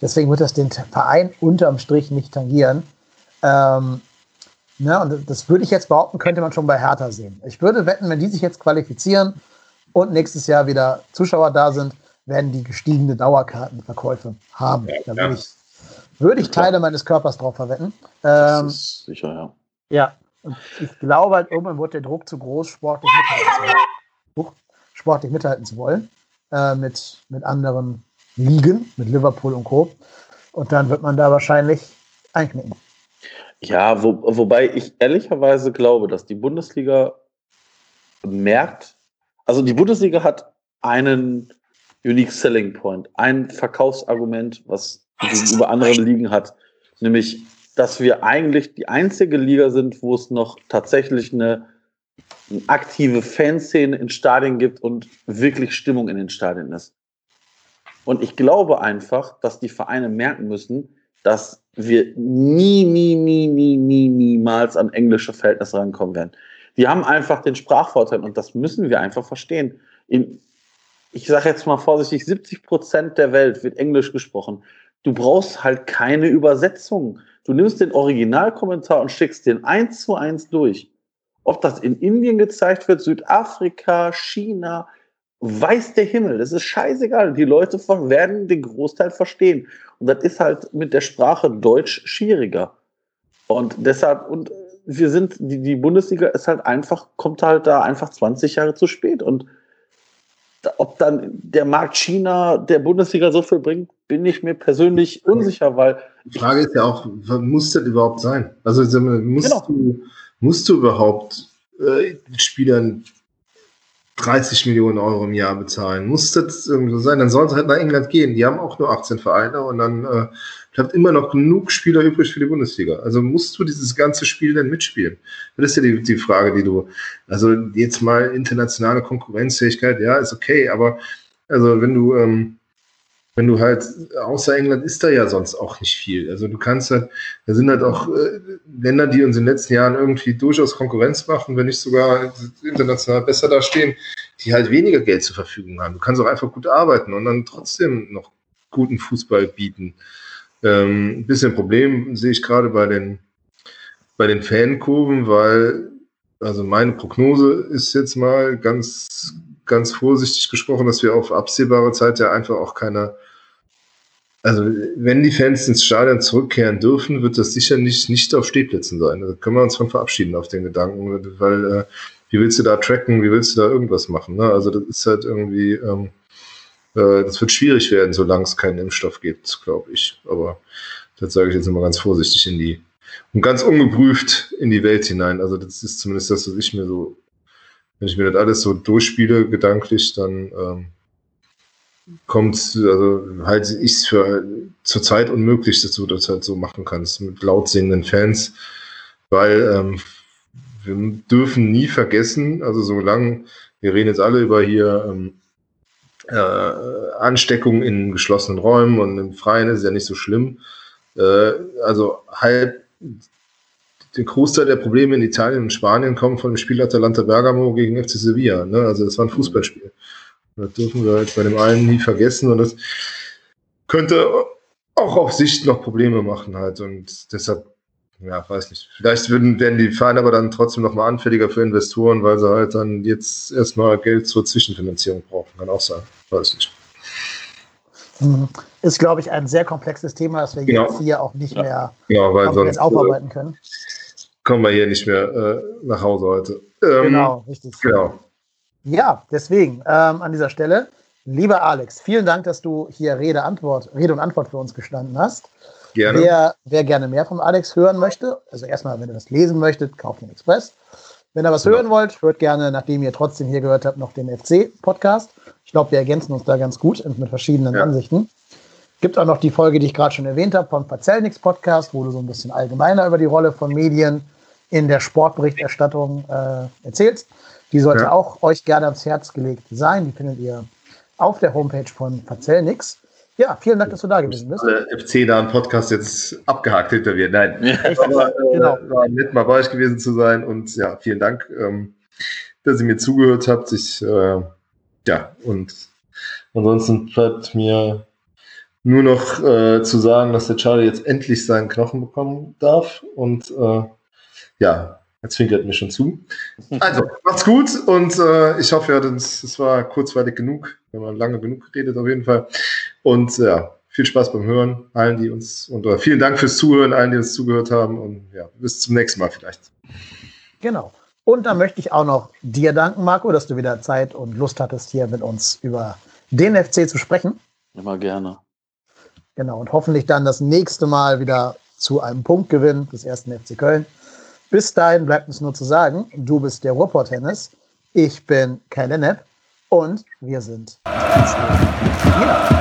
Deswegen wird das den Verein unterm Strich nicht tangieren. Ähm, ne, und das würde ich jetzt behaupten, könnte man schon bei Hertha sehen. Ich würde wetten, wenn die sich jetzt qualifizieren und nächstes Jahr wieder Zuschauer da sind, werden die gestiegene Dauerkartenverkäufe haben. Da würde ich, würde ich Teile meines Körpers drauf verwetten. Ähm, das ist sicher, ja. Ja, und ich glaube halt, irgendwann wird der Druck zu groß, sportlich mithalten zu, sportlich mithalten zu wollen äh, mit, mit anderen Ligen, mit Liverpool und Co. Und dann wird man da wahrscheinlich einknicken.
Ja, wo, wobei ich ehrlicherweise glaube, dass die Bundesliga merkt, also die Bundesliga hat einen Unique Selling Point, ein Verkaufsargument, was gegenüber anderen Ligen hat, nämlich, dass wir eigentlich die einzige Liga sind, wo es noch tatsächlich eine, eine aktive Fanszene in Stadien gibt und wirklich Stimmung in den Stadien ist. Und ich glaube einfach, dass die Vereine merken müssen, dass wir nie, nie, nie, nie, nie, niemals an englische Verhältnisse rankommen werden. Wir haben einfach den Sprachvorteil und das müssen wir einfach verstehen. In, ich sage jetzt mal vorsichtig, 70 Prozent der Welt wird Englisch gesprochen. Du brauchst halt keine Übersetzung. Du nimmst den Originalkommentar und schickst den eins zu eins durch. Ob das in Indien gezeigt wird, Südafrika, China, weiß der Himmel. Das ist scheißegal. Die Leute werden den Großteil verstehen. Und das ist halt mit der Sprache Deutsch schwieriger. Und deshalb, und wir sind, die, die Bundesliga ist halt einfach, kommt halt da einfach 20 Jahre zu spät. Und ob dann der Markt China der Bundesliga so viel bringt, bin ich mir persönlich unsicher, weil.
Die Frage ist ja auch, muss das überhaupt sein? Also musst, genau. du, musst du überhaupt äh, Spielern 30 Millionen Euro im Jahr bezahlen. Muss das so sein? Dann sollen sie halt nach England gehen. Die haben auch nur 18 Vereine und dann äh, bleibt immer noch genug Spieler übrig für die Bundesliga. Also musst du dieses ganze Spiel denn mitspielen? Das ist ja die, die Frage, die du, also jetzt mal internationale Konkurrenzfähigkeit, ja, ist okay, aber also wenn du, ähm, wenn du halt, außer England ist da ja sonst auch nicht viel. Also du kannst halt, da sind halt auch äh, Länder, die uns in den letzten Jahren irgendwie durchaus Konkurrenz machen, wenn nicht sogar international besser dastehen, die halt weniger Geld zur Verfügung haben. Du kannst auch einfach gut arbeiten und dann trotzdem noch guten Fußball bieten. Ähm, ein bisschen Problem sehe ich gerade bei den, bei den Fankurven, weil, also meine Prognose ist jetzt mal ganz, ganz vorsichtig gesprochen, dass wir auf absehbare Zeit ja einfach auch keine also wenn die Fans ins Stadion zurückkehren dürfen, wird das sicher nicht, nicht auf Stehplätzen sein. Da können wir uns von verabschieden auf den Gedanken, weil äh, wie willst du da tracken, wie willst du da irgendwas machen? Ne? Also das ist halt irgendwie, ähm, äh, das wird schwierig werden, solange es keinen Impfstoff gibt, glaube ich. Aber das sage ich jetzt immer ganz vorsichtig in die und ganz ungeprüft in die Welt hinein. Also das ist zumindest das, was ich mir so, wenn ich mir das alles so durchspiele, gedanklich, dann ähm, kommt, also halte ich es für zurzeit unmöglich, dass du das halt so machen kannst mit laut singenden Fans, weil ähm, wir dürfen nie vergessen, also solange, wir reden jetzt alle über hier ähm, äh, Ansteckung in geschlossenen Räumen und im Freien ist ja nicht so schlimm. Äh, also halb der Großteil der Probleme in Italien und Spanien kommen von dem Spiel Atalanta Bergamo gegen FC Sevilla. Ne? Also das war ein Fußballspiel. Das dürfen wir halt bei dem einen nie vergessen und das könnte auch auf Sicht noch Probleme machen halt und deshalb, ja, weiß nicht. Vielleicht würden, werden die Vereine aber dann trotzdem noch mal anfälliger für Investoren, weil sie halt dann jetzt erstmal Geld zur Zwischenfinanzierung brauchen. Kann auch sein. Weiß nicht.
Mhm. Ist, glaube ich, ein sehr komplexes Thema, das wir genau. jetzt hier auch nicht mehr
genau, weil sonst,
aufarbeiten können.
Kommen wir hier nicht mehr äh, nach Hause heute.
Ähm, genau, richtig.
Genau.
Ja, deswegen ähm, an dieser Stelle, lieber Alex, vielen Dank, dass du hier Rede, Antwort, Rede und Antwort für uns gestanden hast.
Gerne.
Wer, wer gerne mehr vom Alex hören möchte, also erstmal, wenn ihr das lesen möchtet, kauft den Express. Wenn ihr was ja. hören wollt, hört gerne, nachdem ihr trotzdem hier gehört habt, noch den FC-Podcast. Ich glaube, wir ergänzen uns da ganz gut mit verschiedenen ja. Ansichten. Gibt auch noch die Folge, die ich gerade schon erwähnt habe, vom Verzellnix Podcast, wo du so ein bisschen allgemeiner über die Rolle von Medien in der Sportberichterstattung äh, erzählst. Die sollte ja. auch euch gerne ans Herz gelegt sein. Die findet ihr auf der Homepage von Verzellnix. Ja, vielen Dank, dass du da gewesen bist.
Der FC da ein Podcast jetzt abgehakt hinter mir. Nein, ja. aber äh, genau. war nett, mal bei euch gewesen zu sein und ja, vielen Dank, ähm, dass ihr mir zugehört habt. Ich, äh, ja, und ansonsten bleibt mir nur noch äh, zu sagen, dass der Charlie jetzt endlich seinen Knochen bekommen darf und äh, ja, er zwinkert mir schon zu. Also, macht's gut und äh, ich hoffe, ja, es war kurzweilig genug. Wir haben lange genug geredet auf jeden Fall. Und ja, viel Spaß beim Hören, allen, die uns, und oder vielen Dank fürs Zuhören, allen, die uns zugehört haben. Und ja, bis zum nächsten Mal vielleicht.
Genau. Und dann möchte ich auch noch dir danken, Marco, dass du wieder Zeit und Lust hattest, hier mit uns über den FC zu sprechen.
Immer gerne.
Genau, und hoffentlich dann das nächste Mal wieder zu einem Punktgewinn des ersten FC Köln. Bis dahin bleibt uns nur zu sagen, du bist der Ruhrport Tennis, ich bin Kai Lennep und wir sind. Ja.